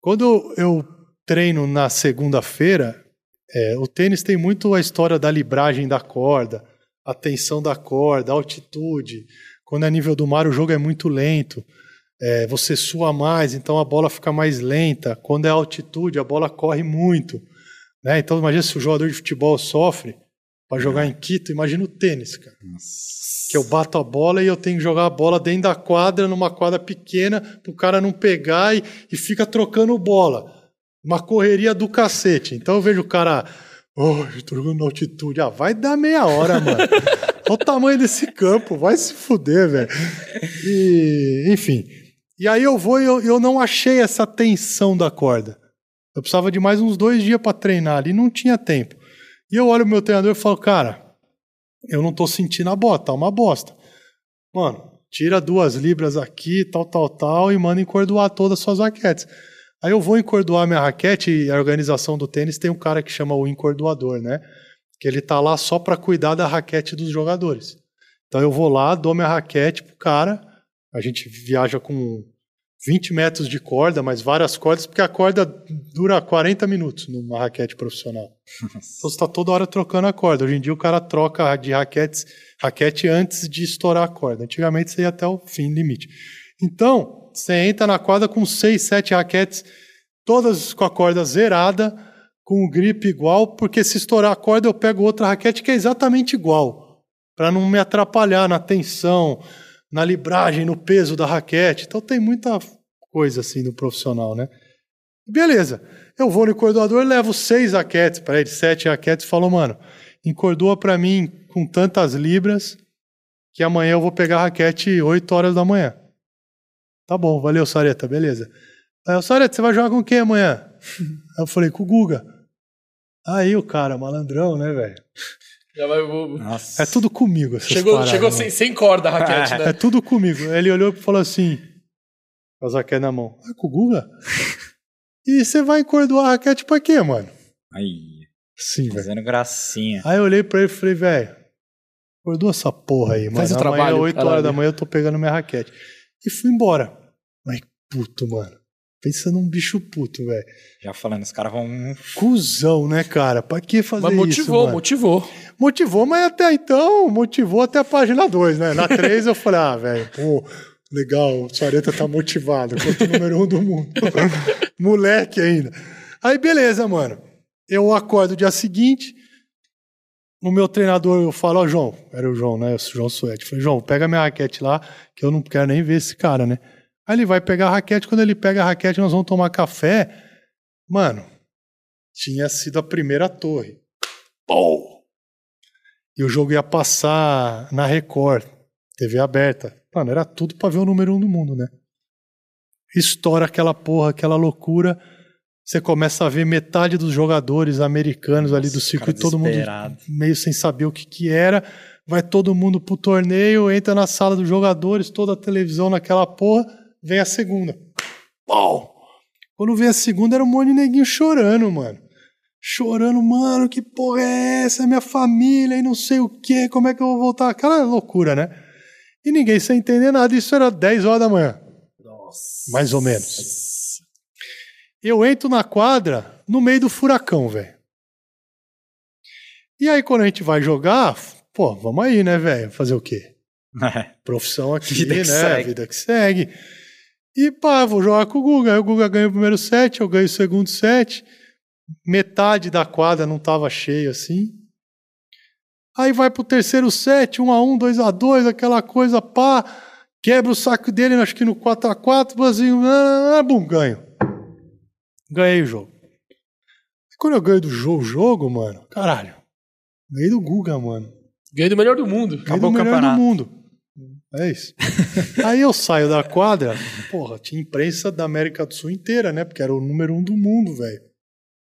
Quando eu treino na segunda-feira, é, o tênis tem muito a história da libragem da corda, a tensão da corda, a altitude. Quando é nível do mar, o jogo é muito lento. É, você sua mais, então a bola fica mais lenta. Quando é altitude, a bola corre muito. Né? Então, imagina se o jogador de futebol sofre para jogar em Quito, imagina o tênis, cara. Que eu bato a bola e eu tenho que jogar a bola dentro da quadra, numa quadra pequena, pro cara não pegar e, e fica trocando bola. Uma correria do cacete. Então eu vejo o cara. Oh, eu tô jogando na altitude. Ah, vai dar meia hora, mano. Olha o tamanho desse campo, vai se fuder, velho. Enfim. E aí eu vou e eu, eu não achei essa tensão da corda. Eu precisava de mais uns dois dias para treinar ali, não tinha tempo. E eu olho o meu treinador e falo, cara, eu não tô sentindo a bota, tá uma bosta. Mano, tira duas libras aqui, tal, tal, tal, e manda encordoar todas as suas raquetes. Aí eu vou encordoar minha raquete e a organização do tênis tem um cara que chama o encordoador, né? Que ele tá lá só para cuidar da raquete dos jogadores. Então eu vou lá, dou minha raquete pro cara, a gente viaja com 20 metros de corda, mas várias cordas, porque a corda dura 40 minutos numa raquete profissional. Então você está toda hora trocando a corda. Hoje em dia o cara troca de raquetes, raquete antes de estourar a corda. Antigamente você ia até o fim limite. Então, você entra na quadra com 6, 7 raquetes, todas com a corda zerada, com o grip igual, porque se estourar a corda eu pego outra raquete que é exatamente igual, para não me atrapalhar na tensão, na libragem, no peso da raquete. Então tem muita coisa assim no profissional, né? Beleza. Eu vou no encordoador, levo seis raquetes para ele, sete raquetes, e falo, mano, encordoa para mim com tantas libras que amanhã eu vou pegar a raquete 8 horas da manhã. Tá bom, valeu, Sareta, beleza. Aí, Sareta, você vai jogar com quem amanhã? Eu falei, com o Guga. Aí o cara, malandrão, né, velho? Já vai, vou- Nossa. É tudo comigo essas Chegou, paradas, chegou sem, sem corda a raquete, É né? tudo comigo. Ele olhou e falou assim, com as raquetes na mão. Ah, com o Guga? E você vai encordoar a raquete pra quê, mano? Aí, Sim, velho. fazendo gracinha. Aí eu olhei pra ele e falei, velho, encordoa essa porra aí, mano. Faz o Amanhã, trabalho, 8 caralho. horas da manhã, eu tô pegando minha raquete. E fui embora. Mas puto, mano. Pensa num bicho puto, velho. Já falando, os caras vão. Cuzão, né, cara? Pra que fazer Mas isso, motivou, mano? motivou. Motivou, mas até então, motivou até a página 2, né? Na 3 eu falei, ah, velho, pô, legal, o Sareta tá motivado, quanto o número um do mundo. Moleque ainda. Aí, beleza, mano. Eu acordo o dia seguinte, o meu treinador, eu falo, ó, João, era o João, né? O João Suete. Falei, João, pega minha raquete lá, que eu não quero nem ver esse cara, né? Aí ele vai pegar a raquete, quando ele pega a raquete, nós vamos tomar café. Mano, tinha sido a primeira torre. Pô! E o jogo ia passar na Record, TV aberta. Mano, era tudo pra ver o número um do mundo, né? Estoura aquela porra, aquela loucura. Você começa a ver metade dos jogadores americanos ali do circuito, todo mundo meio sem saber o que, que era. Vai todo mundo pro torneio, entra na sala dos jogadores, toda a televisão naquela porra, vem a segunda. Pau! Quando vem a segunda, era um monte de neguinho chorando, mano. Chorando, mano, que porra é essa? Minha família e não sei o que, como é que eu vou voltar? Aquela loucura, né? E ninguém sem entender nada, isso era 10 horas da manhã. Nossa. Mais ou menos. Eu entro na quadra no meio do furacão, velho. E aí, quando a gente vai jogar, pô, vamos aí, né, velho? Fazer o quê? É. Profissão aqui, Vida né? segue. Vida que segue. E pá, vou jogar com o Guga. Aí o Guga ganha o primeiro set, eu ganho o segundo set. Metade da quadra não tava cheia assim. Aí vai pro terceiro set, 1 a 1 2 a 2 aquela coisa, pá. Quebra o saco dele, acho que no 4 a 4 assim, ah, bum, ganho. Ganhei o jogo. E quando eu ganho do jogo, jogo, mano, caralho. Ganhei do Guga, mano. Ganhei do melhor do mundo. Ganhei Acabou do o melhor campeonato. do mundo. É isso. Aí eu saio da quadra, porra, tinha imprensa da América do Sul inteira, né? Porque era o número um do mundo, velho.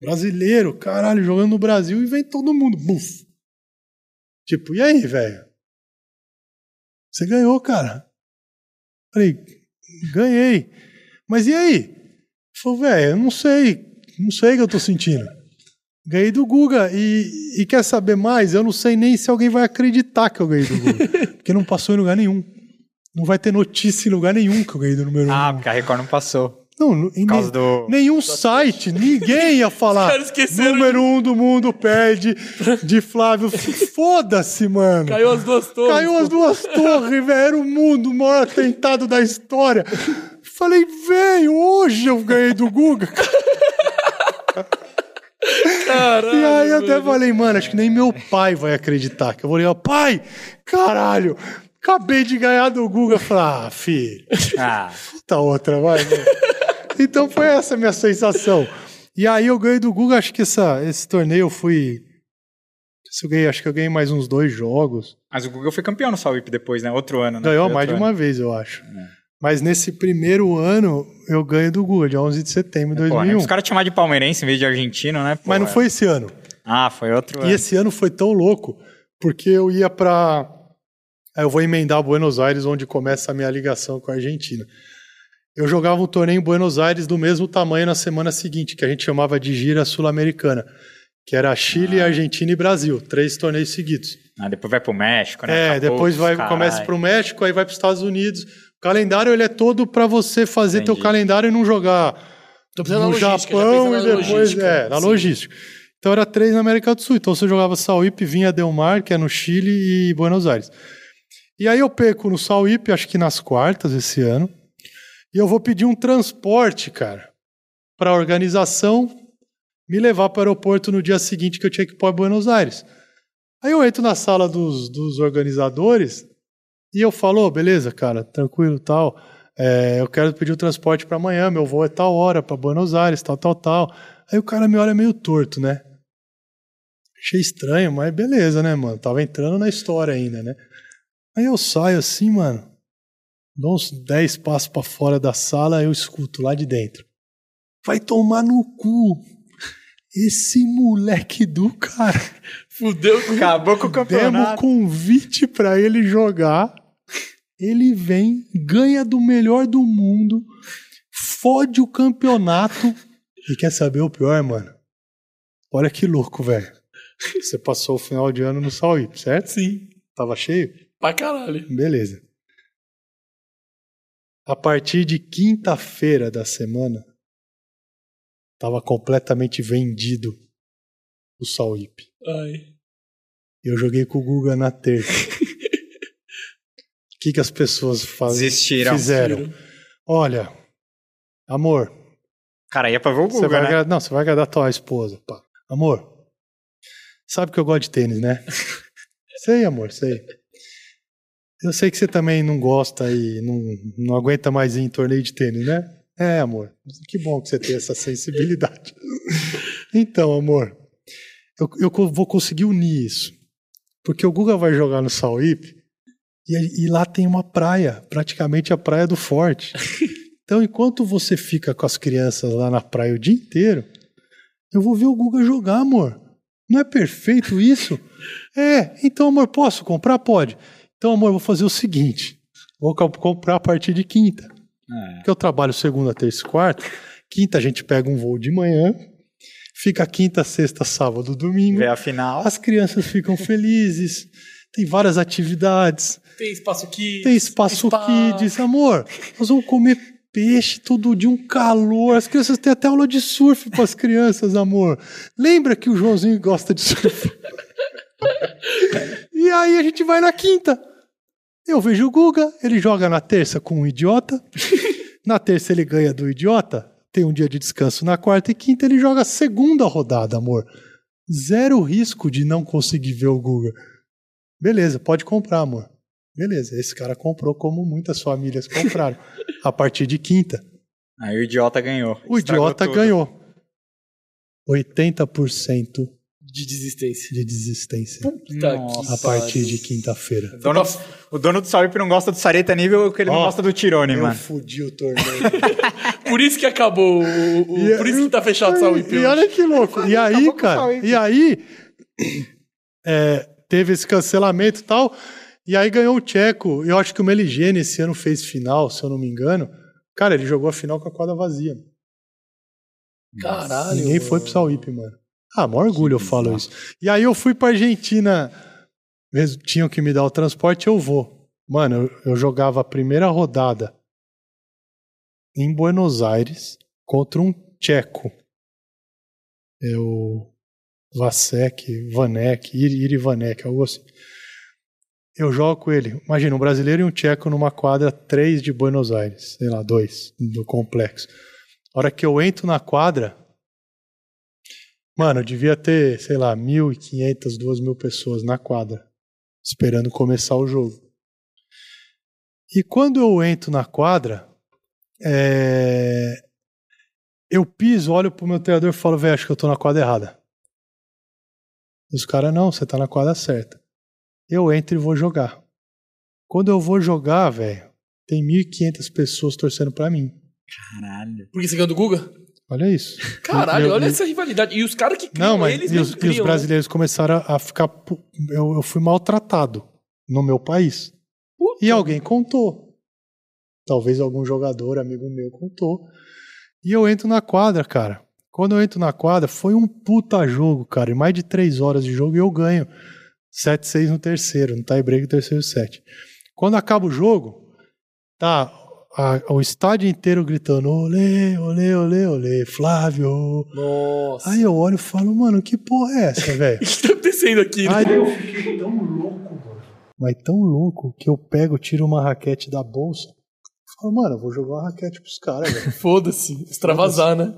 Brasileiro, caralho, jogando no Brasil e vem todo mundo. Buf. Tipo, e aí, velho? Você ganhou, cara. Falei, ganhei. Mas e aí? Falei, velho, eu não sei. Não sei o que eu tô sentindo. Ganhei do Guga. E, e quer saber mais? Eu não sei nem se alguém vai acreditar que eu ganhei do Guga. porque não passou em lugar nenhum. Não vai ter notícia em lugar nenhum que eu ganhei do número Ah, um. porque a Record não passou. Não, em nem- do. nenhum site, ninguém ia falar. Os caras esqueceram Número um do mundo perde de Flávio. Foda-se, mano. Caiu as duas torres. Caiu as duas torres, velho. Era o mundo, o maior atentado da história. Falei, velho, hoje eu ganhei do Guga. Caralho, E aí eu até falei, mano, acho que nem meu pai vai acreditar. Que eu vou ligar, pai, caralho, acabei de ganhar do Guga. Eu Falei, ah, filho, Ah, puta outra, vai. meu. então foi essa a minha sensação. E aí eu ganhei do Guga, acho que essa, esse torneio eu fui. eu ganhei, acho que eu ganhei mais uns dois jogos. mas o Google foi campeão no Salwip depois, né? Outro ano, né? Ganhou mais de uma ano. vez, eu acho. É. Mas nesse primeiro ano, eu ganho do Guga, dia 11 de setembro de Pô, né? 2001. Os caras te chamar de palmeirense em vez de argentino, né? Pô, Mas não é. foi esse ano. Ah, foi outro E ano. esse ano foi tão louco, porque eu ia pra. Aí eu vou emendar Buenos Aires, onde começa a minha ligação com a Argentina. Eu jogava um torneio em Buenos Aires do mesmo tamanho na semana seguinte, que a gente chamava de gira sul-americana, que era Chile, Argentina e Brasil, três torneios seguidos. Ah, depois vai pro México, né? É, Acabou, depois vai, começa pro México, aí vai pros Estados Unidos. O calendário ele é todo pra você fazer Entendi. teu calendário e não jogar Tô pensando na no Japão e depois logística. é, na Sim. logística. Então era três na América do Sul. Então você jogava Sauípe, vinha Del Mar, que é no Chile e Buenos Aires. E aí eu perco no Sauípe, acho que nas quartas esse ano. E eu vou pedir um transporte, cara, para a organização me levar para o aeroporto no dia seguinte que eu tinha que ir para Buenos Aires. Aí eu entro na sala dos, dos organizadores e eu falo, "Ô, beleza, cara, tranquilo, tal. É, eu quero pedir o transporte para amanhã, meu voo é tal hora para Buenos Aires, tal, tal, tal. Aí o cara me olha meio torto, né? Achei estranho, mas beleza, né, mano? Tava entrando na história ainda, né? Aí eu saio assim, mano, dou uns 10 passos para fora da sala, eu escuto lá de dentro. Vai tomar no cu. Esse moleque do cara. Fudeu Acabou com o Demos campeonato. convite pra ele jogar. Ele vem, ganha do melhor do mundo, fode o campeonato. E quer saber o pior, mano? Olha que louco, velho. Você passou o final de ano no Sauípe, certo? Sim. Tava cheio? Pra caralho. Beleza. A partir de quinta-feira da semana, tava completamente vendido o Sauípe. Ai. Eu joguei com o Guga na terça. O que, que as pessoas faz... Desistiram. fizeram? Olha, amor, Cara, ia pra ver o vai, né? agradar, não, você vai agradar tua esposa. Pá. Amor, sabe que eu gosto de tênis, né? sei, amor, sei. Eu sei que você também não gosta e não, não aguenta mais ir em torneio de tênis, né? É, amor. Que bom que você tem essa sensibilidade. então, amor, eu, eu vou conseguir unir isso. Porque o Guga vai jogar no Sauípe e, e lá tem uma praia, praticamente a praia do Forte. Então, enquanto você fica com as crianças lá na praia o dia inteiro, eu vou ver o Guga jogar, amor. Não é perfeito isso? É, então, amor, posso comprar? Pode. Então, amor, eu vou fazer o seguinte: vou comprar a partir de quinta. É. Porque eu trabalho segunda, terça e quarta. Quinta a gente pega um voo de manhã, fica quinta, sexta, sábado, domingo. Vê a final. As crianças ficam felizes, tem várias atividades. Tem espaço kids. Tem espaço spa. kids. Amor, nós vamos comer peixe todo dia, um calor. As crianças têm até aula de surf para as crianças, amor. Lembra que o Joãozinho gosta de surf? e aí a gente vai na quinta. Eu vejo o Guga, ele joga na terça com um idiota. Na terça ele ganha do idiota. Tem um dia de descanso na quarta e quinta ele joga a segunda rodada, amor. Zero risco de não conseguir ver o Guga. Beleza, pode comprar, amor. Beleza, esse cara comprou como muitas famílias compraram. a partir de quinta. Aí o idiota ganhou. O idiota tudo. ganhou. 80% de desistência. De desistência. Puta a partir de quinta-feira. O dono, o dono do Sauip não gosta do Sareta nível que ele oh, não gosta do Tirone, eu mano. Eu fudi o torneio. por isso que acabou. O, o e, por isso que tá fechado o Sauip. E olha que louco. E aí, cara, e aí é, teve esse cancelamento e tal. E aí ganhou o Tcheco. Eu acho que o Meligene esse ano fez final, se eu não me engano. Cara, ele jogou a final com a quadra vazia. Caralho. Ninguém mano. foi pro Sauip, mano. Ah, maior orgulho eu falo isso. E aí eu fui pra Argentina, tinham que me dar o transporte, eu vou. Mano, eu, eu jogava a primeira rodada em Buenos Aires contra um tcheco. Eu Vasek, Vanek, Iri Vanek, algo assim. Eu jogo com ele. Imagina, um brasileiro e um tcheco numa quadra 3 de Buenos Aires, sei lá, dois do complexo. A hora que eu entro na quadra, Mano, devia ter, sei lá, 1.500, 2.000 pessoas na quadra, esperando começar o jogo. E quando eu entro na quadra, é... eu piso, olho pro meu treinador e falo, velho, acho que eu tô na quadra errada. E os caras, não, você tá na quadra certa. Eu entro e vou jogar. Quando eu vou jogar, velho, tem 1.500 pessoas torcendo para mim. Caralho. Por que você ganhou do Guga? Olha isso. Caralho, eu, olha eu, essa rivalidade. E os caras que criam não, mas eles e os, criam, e os né? brasileiros né? começaram a ficar. Eu, eu fui maltratado no meu país. Puta. E alguém contou. Talvez algum jogador, amigo meu, contou. E eu entro na quadra, cara. Quando eu entro na quadra, foi um puta jogo, cara. Em mais de três horas de jogo e eu ganho. 7-6 no terceiro, no tie-break, terceiro set. Quando acaba o jogo, tá a, o estádio inteiro gritando: olê, olê, olê, olê, Flávio. Nossa. Aí eu olho e falo, mano, que porra é essa, velho? O que tá acontecendo aqui? Aí eu fiquei tão louco, mano. Mas tão louco que eu pego, tiro uma raquete da bolsa. Falo, mano, eu vou jogar uma raquete pros caras, velho. Foda-se, extravasar, né?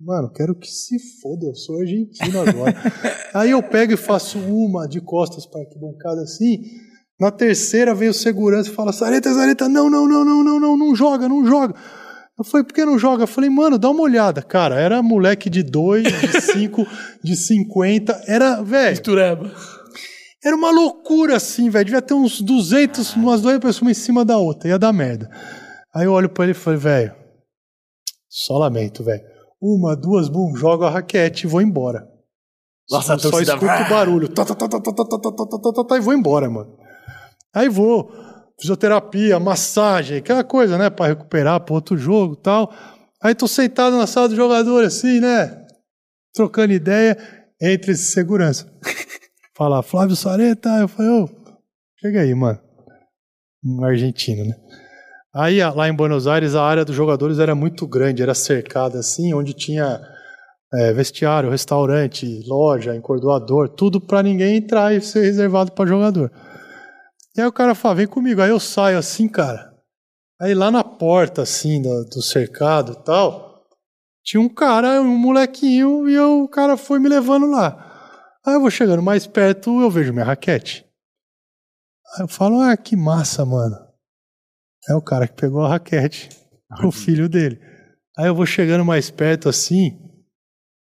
Mano, quero que se foda, eu sou argentino agora. Aí eu pego e faço uma de costas pra arquibancada assim. Na terceira veio o segurança e fala: Sareta, Sareta, não, não, não, não, não, não, não joga, não joga. Eu falei, por que não joga? Eu falei, mano, dá uma olhada. Cara, era moleque de 2, de 5, de 50. Era, velho. Mistureba. Era uma loucura assim, velho. Devia ter uns 200, umas duas pessoas uma em cima da outra. Ia dar merda. Aí eu olho pra ele e falei, velho, só lamento, velho. Uma, duas, bum, jogo a raquete e vou embora. Nossa, só, só escuto o barulho. Tá, tá, tá, tá, tá, tá, tá, tá, tá, tá, tá, e vou embora, mano. Aí vou, fisioterapia, massagem, aquela coisa, né, para recuperar para outro jogo tal. Aí tô sentado na sala do jogador, assim, né, trocando ideia entre esse segurança. Fala, Flávio Sareta, eu falei, ô, chega aí, mano. Um argentino, né? Aí lá em Buenos Aires a área dos jogadores era muito grande, era cercada assim, onde tinha é, vestiário, restaurante, loja, encordoador, tudo para ninguém entrar e ser reservado para jogador. E aí o cara fala, vem comigo. Aí eu saio assim, cara. Aí lá na porta, assim, do, do cercado e tal, tinha um cara, um molequinho, e eu, o cara foi me levando lá. Aí eu vou chegando mais perto, eu vejo minha raquete. Aí eu falo, ah, que massa, mano. É o cara que pegou a raquete pro filho dele. Aí eu vou chegando mais perto assim,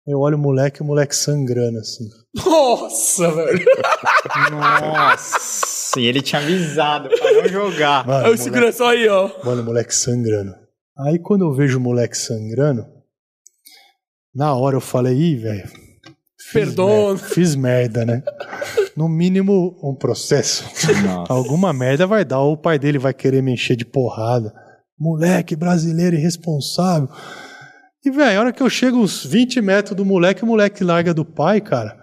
eu olho o moleque, o moleque sangrando assim. Nossa, velho. Nossa, e ele tinha avisado pra não jogar. Mano, Aí o moleque- segurança aí, ó. Mano, o moleque sangrando. Aí quando eu vejo o moleque sangrando, na hora eu falei, ih, velho. Perdoa. merda, Fiz merda, né? No mínimo, um processo. Nossa. Alguma merda vai dar, ou o pai dele vai querer me encher de porrada. Moleque brasileiro irresponsável. E, velho, a hora que eu chego uns 20 metros do moleque, o moleque larga do pai, cara.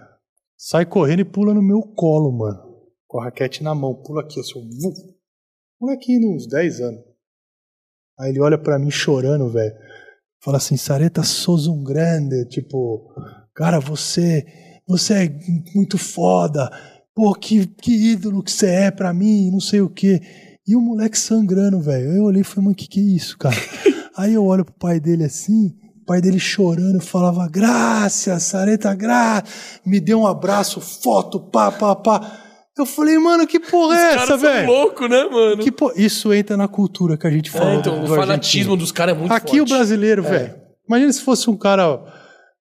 Sai correndo e pula no meu colo, mano. Com a raquete na mão. Pula aqui, assim. vum. Molequinho, uns 10 anos. Aí ele olha pra mim chorando, velho. Fala assim, Sareta sos um grande. Tipo, cara, você, você é muito foda. Pô, que, que ídolo que você é pra mim, não sei o quê. E o moleque sangrando, velho. Eu olhei e falei, mano, que que é isso, cara? Aí eu olho pro pai dele assim, o pai dele chorando, falava, graças, Sareta, gra. Me deu um abraço, foto, pá, pá, pá. Eu falei, mano, que porra é essa, velho? loucos, né, mano? Que Isso entra na cultura que a gente falou. É, então, do o fanatismo argentino. dos caras é muito Aqui forte. o brasileiro, velho. Imagina se fosse um cara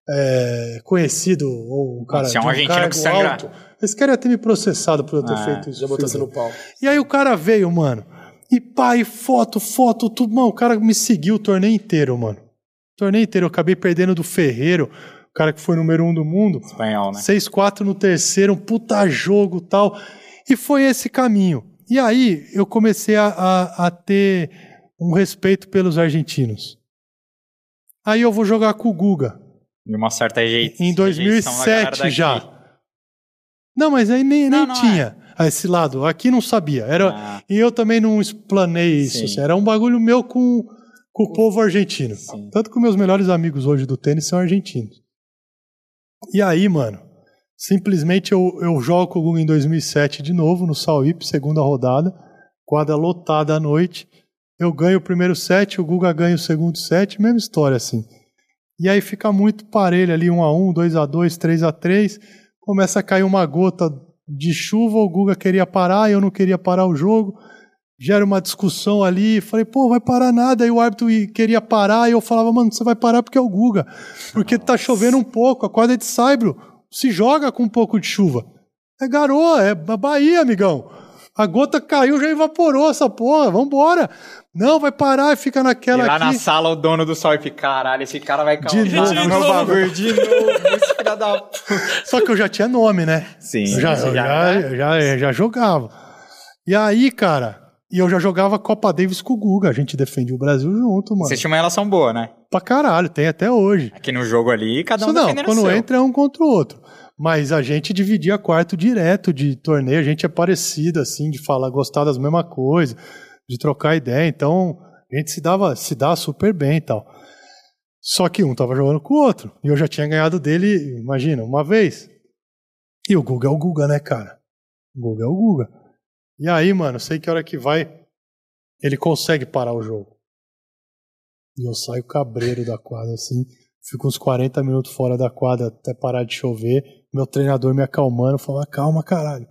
é, conhecido ou um cara Se é um de um argentino que sangra. alto. Esse cara ia ter me processado por eu ter Ah, feito isso. Já botou você filho. no pau. E aí o cara veio, mano. E pai, foto, foto, tudo. Mano, o cara me seguiu o torneio inteiro, mano. O torneio inteiro. Eu acabei perdendo do Ferreiro, cara que foi número um do mundo. Espanhol, né? 6-4 no terceiro, um puta jogo tal. E foi esse caminho. E aí eu comecei a, a, a ter um respeito pelos argentinos. Aí eu vou jogar com o Guga. De uma certa rejeição. Em rejeição da galera 2007 daqui. já. Não, mas aí nem, Não, nem não tinha a esse lado. Aqui não sabia. Era, Ah, E eu também não explanei isso. Sim. assim, era um bagulho meu com, com o povo argentino. Sim. Tanto que meus melhores amigos hoje do tênis são argentinos. E aí, mano, simplesmente eu, eu jogo com o Guga em 2007 de novo, no Sauípe, segunda rodada, quadra lotada à noite. Eu ganho o primeiro set, o Guga ganha o segundo set, mesma história assim. E aí fica muito parelho ali, 1 a 1 2 a 2 3 a 3 Começa a cair uma gota de chuva, o Guga queria parar, eu não queria parar o jogo. Gera uma discussão ali, falei, pô, vai parar nada. Aí o árbitro queria parar, e eu falava, mano, você vai parar porque é o Guga. Porque tá chovendo um pouco, a quadra é de saibro, se joga com um pouco de chuva. É garoa, é a Bahia, amigão. A gota caiu, já evaporou essa porra, vambora. Não, vai parar e fica E naquela lá aqui. na sala o dono do sol e caralho, esse cara vai causar novo. no De meu novo. bagulho de novo. Esse filho da. Só que eu já tinha nome, né? Sim, Eu já, eu já- já, já, eu já jogava. E aí, cara, e eu já jogava Copa Davis com o Guga. A gente defendia o Brasil junto, mano. Vocês tinham uma relação boa, né? Pra caralho, tem até hoje. Aqui no jogo ali, cada um Isso não, quando seu. entra é um contra o outro. Mas a gente dividia quarto direto de torneio, a gente é parecido, assim, de falar, gostar das mesmas coisas, de trocar ideia. Então, a gente se dava, se dá super bem e tal. Só que um tava jogando com o outro. E eu já tinha ganhado dele, imagina, uma vez. E o Guga é o Guga, né, cara? O Guga é o Guga. E aí, mano, sei que hora que vai, ele consegue parar o jogo. E eu saio cabreiro da quadra, assim. Fico uns 40 minutos fora da quadra até parar de chover. Meu treinador me acalmando, falando: calma, caralho.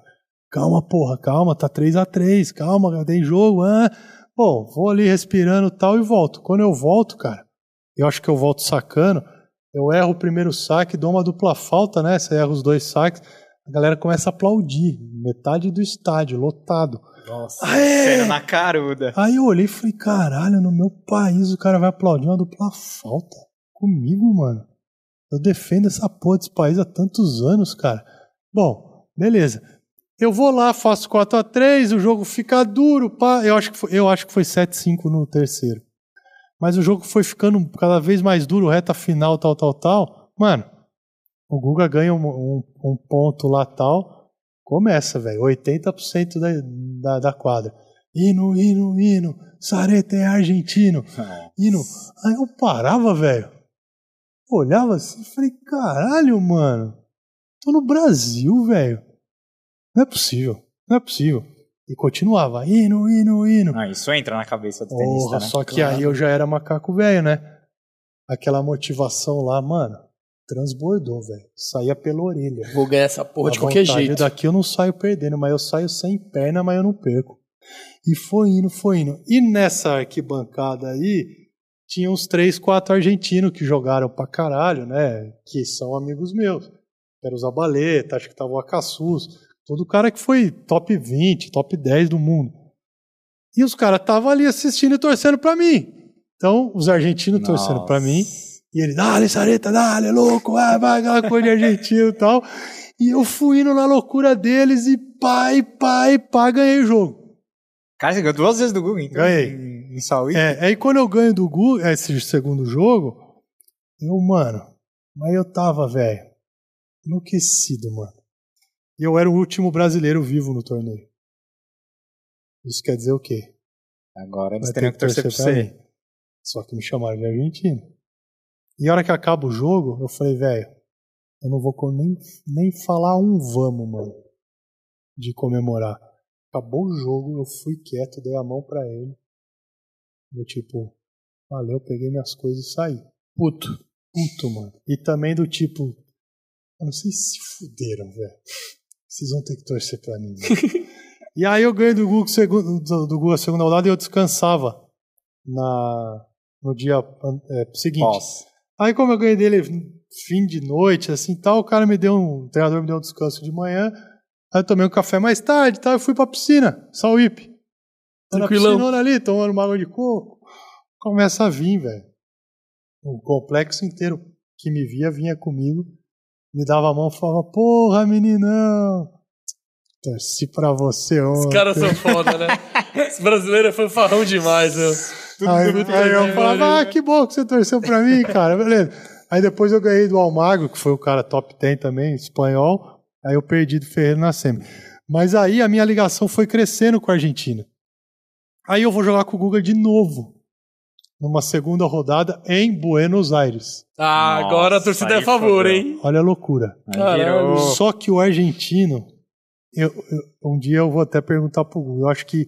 Calma, porra, calma, tá 3 a 3 calma, tem jogo. Ah. Bom, vou ali respirando tal e volto. Quando eu volto, cara, eu acho que eu volto sacando. Eu erro o primeiro saque, dou uma dupla falta, né? Você erra os dois saques, a galera começa a aplaudir. Metade do estádio, lotado. Nossa. Aê! Sendo na caruda. Aí eu olhei e falei, caralho, no meu país o cara vai aplaudir uma dupla falta. Comigo, mano. Eu defendo essa porra desse país há tantos anos, cara. Bom, beleza. Eu vou lá, faço 4 a 3 o jogo fica duro, pá. Eu acho que foi, eu acho que foi 7-5 no terceiro. Mas o jogo foi ficando cada vez mais duro, reta final, tal, tal, tal. Mano, o Guga ganha um, um- um ponto lá, tal. Começa, velho. 80% da, da, da quadra. Hino, hino, hino. Sareta é argentino. Hino. Aí eu parava, velho. Olhava assim e falei, caralho, mano. Tô no Brasil, velho. Não é possível. Não é possível. E continuava. Hino, hino, hino. Ah, isso entra na cabeça do tenista, Porra, né? só que Claro. aí eu já era macaco velho, né? Aquela motivação lá, mano. Transbordou, velho. Saía pela orelha. Vou ganhar essa porra de A qualquer vontade jeito. Daqui eu não saio perdendo, mas eu saio sem perna, mas eu não perco. E foi indo, foi indo. E nessa arquibancada aí, tinha uns três, quatro argentinos que jogaram pra caralho, né? Que são amigos meus. Era o Zabaleta, acho que tava o Acassus. Todo cara que foi top 20, top 10 do mundo. E os caras estavam ali assistindo e torcendo pra mim. Então, os argentinos torcendo pra mim. E ele, dale, Sareta, dale, louco, vai, vai, aquela coisa de argentino e tal. E eu fui indo na loucura deles e pai, pai, pá, ganhei o jogo. Cara, você ganhou duas vezes do Google, então. Ganhei. Em, em Saúde. É, aí quando eu ganho do Gu, esse segundo jogo, eu, mano, mas eu tava, velho, enlouquecido, mano. E eu era o último brasileiro vivo no torneio. Isso quer dizer o quê? Agora eles teriam ter que torcer pra você. mim. Só que me chamaram de argentino. E a hora que acaba o jogo, eu falei, velho, eu não vou nem, nem falar um vamos, mano, de comemorar. Acabou o jogo, eu fui quieto, dei a mão pra ele. Eu tipo, valeu, peguei minhas coisas e saí. Puto. Puto, mano. E também do tipo, eu não sei se fuderam, velho. Vocês vão ter que torcer pra mim. e aí eu ganhei do Google, segundo, do, do Google a segunda rodada e eu descansava na, no dia é, seguinte. Pós. Aí como eu ganhei dele fim de noite, assim tal, o cara me deu um. O treinador me deu um descanso de manhã. Aí eu tomei um café mais tarde, tal, eu fui pra piscina, Sauípe. Na Tranquilão. piscinona ali, tomando uma água de coco. Começa a vir, velho. O complexo inteiro que me via vinha comigo, me dava a mão e falava, porra, meninão. Torci pra você ontem. Os caras são foda, né? Os brasileiros é fanfarrão demais, Aí, Tudo aí eu bem, falava, ah, que bom que você torceu pra mim, cara. Beleza. Aí depois eu ganhei do Almagro, que foi o cara top 10 também, espanhol. Aí eu perdi do Ferreiro na semi. Mas aí a minha ligação foi crescendo com a Argentina. Aí eu vou jogar com o Guga de novo. Numa segunda rodada em Buenos Aires. Ah, agora a Nossa, torcida é a favor, hein? Olha a loucura. Caralho. Só que o argentino, eu- eu- um dia eu vou até perguntar pro Google. Eu acho que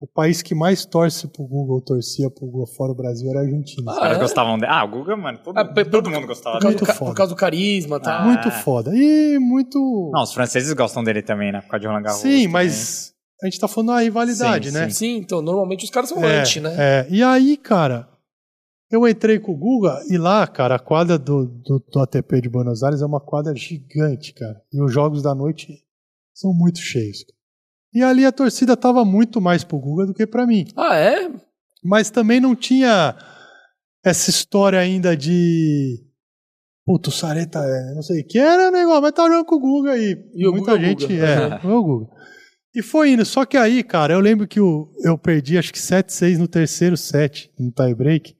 o país que mais torce pro Google, torcia pro Google fora do Brasil, era a Argentina. Os Ah, caras é? gostavam dele. Ah, o Guga, mano, todo, Ah, todo por- mundo gostava dele. foda. por causa do carisma, tá? Ah. Muito foda. E muito. Não, os franceses gostam dele também, né? Por causa de Roland Garros. Sim, também. mas a gente tá falando da rivalidade, Sim, né? Sim, então, normalmente os caras são É, anti, né? é. E aí, cara, eu entrei com o Guga e lá, cara, a quadra do, do, do ATP de Buenos Aires é uma quadra gigante, cara. E os jogos da noite são muito cheios. cara. E ali a torcida tava muito mais pro Guga do que pra mim. Ah, é? Mas também não tinha essa história ainda de. Puto, o Sareta é, não sei o que, era negócio, mas tá jogando com o Guga aí. E o Muita Guga é gente. Guga. É, o Guga. E foi indo. Só que aí, cara, eu lembro que o, eu perdi acho que 7-6 no terceiro set, no tie break.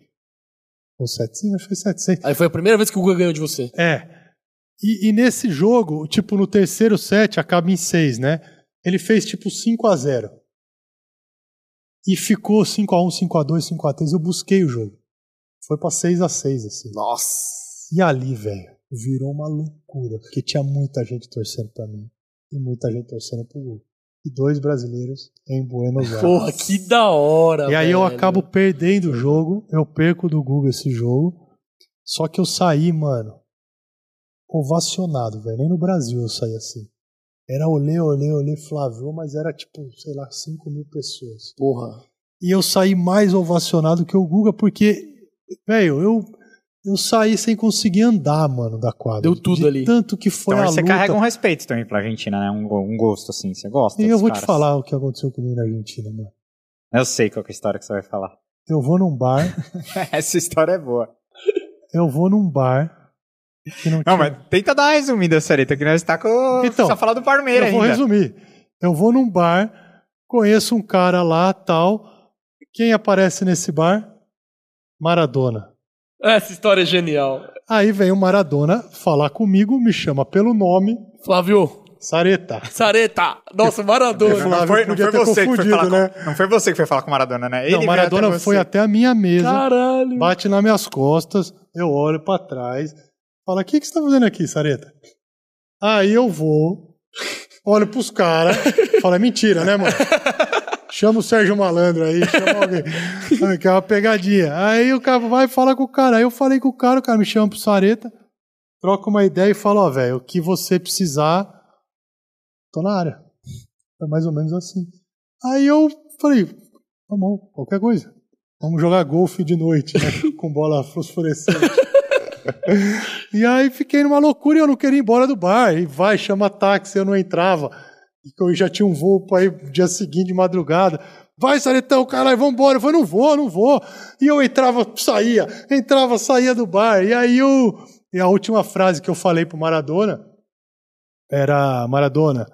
Ou 7-6? Acho que foi 7-6. Aí foi a primeira vez que o Guga ganhou de você. É. E, e nesse jogo, tipo, no terceiro set, acaba em 6, né? Ele fez tipo 5 a 0 E ficou 5 a 1 5 a 2 5 a 3 Eu busquei o jogo. Foi pra 6 a 6 assim. Nossa. E ali, velho, virou uma loucura. Porque tinha muita gente torcendo pra mim. E muita gente torcendo pro gol. E dois brasileiros em Buenos Aires. Porra, que da hora, E aí eu velho. acabo perdendo o jogo, eu perco do Google esse jogo. Só que eu saí, mano, ovacionado, velho. Nem no Brasil eu saí assim. Era olê, olê, olê, Flávio, mas era tipo, sei lá, 5 mil pessoas. Porra. E eu saí mais ovacionado que o Guga, porque, velho, eu, eu saí sem conseguir andar, mano, da quadra. Deu tudo De ali. Tanto que foi Então a você luta. carrega um respeito também pra Argentina, né? Um, um gosto, assim. Você gosta E eu vou te caras. falar o que aconteceu comigo na Argentina, mano. Eu sei qual que é a história que você vai falar. Eu vou num bar, Essa história é boa. eu vou num bar que não, Não, mas tenta dar uma resumida, Sarita, que nós tá com... Então, Só falar do Parmeira Eu vou ainda. resumir. Eu vou num bar, conheço um cara lá, tal. Quem aparece nesse bar? Maradona. Essa história é genial. Aí vem o Maradona falar comigo, me chama pelo nome, Flávio, Sareta. Sareta, nossa, Maradona. Não foi, não foi você que foi falar né? com, Não foi você que foi falar com o Maradona, né? Ele Não, Maradona até foi você. até a minha mesa, Caralho. bate nas minhas costas, eu olho pra trás, fala: O que, que você tá fazendo aqui, Sareta? Aí eu vou, olho pros caras, falo: É mentira, né, mano? Chama o Sérgio Malandro aí, chama alguém. Que é uma pegadinha. Aí o cara vai e fala com o cara. Aí eu falei com o cara, o cara me chama pro Sareta. troca uma ideia e fala, ó, velho, o que você precisar, tô na área. É mais ou menos assim. Aí eu falei, tá bom, qualquer coisa. Vamos jogar golfe de noite, né? Com bola fosforescente. e aí fiquei numa loucura e eu não queria ir embora do bar. E vai, chama táxi, eu não entrava. E eu já tinha um voo para ir dia seguinte de madrugada. Vai, Saretão, caralho, vambora. Eu falei, não vou, não vou. E eu entrava, saía, entrava, saía do bar. E aí eu. E a última frase que eu falei pro Maradona era: Maradona,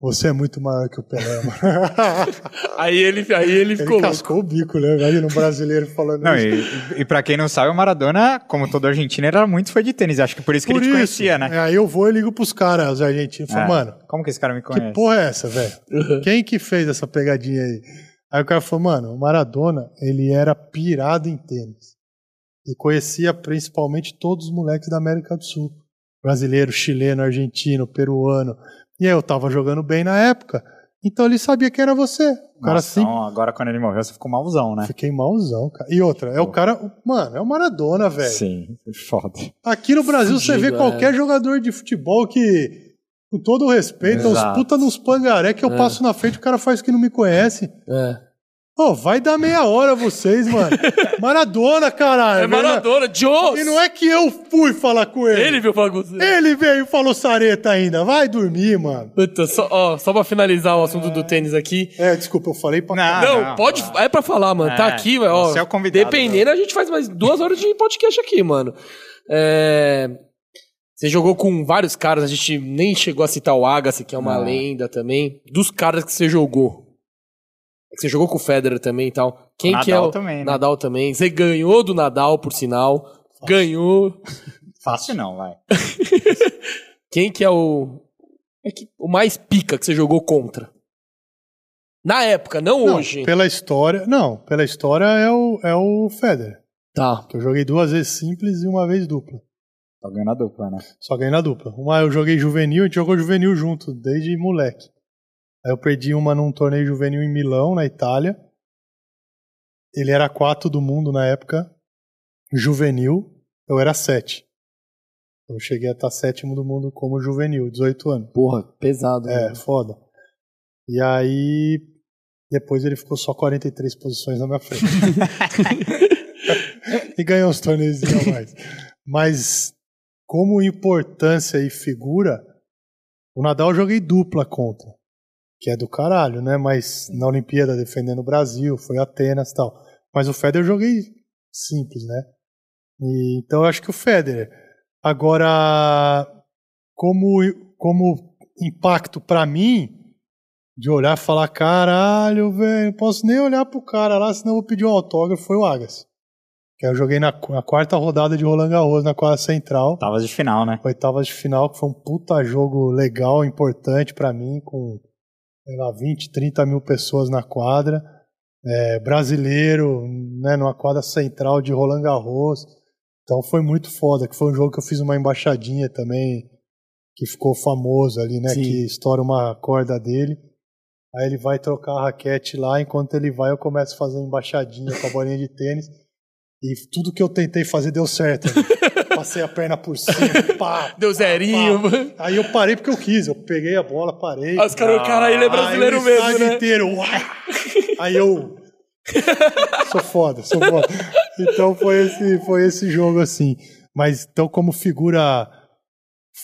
você é muito maior que o Pelé, mano. Aí ele, aí ele Ele ficou louco. cascou o bico, né? Imagina um brasileiro falando Não, isso. e, e pra quem não sabe, o Maradona, como todo argentino, era muito fã de tênis. Acho que por isso que Por ele te isso. conhecia, né? É, aí eu vou e ligo pros caras, os argentinos. Falo, É. mano, Como que esse cara me que conhece? porra é essa, velho? Quem que fez essa pegadinha aí? Aí o cara falou, mano, o Maradona, ele era pirado em tênis. E conhecia principalmente todos os moleques da América do Sul. Brasileiro, chileno, argentino, peruano. E aí eu tava jogando bem na época. Então ele sabia que era você. O cara Nossa, então, agora quando ele morreu, você ficou malzão, né? Fiquei malzão, cara. E outra, é o cara. Mano, é o Maradona, velho. Sim, foda. Aqui no Brasil você vê qualquer jogador de futebol que, com todo o respeito, Exato. uns puta nos pangaré que eu É. passo na frente, o cara faz que não me conhece. É. Ô, vai dar meia hora vocês, mano. Maradona, caralho. É Maradona, Joe! E não é que eu fui falar com ele. Ele viu falar com você. Ele veio e falou sareta ainda. Vai dormir, mano. Puta, só, ó, só pra finalizar o assunto do tênis aqui. É, desculpa, eu falei pra Não, Não, pode. É pra falar, mano. tá É, aqui, velho. ó, você é o convidado, Dependendo, a gente faz mais duas horas de podcast aqui, mano. É, Você jogou com vários caras, a gente nem chegou a citar o Agassi, que é uma Não. lenda também. Dos caras que você jogou. Que Você jogou com o Federer também e tal. Quem O que é Nadal o também, né? Nadal também. Você ganhou do Nadal, por sinal. Ganhou. Fácil não, vai. Quem que é o. É que, o mais pica que você jogou contra? Na época, não, Não, hoje. pela história. Não, pela história é o, é o Federer. Tá. Que eu joguei duas vezes simples e uma vez dupla. Tá ganhando a dupla, né? Só ganhei na dupla. Uma eu joguei juvenil, a gente jogou juvenil junto, desde moleque. Aí eu perdi uma num torneio juvenil em Milão, na Itália. Ele era 4 do mundo na época. Juvenil, eu era 7. Eu cheguei a estar sétimo do mundo como juvenil, 18 anos. Porra, pesado. É, né? foda. E aí, depois ele ficou só 43 posições na minha frente. e ganhou uns torneios a mais. Mas, como importância e figura, o Nadal eu joguei dupla contra. Que é do caralho, né? Mas na Olimpíada defendendo o Brasil, foi Atenas e tal. Mas o Federer eu joguei simples, né? E, então eu acho que o Federer. Agora, como, como impacto pra mim, de olhar e falar, caralho, velho, não posso nem olhar pro cara lá, senão eu vou pedir um autógrafo, foi o Agassi. Que eu joguei na, na quarta rodada de Roland Garros, na quadra central, Tava de final, né? oitavas de final, que foi um puta jogo legal, importante pra mim, com, sei lá, 20, 30 mil pessoas na quadra, é, brasileiro, né, numa quadra central de Roland Garros, então foi muito foda, que foi um jogo que eu fiz uma embaixadinha também, que ficou famoso ali, né, Sim. que estoura uma corda dele, Aí ele vai trocar a raquete lá, enquanto ele vai, eu começo a fazer embaixadinha com a bolinha de tênis. E tudo que eu tentei fazer deu certo. Passei a perna por cima, pá, Deu zerinho, pá. mano. Aí eu parei porque eu quis. Eu peguei a bola, parei. Aí Os caras, cara, ele é brasileiro Aí o mesmo, estádio né? inteiro, uai. Aí eu. sou foda, sou foda. Então foi esse, foi esse jogo assim. Mas então, como figura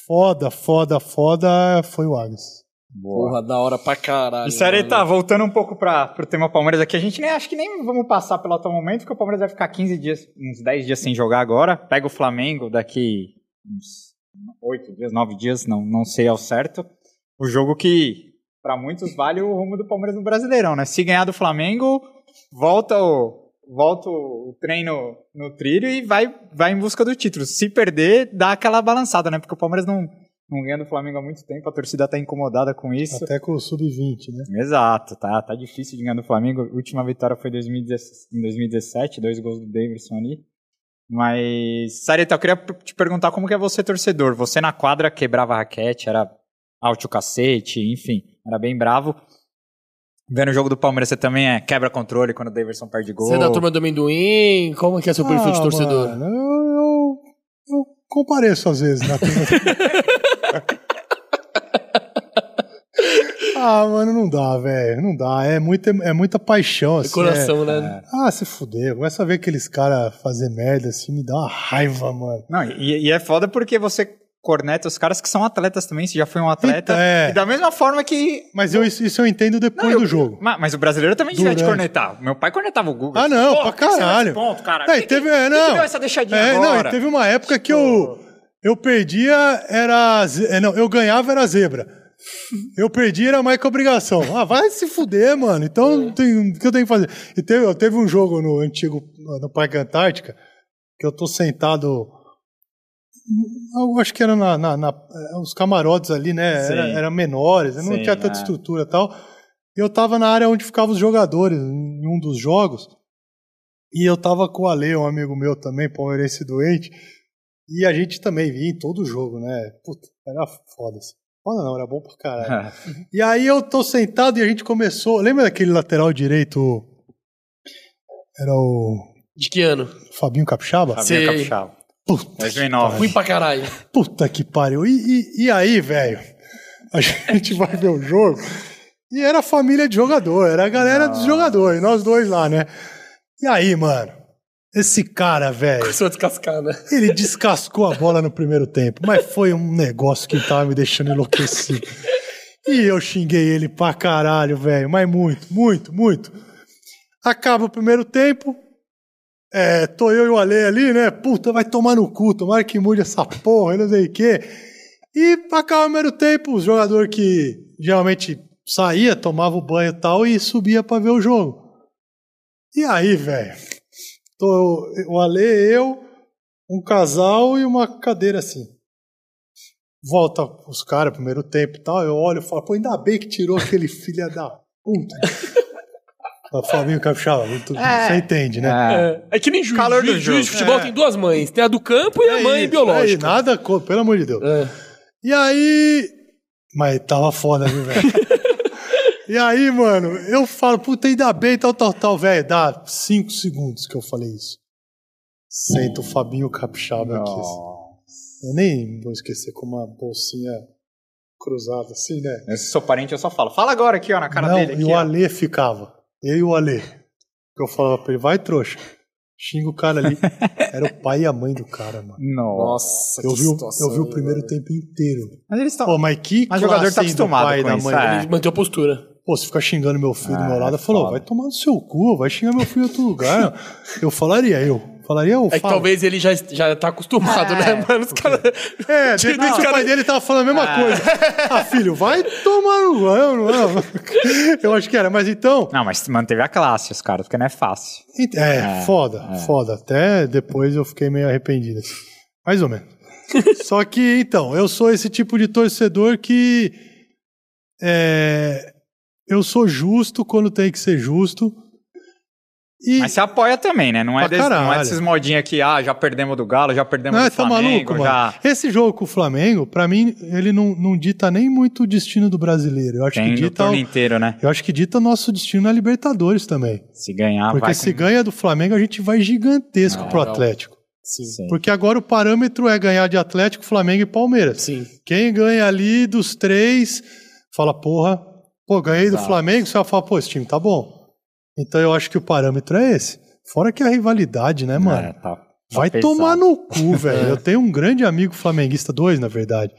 foda, foda, foda, foi o Agas. Boa. Porra, da hora pra caralho. E Sareta, mano. voltando um pouco para pro tema Palmeiras aqui, a gente nem acho que nem vamos passar pelo atual momento, porque o Palmeiras vai ficar 15 dias, uns 10 dias sem jogar agora. Pega o Flamengo daqui uns 8 dias, 9 dias, não, não sei ao certo. O jogo que para muitos vale o rumo do Palmeiras no Brasileirão, né? Se ganhar do Flamengo, volta o volta o treino no trilho e vai vai em busca do título. Se perder, dá aquela balançada, né? Porque o Palmeiras não não ganha do Flamengo há muito tempo, a torcida tá incomodada com isso. Até com o Sub-20, né? Exato, tá, tá difícil de ganhar do Flamengo. A última vitória foi em 2017, em 2017, dois gols do Davidson ali. Mas, Sareta, eu queria te perguntar como que é você torcedor. Você na quadra quebrava a raquete, era alto o cacete, enfim, era bem bravo. Vendo o jogo do Palmeiras, você também é quebra controle quando o Davidson perde gol. Você é da turma do amendoim? Como que é seu perfil de Ah, torcedor? mano, eu, eu, eu compareço às vezes na turma. ah, mano, não dá, velho. Não dá. É muita, é muita paixão, assim. Coração, é- né? Ah, se fuder. Começa a ver aqueles caras fazer merda assim, me dá uma raiva, mano. Não, e, e é foda porque você corneta os caras que são atletas também, você já foi um atleta. Então, é. E da mesma forma que. Mas eu, isso, isso eu entendo depois Não, eu- do jogo. Ma- Mas, o brasileiro também devia te Durante. cornetar. Meu pai cornetava o Google. Ah, não, Pô, pra que caralho. Ponto, cara? É, e Que- teve, que- é, que não. deu essa deixadinha é, não, agora? e teve uma época que eu, eu perdia, era. é, Não, eu ganhava, era zebra. Eu perdi, era mais que obrigação. Ah, vai se fuder, mano. Então, não tem- o que eu tenho que fazer? E teve, eu teve um jogo no antigo, no Parque Antártica, que eu tô sentado. Eu acho que era na, na- na- eh, os camarotes ali, né? Era, Sim. era menores, não Sim, tinha tanta é. estrutura e tal. E eu tava na área onde ficavam os jogadores, em um dos jogos. E eu tava com o Ale, um amigo meu também, palmeirense doente. E a gente também via em todo jogo, né? Puta, era foda assim. Foda não, era bom pra caralho. E aí eu tô sentado e a gente começou. Lembra daquele lateral direito? Era o De que ano? Fabinho Capixaba? Fabinho Sei. Capixaba. Puta, 2009. Fui pra caralho. puta que pariu. E, e, e aí, velho? A gente vai ver o jogo. E era a família de jogador, era a galera dos jogadores, nós dois lá, né? E aí, mano? Esse cara, velho. Começou a descascar, né? Ele descascou a bola no primeiro tempo, mas foi um negócio que tava me deixando enlouquecido. E eu xinguei ele pra caralho, velho, mas muito, muito, muito. Acaba o primeiro tempo, é, tô eu e o Ale ali, né? Puta, vai tomar no cu, tomara que mude essa porra, não sei o quê. E acaba o primeiro tempo, os jogadores que geralmente saía, tomava o banho e tal, e subia pra ver o jogo. E aí, velho? Tô o Ale, eu, um casal e uma cadeira assim. Volta os caras, primeiro tempo e tal. Eu olho e falo, pô, ainda bem que tirou aquele filho da puta. O Fabinho Capixaba, tu- você entende, né? É, é que nem juiz. Calor do juiz, juiz de futebol É. tem duas mães. Tem a do campo e a mãe isso, biológica. é, nada, pelo amor de Deus. É. E aí. Mas tava foda, viu, velho? e aí, mano, eu falo, puta, ainda bem, tal, tal, tal, velho. Dá cinco segundos que eu falei isso. Senta o Fabinho Capixaba aqui. assim. Eu nem vou esquecer com uma bolsinha cruzada assim, né? Eu, se sou parente, eu só falo. Fala agora aqui, ó, na cara Não, dele. e Aqui, o ó. Alê ficava. Eu e o Alê. Que eu falava pra ele, vai, trouxa. Xinga o cara ali. Era o pai e a mãe do cara, mano. Nossa. Eu que vi, o- situação, eu vi o primeiro mano? tempo inteiro. Mas eles estão. Pô, mas que Mas o jogador tá acostumado pai e com da isso, mãe. é. Ele manteve a postura. Pô, você fica xingando meu filho do Ah, meu lado, é falou, vai tomar no seu cu, vai xingar meu filho em outro lugar. eu falaria, eu. Falaria, eu É que talvez ele já, já tá acostumado, né, mano? Os caras. É, de repente o pai dele tava falando a mesma coisa. Ah, filho, vai tomar no... Eu, não, não. eu acho que era, mas então... Não, mas manteve a classe, os caras, porque não é fácil. É, foda, foda. Até depois eu fiquei meio arrependido. Mais ou menos. Só que, então, eu sou esse tipo de torcedor que. é, eu sou justo quando tem que ser justo. E. Mas você apoia também, né? Não é, desse, não é desses modinhos aqui, ah, já perdemos do Galo, já perdemos Não, do tá Flamengo, maluco, já... mano. Esse jogo com o Flamengo, pra mim, ele não, não dita nem muito o destino do brasileiro. Eu acho Tem que dita. o- inteiro, né? Eu acho que dita nosso destino na Libertadores também. Se ganhar, Porque vai se com- ganha do Flamengo, a gente vai gigantesco Ah, pro. Atlético. Sim. Sim. Porque agora o parâmetro é ganhar de Atlético, Flamengo e Palmeiras. Sim. Quem ganha ali dos três, fala, porra, pô, ganhei do Exato. Flamengo, você vai falar, pô, esse time tá bom. Então eu acho que o parâmetro é esse. Fora que a rivalidade, né, mano? É, tá- tá Vai pesado. tomar no cu, velho. Eu tenho um grande amigo flamenguista, dois, na verdade.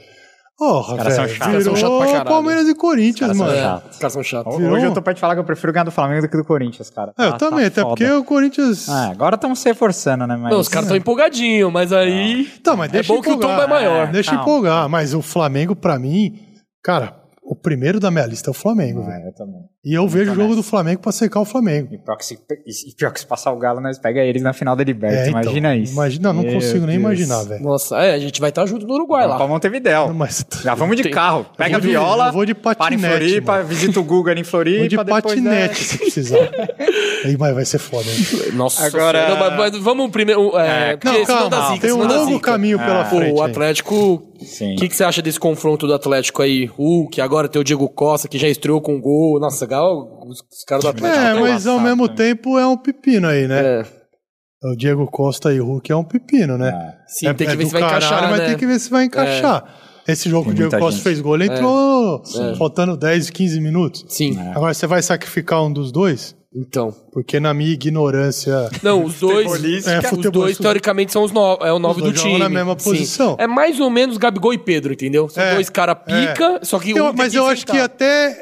Porra, caras são velho. chatos. Virou. Palmeiras e Corinthians, Os mano. É, chato. os caras são chatos. Virou- Hoje eu tô pra te falar que eu prefiro ganhar do Flamengo do que do Corinthians, cara. É, eu Tá- também, tá até foda. porque o Corinthians. É, agora estamos se reforçando, né? Mas... Não, os caras estão empolgadinhos, mas aí. Tá, mas é deixa bom que o empolgar. tombo é maior. Deixa Calma. empolgar. Mas o Flamengo, pra mim, cara, o primeiro da minha lista é o Flamengo, Ah, velho. eu também. E eu vejo o jogo nessa. do Flamengo pra secar o Flamengo. E pior, que se, e pior que se passar o Galo, nós pega eles na final da Liberta. É, então, imagina isso. Imagina, não Meu consigo nem Deus. imaginar, velho. Nossa, é, a gente vai estar junto no Uruguai Vamos pra lá. Montevidéu. Mas Já vamos de carro. Pega vou a viola, eu vou de para em patinete, Floripa, mano. visita o Guga em Floripa. Vou de depois, patinete né? se precisar. Aí vai, vai ser foda, hein? Nossa, Agora- Senhora. Não, mas, mas vamos primeiro. É, É, Não, senão dá calma, zica, tem um longo caminho pela Ah, frente. O. Atlético. O que, que você acha desse confronto do Atlético aí? Hulk, agora tem o Diego Costa, que já estreou com gol. Nossa, os, os caras do Atlético. É, tão mas ao mesmo também. tempo é um pepino aí, né? É. O Diego Costa e o Hulk é um pepino, né? Sim, é, tem que é ver do se vai caralho, encaixar, mas né? tem que ver se vai encaixar. Esse jogo que o Diego Costa gente. fez gol, ele entrou faltando 10, 15 minutos. Sim, Agora, você vai sacrificar um dos dois? Então. Porque na minha ignorância... Não, os dois. É, os dois, teoricamente, são os no, é o nove dois do jogam time. na mesma Sim. posição. É mais ou menos Gabigol e Pedro, entendeu? São É, dois cara pica, só que Eu- um mas que eu acho que até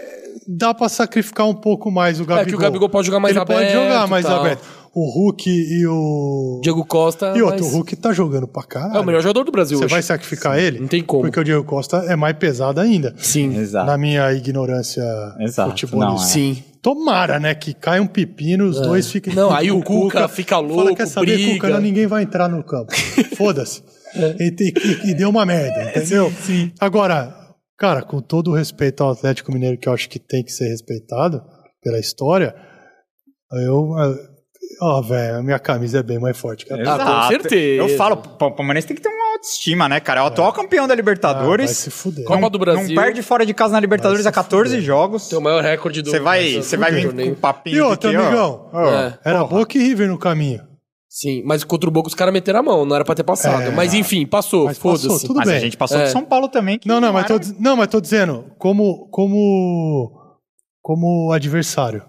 dá pra sacrificar um pouco mais o Gabigol. É que o Gabigol pode jogar mais Ele aberto pode jogar mais tal. aberto. O Hulk e o... Diego Costa. E outro, mas- o Hulk tá jogando pra caralho. É o melhor jogador do Brasil Você vai sacrificar ele? Não tem como. Porque o Diego Costa é mais pesado ainda. Sim. Exato. Na minha ignorância Exato, futebolística. não, é. Sim. Tomara, né? Que caia um pepino, os dois fiquem. Não, aí o Cuca fica Fala, louco, quer saber, briga. Cuca, não, ninguém vai entrar no campo. Foda-se. E, e- e deu uma merda, entendeu? sim. Agora, cara, com todo o respeito ao Atlético Mineiro, que eu acho que tem que ser respeitado pela história, eu. Ó, velho, a minha camisa é bem mais forte que a tua. Ah, com Exato. certeza. Eu falo, o Palmeirense tem que ter uma autoestima, né, cara? É o atual campeão da Ah, vai Libertadores. se fuder. Copa do Brasil. Não perde fora de casa na Libertadores há se 14 fuder. jogos. Tem o maior recorde do Você vai, você vai vir com o papinho E de ó, amigão? ó, É. Era Boca e River no caminho. Sim, mas contra o Boca os caras meteram a mão, não era pra ter passado. É. mas enfim, passou, foda-se. tudo Mas bem. a gente passou É. do São Paulo também. que Não, não, mas era- tô, não, mas tô dizendo, como, como, como adversário.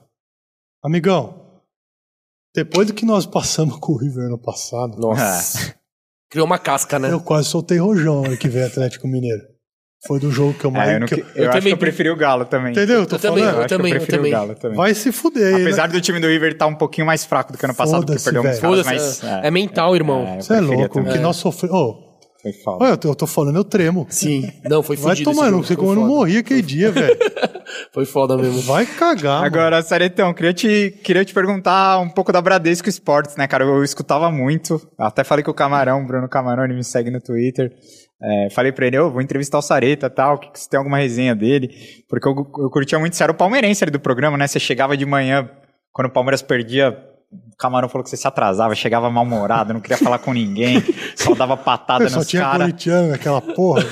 Amigão, depois do que nós passamos com o River no passado, Nossa. Criou uma casca, né? eu quase soltei rojão ano que vem Atlético Mineiro. Foi do jogo que eu mais. É, eu, não que eu- eu acho também que eu preferi o Galo também. Entendeu? Eu tô Eu também, falando. eu acho que também, eu preferi também. o Galo também. Vai se fuder. Apesar né? do time do River estar um pouquinho mais fraco do que ano passado, porque perdeu caras, Foda-se, mas... é, é mental, irmão. É, eu Você é preferia louco, o também. que nós sofremos. Ô, Foi foda. olha, eu tô, eu tô falando, eu tremo. Sim. Não, foi Vai fudido. esse tomar, não sei como eu não foda. morri aquele dia, velho. Foi foda mesmo. Vai cagar. mano. Agora, Saretão, queria te, queria te perguntar um pouco da Bradesco Esportes, né, cara? Eu escutava muito, até falei com o Camarão, Bruno Camarão, ele me segue no Twitter. É, falei pra ele, eu vou entrevistar o Sareta e tal, que, que você tem alguma resenha dele? Porque eu, eu curtia muito, você era o palmeirense ali do programa, né? Você chegava de manhã, quando o Palmeiras perdia, o Camarão falou que você se atrasava, chegava mal-humorado, não queria falar com ninguém, só dava patada Eu só nos tinha caras. corintiano naquela porra.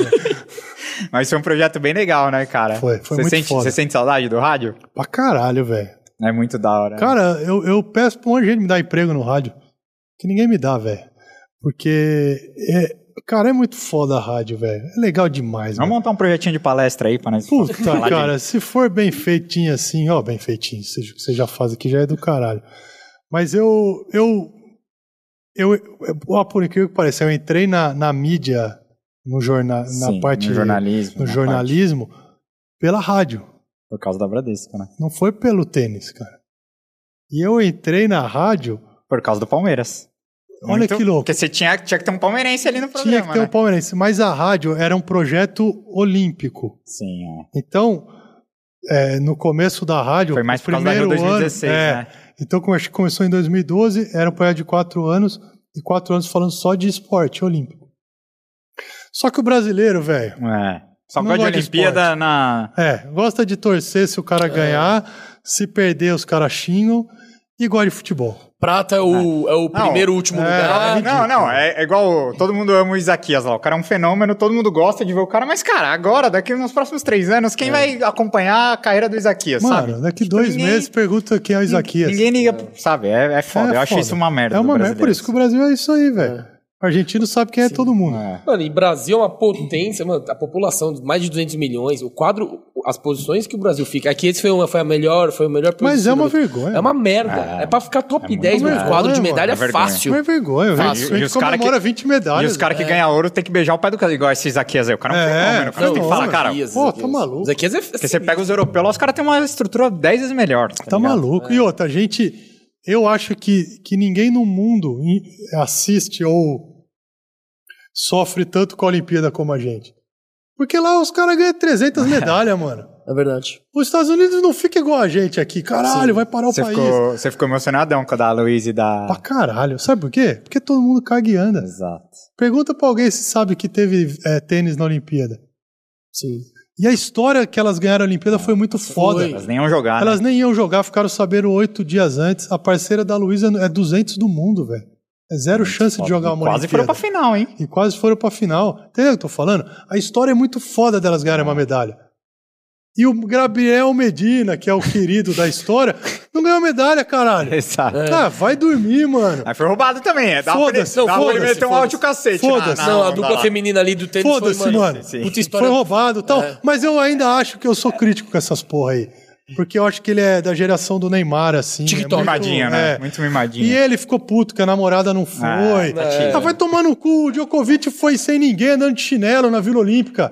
Mas foi um projeto bem legal, né, cara? Foi, foi você muito sente, foda. Você sente saudade do rádio? Pra caralho, velho. É muito da hora. né? Cara, eu, eu peço pra um monte de gente me dar emprego no rádio. Que ninguém me dá, velho. Porque, é, cara, é muito foda a rádio, velho. É legal demais, Vamos velho. montar um projetinho de palestra aí pra nós Puta, falar de- cara, se for bem feitinho assim, ó, bem feitinho, seja o que você já faz aqui já é do caralho. Mas eu, eu, eu, eu por incrível que pareça, eu entrei na, na mídia, no jornal, na Sim, parte, no jornalismo. no na jornalismo, pela rádio. parte- por causa da Bradesco, né? Não foi pelo tênis, cara. E eu entrei na rádio, Por causa do Palmeiras. Olha que louco. Porque você tinha, tinha que ter um palmeirense ali no programa, tinha que ter né? um palmeirense, mas a rádio era um projeto olímpico. Sim, é. Então, é, no começo da rádio, Foi mais por causa da Rio primeiro 2016, ano, é, né? Então, como acho que começou em 2012, era um projeto de quatro anos, e quatro anos falando só de esporte olímpico. Só que o brasileiro, velho, É. Só gosta de de Olimpíada esporte. na... é, gosta de torcer se o cara ganhar, se perder os caras xingam, e gosta de futebol. Prata é o, é o primeiro último é, lugar. não, não, é, é igual todo mundo ama o Isaquias lá. O cara é um fenômeno, todo mundo gosta de ver o cara, mas, cara, agora, daqui nos próximos três anos, quem vai acompanhar a carreira do Isaquias, Mano, sabe? daqui Tipo, dois ninguém- meses pergunta quem é o Isaquias. Ninguém liga, sabe? É, é foda. É Eu acho isso uma merda. É uma merda, por isso que o Brasil é isso aí, velho. O argentino sabe quem é todo mundo. É. Mano, e Brasil é uma potência, mano, a população de mais de 200 milhões, o quadro, as posições que o Brasil fica. Aqui esse foi, uma, foi a melhor, foi a melhor Mas é uma vergonha. É uma merda. É, pra ficar top muito 10 no quadro de medalha É fácil. Não é vergonha. Fácil. E gente os cara que- 20 E medalhas. os caras que ganham ouro tem que beijar o pé do cara, igual esse Isaquias aí. O cara é um É, fenômeno. O cara tem que não, falar, cara. Pô, tá maluco. Isaquias é Porque você pega os europeus lá, os caras têm uma estrutura 10 vezes melhor. Tá, Tá maluco. E outra, a gente. Eu acho que, que ninguém no mundo assiste ou sofre tanto com a Olimpíada como a gente. Porque lá os caras ganham 300 medalhas, mano. É verdade. Os Estados Unidos não fica igual a gente aqui. Caralho, vai parar o Você país. ficou, você ficou emocionadão com a da Luiz e da. Pra caralho. Sabe por quê? Porque todo mundo caga e anda. Exato. Pergunta pra alguém se sabe que teve é, tênis na Olimpíada. Sim. E a história que elas ganharam a Olimpíada foi muito foda. Elas nem iam jogar. né? Elas nem iam jogar, ficaram sabendo oito dias antes. A parceira da Luísa é 200 do mundo, velho. É zero chance de jogar uma Quase foram Olimpíada. pra final, hein? E quase foram pra final. Entendeu o que eu tô falando? A história é muito foda delas ganharem uma medalha. E o Gabriel Medina, que é o querido da história, não ganhou medalha, caralho. Exato. Ah, vai dormir, mano. Aí foi roubado também, é. Dá Foda-se, pra, dá pra ele foda-se, meter um áudio cacete. Foda-se. na- Não, na a dupla feminina ali do tênis foi, Foda-se, mano. sim. Puta história. Foi roubado e tal. É. Mas eu ainda acho que eu sou crítico com essas porra aí. Porque eu acho que ele é da geração do Neymar, assim. TikTok. é muito- Mimadinha, né? é. Muito mimadinha. E ele ficou puto que a namorada não foi. Ah, tá tirando. Ah, vai tomar no cu. O Djokovic foi sem ninguém andando de chinelo na Vila Olímpica.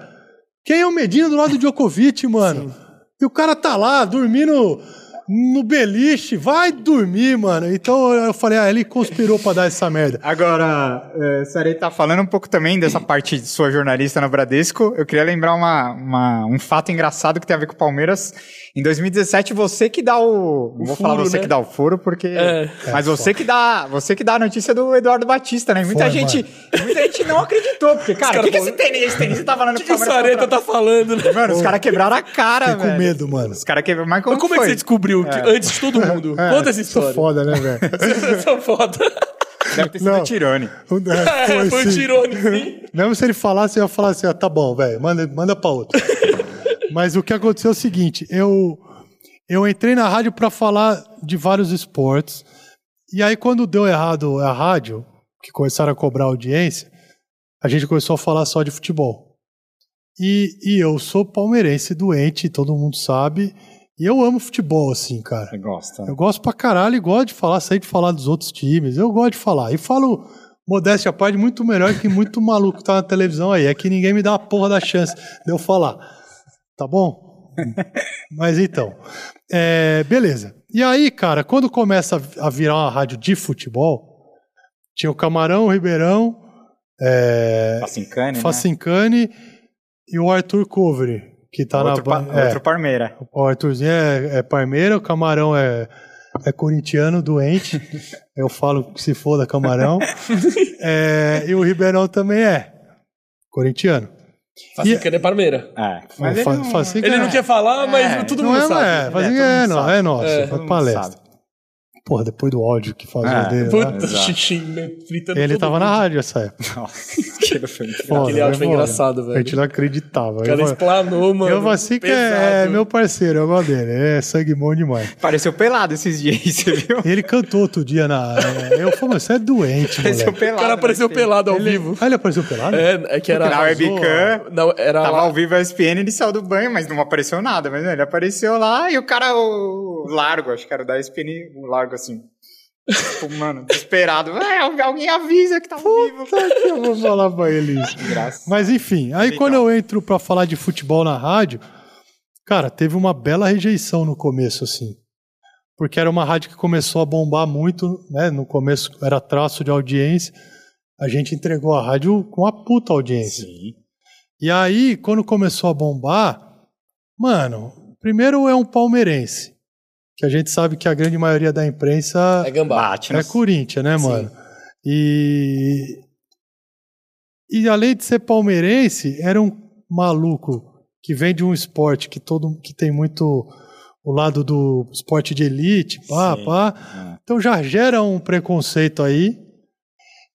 Quem é o Medina do lado do Djokovic, mano? E o cara tá lá, dormindo no beliche. Vai dormir, mano. Então eu falei, ah, ele conspirou pra dar essa merda. Agora, é, Sarei tá falando um pouco também dessa parte de sua jornalista no Bradesco. Eu queria lembrar uma, uma- um fato engraçado que tem a ver com o Palmeiras. Em 2017, você que dá o. não vou falar furo, você né? que dá o furo, porque. É. Mas você que dá. Você que dá a notícia do Eduardo Batista, né? Muita Foi, gente. Muita gente não acreditou. Porque, cara, o que, que esse tênis, esse tênis tá falando O que, que o Sareta tá falando, né? Mano, os caras quebraram a cara, velho. com medo, mano. Os caras quebraram. Mas como, Mas como é que foi? você descobriu que- antes de todo mundo? Conta essa Sou história. foda, né, velho? Vocês são foda. Deve ter sido Não. o Tirone. É, foi sim. tirone, sim. Mesmo se ele falasse, eu ia falar assim, ah, tá bom, velho, manda, manda pra outro. Mas o que aconteceu é o seguinte, eu, eu entrei na rádio pra falar de vários esportes, e aí quando deu errado a rádio, que começaram a cobrar audiência, a gente começou a falar só de futebol. E, e eu sou palmeirense doente, todo mundo sabe, e eu amo futebol, assim, cara. Você gosta. Eu gosto pra caralho e gosto de falar, sempre de falar dos outros times. Eu gosto de falar. E falo, modéstia à parte, muito melhor que muito maluco que tá na televisão aí. É que ninguém me dá a porra da chance de eu falar. Tá bom? Mas então. é, beleza. E aí, cara, quando começa a virar uma rádio de futebol, tinha o Camarão, o Ribeirão, é, Facincane, né? Facincani e o Arthur Covery, que tá outro, na pa- é. outro Parmeira. O Arthurzinho é, é Parmeira, o Camarão é, é corintiano, doente. Eu falo que se foda Camarão. É, e o Ribeirão também é corintiano. Facincana é Parmeira. É. Mas Fa- ele não... Ele é- não quer falar, mas É, todo não mundo é, sabe. É, todo é, mundo não, sabe. é nosso, É, é, todo mundo palestra. Porra, depois do áudio que fazia É. dele. Puta, xixi, né, fritando ele tava mundo. na rádio essa época. Nossa, aquilo foi Aquele áudio foi engraçado, velho. A gente não acreditava. O cara Eu- explanou, mano. Eu assim que é, é meu parceiro, eu gosto dele. É sangue bom demais. Pareceu pelado esses dias, você viu? E ele cantou outro dia na. é, Eu falei, você é doente, pelado. O cara apareceu né? pelado ao vivo. Ah, ele apareceu pelado? É, é que era. Na webcam. Não, era Tava lá. ao vivo a ESPN, ele saiu do banho, mas não apareceu nada. Mas ele apareceu lá e o cara, o largo, acho que era o da ESPN, o largo assim. Tipo, mano, desesperado. É, alguém avisa que tá vivo. Que eu vou falar pra ele isso. Graças. Mas enfim, aí Legal. quando eu entro pra falar de futebol na rádio, cara, teve uma bela rejeição no começo, assim. Porque era uma rádio que começou a bombar muito, né? No começo era traço de audiência. A gente entregou a rádio com uma puta audiência. Sim. E aí, quando começou a bombar, mano, primeiro é um palmeirense. Que a gente sabe que a grande maioria da imprensa É gambá. É né? Corinthians, né, Sim. mano? E. E além de ser palmeirense, era um maluco que vem de um esporte que todo que tem muito o lado do esporte de elite, pá, Sim. pá. É. Então já gera um preconceito aí.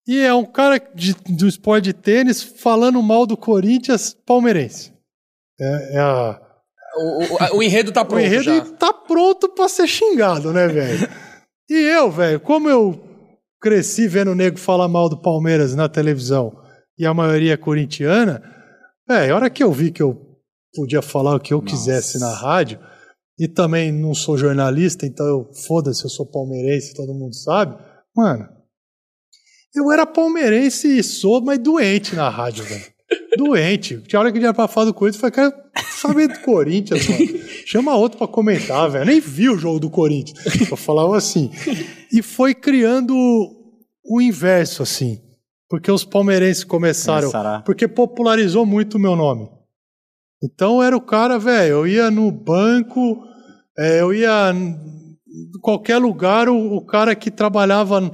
E é um cara de- do esporte de tênis falando mal do Corinthians palmeirense. É, é a, O, o- o enredo tá o pronto enredo já. tá pronto pra ser xingado, né, velho? e eu, velho, como eu cresci vendo o nego falar mal do Palmeiras na televisão e a maioria é corintiana, velho, a hora que eu vi que eu podia falar o que eu Nossa. quisesse na rádio, e também não sou jornalista, então eu foda-se, eu sou palmeirense, todo mundo sabe, mano. Eu era palmeirense e sou, mas doente na rádio, velho. Doente. Tinha hora que eu ia pra falar do Corinthians, eu falei, cara, saber do Corinthians, mano. Chama outro pra comentar, velho. Nem vi o jogo do Corinthians. Eu falava assim. E foi criando o inverso, assim. Porque os palmeirenses começaram. A- Porque popularizou muito o meu nome. Então era o cara, velho. Eu ia no banco, é, eu ia em qualquer lugar, o, o cara que trabalhava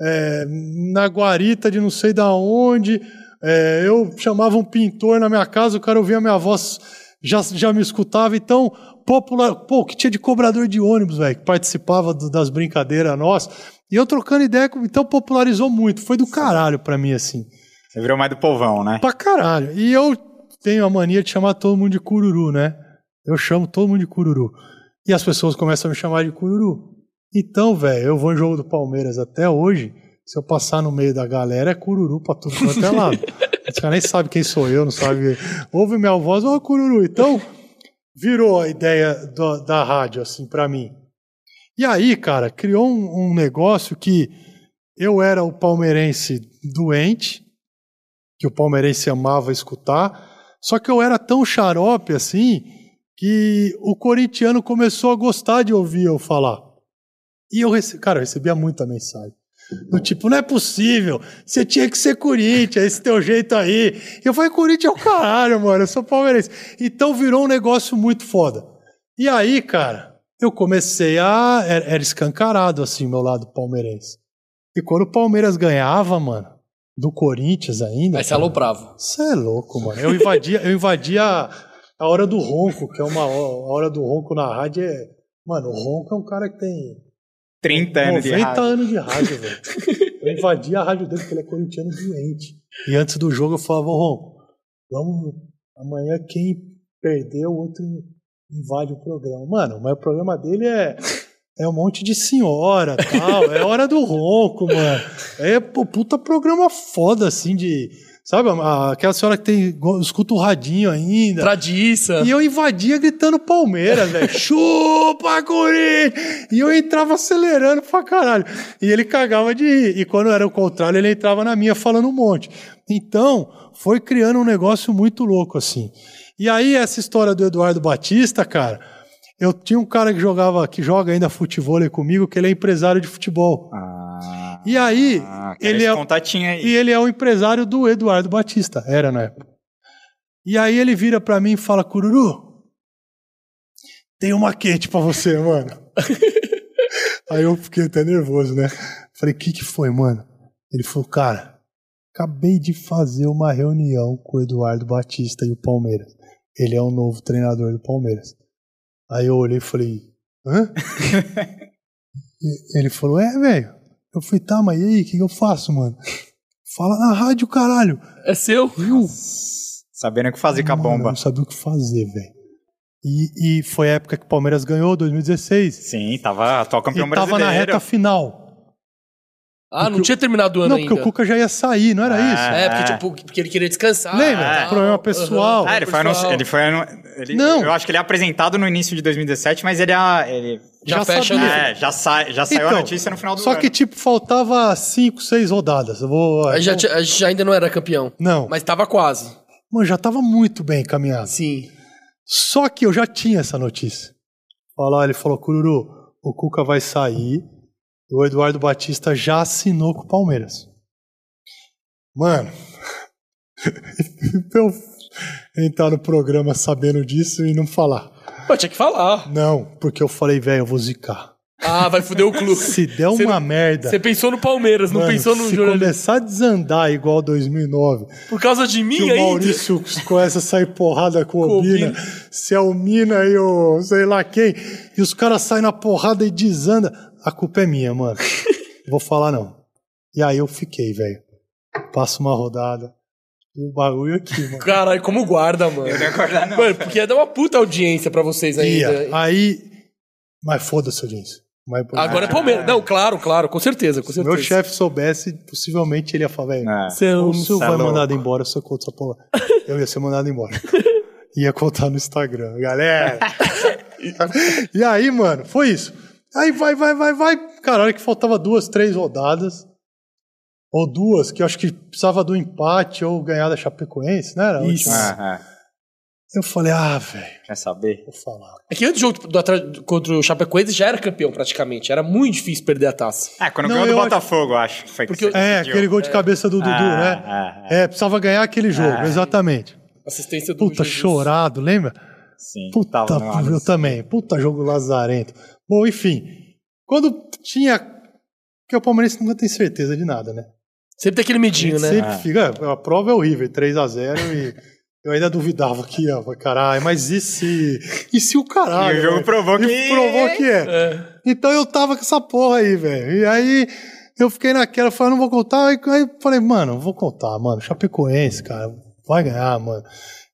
é, na guarita de não sei da onde. É, eu chamava um pintor na minha casa, o cara ouvia a minha voz, já, já me escutava. Então, popular. Pô, que tinha de cobrador de ônibus, velho, que participava do- das brincadeiras nossas. E eu trocando ideia, então popularizou muito. Foi do caralho pra mim, assim. Você virou mais do povão, né? Pra caralho. E eu tenho a mania de chamar todo mundo de cururu, né? Eu chamo todo mundo de cururu. E as pessoas começam a me chamar de cururu. Então, velho, eu vou em jogo do Palmeiras até hoje. Se eu passar no meio da galera, é cururu pra tudo quanto é lado. Os caras nem sabem quem sou eu, não sabe. Ouve minha voz, ô cururu. Então, virou a ideia do- da rádio, assim, pra mim. E aí, cara, criou um, um negócio que eu era o palmeirense doente, que o palmeirense amava escutar, só que eu era tão xarope assim que o corintiano começou a gostar de ouvir eu falar. E eu, rece... cara, eu recebia muita mensagem. Do tipo, não é possível, você tinha que ser Corinthians, esse teu jeito aí. Eu falei, Corinthians é o caralho, mano, eu sou palmeirense. Então virou um negócio muito foda. E aí, cara, eu comecei a. Era, escancarado, assim, meu lado palmeirense. E quando o Palmeiras ganhava, mano, do Corinthians ainda. Aí você cara, aloprava. Você é louco, mano. Eu invadia, eu invadia a hora do ronco, que é uma ho- a hora do ronco na rádio. É... Mano, o ronco é um cara que tem 30 anos de 90 rádio. anos de rádio, velho. Eu invadia a rádio dele porque ele é corintiano doente. E antes do jogo eu falava, ô Ronco, vamos. Amanhã quem perder, o outro invade o programa. Mano, mas o programa dele é. É um monte de senhora tal. É hora do ronco, mano. É pô, puta programa foda, assim, de. Sabe, a- aquela senhora que tem, escuta o radinho ainda. Tradiça. E eu invadia gritando Palmeiras, velho. Chupa, Corinthians! E eu entrava acelerando pra caralho. E ele cagava de rir. E quando era o contrário, ele entrava na minha falando um monte. Então, foi criando um negócio muito louco, assim. E aí, essa história do Eduardo Batista, cara, eu tinha um cara que jogava, que joga ainda futebol comigo, que ele é empresário de futebol. Ah, E aí, ah, ele é- aí. E ele é o empresário do Eduardo Batista, era na época. E aí ele vira pra mim e fala: Cururu, tem uma quente pra você, mano. aí eu fiquei até nervoso, né? Falei: que que foi, mano? Ele falou: cara, acabei de fazer uma reunião com o Eduardo Batista e o Palmeiras. Ele é o novo treinador do Palmeiras. Aí eu olhei e falei: hã? Ele falou: é, velho. Eu falei: tá, mas e aí, o que, que eu faço, mano? Fala na rádio, caralho. É seu? Eu, Sabendo o que fazer com a Mano, bomba. não sabia o que fazer, velho. E, e foi a época que o Palmeiras ganhou, 2016. Sim, tava atual campeão e tava brasileiro. na reta final. Ah, não tinha terminado o ano Não, ainda. porque o Cuca já ia sair, não era Ah. isso? É, porque, tipo, porque ele queria descansar. Lembra? tal. Problema pessoal. Ah, ele foi, ele foi ele- Não. Eu acho que ele é apresentado no início de 2017, mas ele, é, ele Já, Já fecha sabia. é, já, sai, já saiu a notícia no final do Então, Só ano. que, tipo, faltava cinco, seis rodadas. Eu vou. A gente, já- a gente ainda não era campeão. Não. Mas tava quase. Mano, já tava muito bem encaminhado. Sim. Só que eu já tinha essa notícia. Olha lá, ele falou, Cururu, o Cuca vai sair. E o Eduardo Batista já assinou com o Palmeiras. Mano, eu entrar no programa sabendo disso e não falar. Pô, tinha que falar. Não, porque eu falei, velho, eu vou zicar. Ah, vai foder o clube. Se der uma não- merda. Você pensou no Palmeiras, não mano, pensou no se jornalismo. começar a desandar igual 2009, Por causa de que mim o ainda. Maurício começa a sair porrada com o Com o Obina. se é o Mina e o sei lá quem, e os caras saem na porrada e desanda, a culpa é minha, mano. Vou falar não. E aí eu fiquei, velho. Passo uma rodada, e o bagulho aqui, mano. Caralho, como guarda, mano. Eu não ia acordar, não. Mano, porque ia dar uma puta audiência pra vocês ainda. Ia. Aí, mas foda-se, audiência. Mas, Agora é Palmeiras. Não, claro, claro, com certeza, com Se certeza. meu chefe soubesse, possivelmente ele ia falar, velho. Você ou um- o senhor cê é vai louco. mandado embora se eu conto essa porra. Eu ia ser mandado embora. ia contar no Instagram, galera. e aí, mano, foi isso. Aí vai, vai, vai, vai. Cara, a hora que faltava duas, três rodadas, ou duas, que eu acho que precisava do empate ou ganhar da Chapecoense, né? Era Isso. Ah, ah, Eu falei, ah, velho, quer saber? vou falar. É que antes do jogo do contra o Chapecoense já era campeão praticamente. Era muito difícil perder a taça. Ah, quando Não, ganhou do eu acho- Botafogo, acho. que Foi que Porque É, decidiu. aquele gol de cabeça do Dudu, Ah, né? ah, É, precisava ganhar aquele jogo, Ah. exatamente. Assistência do Puta, Jesus. chorado, lembra? Sim, Puta, eu também. Puta jogo lazarento. Bom, enfim. Quando tinha. Porque o Palmeirense nunca tem certeza de nada, né? Sempre tem aquele medinho, né? Sempre Ah. fica. A prova é horrível, 3x0 e. Eu ainda duvidava que ia, caralho, mas e se. E se o caralho? E o jogo velho? provou E que- provou que é. É. Então eu tava com essa porra aí, velho. E aí eu fiquei naquela, falei, não vou contar. Aí aí eu falei, mano, vou contar, mano. Chapecoense, cara, vai ganhar, mano.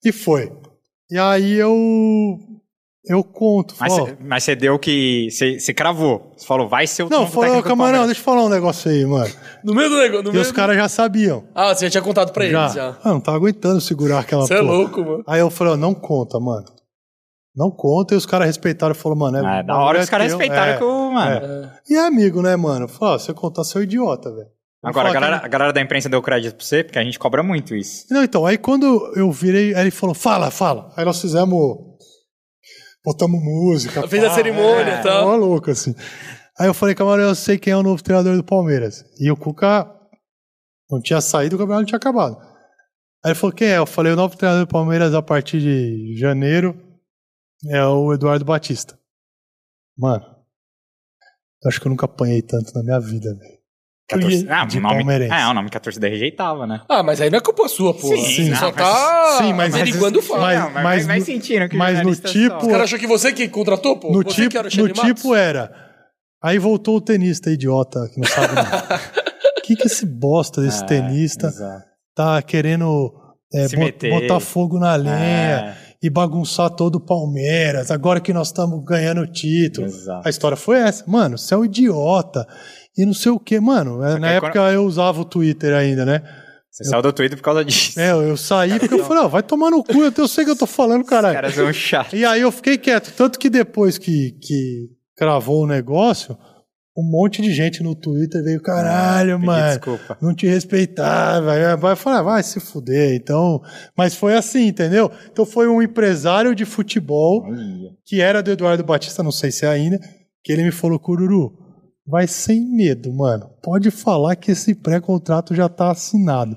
E foi. E aí eu eu conto. Mas, falo, mas você deu que. Você você cravou. Você falou, vai ser o não, falou, camarão, deixa eu falar um negócio aí, mano. No meio do negócio. E meio os do- caras já sabiam. Ah, você já tinha contado pra Já. eles, já. Ah, não tava aguentando segurar aquela Você é louco, mano. Aí eu falei, ó, não conta, mano. Não conta, e os caras respeitaram e falaram, mano, é, Ah, da hora que os caras respeitaram é. que o. Mano. É. E é amigo, né, mano? Falou, ó, eu contar, você é idiota, velho. Eu Agora, a galera, que- a galera da imprensa deu crédito pra você, porque a gente cobra muito isso. Não, então, aí quando eu virei, aí ele falou, fala, fala. Aí nós fizemos. Botamos música. Fez a pá, cerimônia é, e tal. Uma louco, assim. Aí eu falei, camarão, eu sei quem é o novo treinador do Palmeiras. E o Cuca não tinha saído, o campeonato não tinha acabado. Aí ele falou, quem é? Eu falei, o novo treinador do Palmeiras a partir de janeiro é o Eduardo Batista. Mano, eu acho que eu nunca apanhei tanto na minha vida, velho. Que a torcida- Ah, de o nome, palmeirense. é, o nome que a torcida rejeitava, né? Ah, mas aí não é culpa sua, pô. Sim, não, só mas- tá sim, mas- averiguando o fato. mas- Não, mas vai no- sentindo que o mas no tipo- Os caras achou que você que contratou, pô? No você que tipo, era o no tipo era. Aí voltou o tenista idiota que não sabe nada. O que, que esse bosta desse É, tenista exato. tá querendo é, Se bot- meter. botar fogo na lenha É, e bagunçar todo o Palmeiras, agora que nós estamos ganhando o título. exato. A história foi essa. Mano, você é um idiota. E não sei o que, mano. é, Na época eu usava o Twitter ainda, né? Você saiu do Twitter por causa disso. É, eu saí porque eu falei, ó, vai tomar no cu, eu eu sei que eu tô falando, Os caralho. caras são chatos. E aí eu fiquei quieto. Tanto que depois que, que cravou o negócio, um monte de gente no Twitter veio, caralho, Pedi mano. Desculpa. Não te respeitar, vai, vai falar, vai se fuder. Então, mas foi assim, entendeu? Então foi um empresário de futebol Olha. que era do Eduardo Batista, não sei se é ainda, que ele me falou, Cururu, vai sem medo, mano. Pode falar que esse pré-contrato já tá assinado.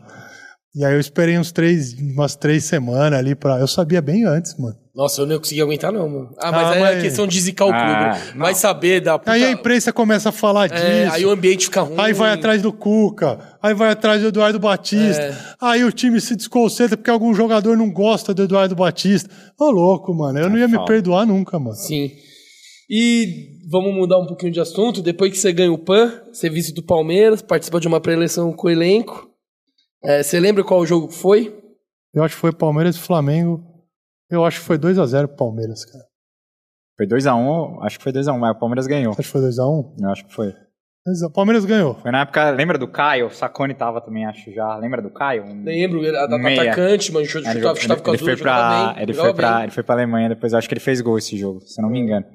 E aí eu esperei uns três, umas três semanas ali pra. Eu sabia bem antes, mano. Nossa, eu não ia conseguir aguentar, não, mano. Ah, mas Ah, aí é mas- questão de zicar o clube. Ah, né? Vai saber da puta... Aí a imprensa começa a falar disso. É, aí o ambiente fica ruim. Aí vai atrás do Cuca, aí vai atrás do Eduardo Batista, É. aí o time se desconcentra porque algum jogador não gosta do Eduardo Batista. Ô, louco, mano, eu não ia me perdoar nunca, mano. Sim. E vamos mudar um pouquinho de assunto. Depois que você ganha o PAN, você visita o Palmeiras, participa de uma pré-eleição com o elenco. É, você lembra qual jogo foi? Eu acho que foi Palmeiras e Flamengo. Eu acho que foi 2x0 pro Palmeiras, cara. Foi 2x1, acho que foi 2x1, mas o Palmeiras ganhou. Acho que foi 2x1. Eu acho que foi. O Palmeiras ganhou. Foi na época, lembra do Caio? O Sacone tava também, acho já. Lembra do Caio? Um- Lembro, ele era Meia. atacante, mano, chutava, Ele, chutava, chutava com ele as foi pra, ele, foi pra, ele foi pra Alemanha, depois eu acho que ele fez gol esse jogo, se eu não me engano.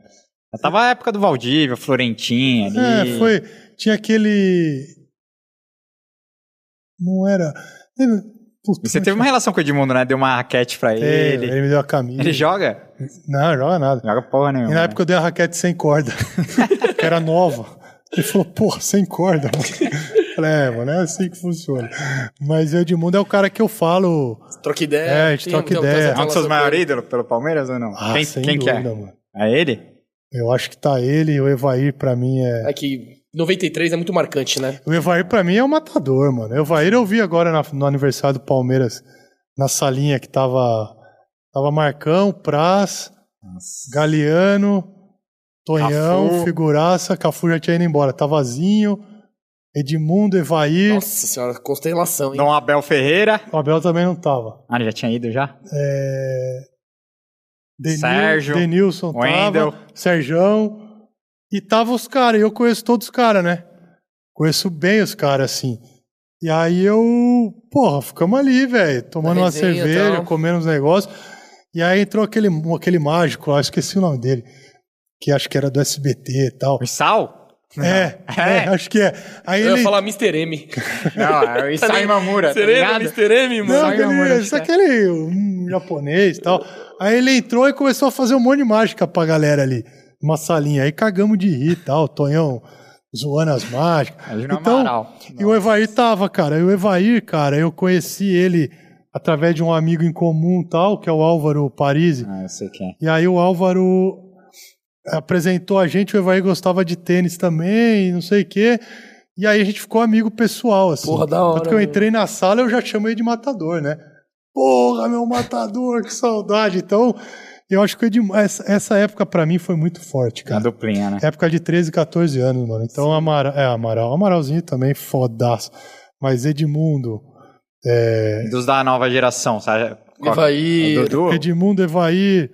Já tava a época do Valdívia, Florentinha ali. É, foi. Tinha aquele. Não era. Puta, você teve uma relação com o Edmundo, né? Deu uma raquete pra Teve, ele. ele me deu a camisa. Ele joga? Não, joga nada. Joga porra nenhuma. E na época eu dei a raquete sem corda, que era nova. Ele falou, porra, sem corda, Falei, é, mano, é assim que funciona. Mas o Edmundo é o cara que eu falo. Troca ideia. É, a gente troca uma ideia. É um dos seus maiores ídolos pelo Palmeiras ou não? Ah, quem sem quem que dúvida, é? mano. É ele? Eu acho que tá ele e o Evair, pra mim, é. É que 93 é muito marcante, né? O Evair, pra mim, é um matador, mano. O Evair eu vi agora na- no aniversário do Palmeiras, na salinha que tava. Tava Marcão, Praz, Galeano, Tonhão, Cafu. Figuraça, Cafu já tinha ido embora. Tavazinho, Edmundo, Evair. Nossa senhora, constelação, hein? Dom Abel Ferreira. O Abel também não tava. Ah, ele já tinha ido já? É... Denil- Sérgio, Denilson Wendel. tava, Serjão. E tava os caras, e eu conheço todos os caras, né? Conheço bem os caras, assim. E aí eu, porra, ficamos ali, velho, tomando uma resenha cerveja, tal. comendo uns negócios. E aí entrou aquele, aquele mágico lá, eu esqueci o nome dele. Que acho que era do SBT e tal. O Sal? É, É? é, acho que é. Aí Eu ele. ia falar Mr. M. Não, é o Isai Mamura, tá Serena, ligado? Mr. M, mano. Não, aquele, amor, isso que aquele um japonês e tal. Aí ele entrou e começou a fazer um monte de mágica pra galera ali. Uma salinha. Aí cagamos de rir e tal. Tonhão zoando as mágicas. No Então, e o Evair tava, cara. E o Evair, cara, eu conheci ele através de um amigo em comum e tal, que é o Álvaro Parisi. Ah, eu sei quem é. E aí o Álvaro apresentou a gente, o Evair gostava de tênis também, não sei o quê. E aí a gente ficou amigo pessoal, assim. Porra, da hora, Tanto que eu entrei na sala, eu já chamei de matador, né? Porra, meu matador, que saudade. Então, eu acho que essa, essa época pra mim foi muito forte, Na cara. duplinha, né? Época de 13, 14 anos, mano. Então, Amaral, é, Amaral, Amaralzinho também, fodaço. Mas Edmundo, é, Dos da nova geração, sabe? Evair. O Dudu? Edmundo, Evair,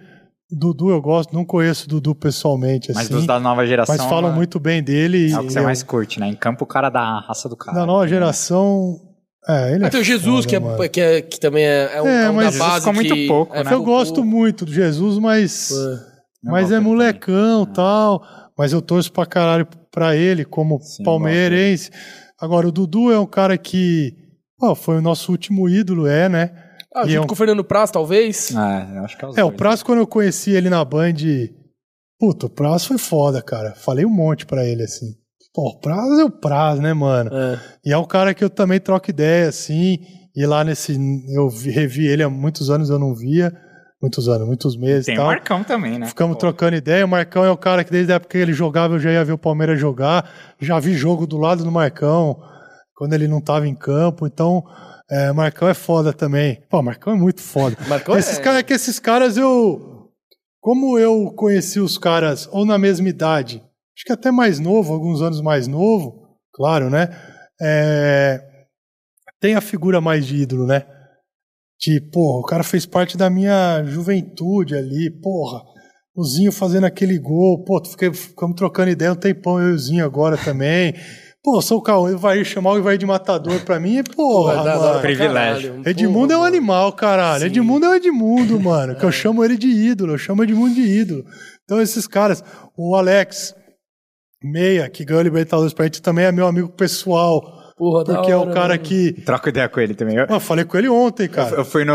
Dudu eu gosto, não conheço o Dudu pessoalmente, Mas assim. dos da nova geração. mas falam né? muito bem dele. É o que você e mais eu- curte, né? Em campo, o cara da raça do cara. Da nova geração. É, ele Ah, é tem o Jesus, foda, que, mano. é, que, é- que também é, é um, É, é um mas da base ficou muito que- pouco, é, né? Eu gosto muito do Jesus, mas. É. Eu Mas é molecão e tal. Mas eu torço pra caralho pra ele, como Sim, eu palmeirense. Agora, o Dudu é um cara que. pô, foi o nosso último ídolo, é, né? Ah, junto é um- com o Fernando Praz, talvez. É, eu acho que é os É, o dois. Prazo, quando eu conheci ele na Band. Puta, o Prazo foi foda, cara. Falei um monte pra ele, assim. Pô, o Prazo é o Prazo, né, mano? É. E é um cara que eu também troco ideia, assim. E lá nesse. Eu vi- revi ele há muitos anos, eu não via. Muitos anos, muitos meses Tem e o tal. Marcão também, né? Ficamos Pô, trocando ideia. O Marcão é o cara que desde a época que ele jogava eu já ia ver o Palmeiras jogar. Já vi jogo do lado do Marcão, quando ele não tava em campo. Então, é, Marcão é foda também. Pô, Marcão é muito foda. Marcão esses é- caras, é que esses caras eu. Como eu conheci os caras ou na mesma idade, acho que até mais novo, alguns anos mais novo, claro, né? É, tem a figura mais de ídolo, né? Tipo, porra, o cara fez parte da minha juventude ali, porra. O Zinho fazendo aquele gol, pô, fiquei, ficamos trocando ideia um tempão, eu e o Zinho agora também. Pô, sou o Cauê, vai chamar o Ivair de matador pra mim, porra, dar- mano. dá pra Privilégio. caralho. Edmundo é um Porra, animal, caralho. Sim. Edmundo é o Edmundo, mano. Que eu chamo ele de ídolo. Eu chamo Edmundo de ídolo. Então, esses caras, o Alex Meia, que ganhou a Libertadores pra gente, também é meu amigo pessoal. Porra, Porque é o hora, cara mano. que. Troco ideia com ele também. Eu, Mano, eu falei com ele ontem, cara. eu fui no.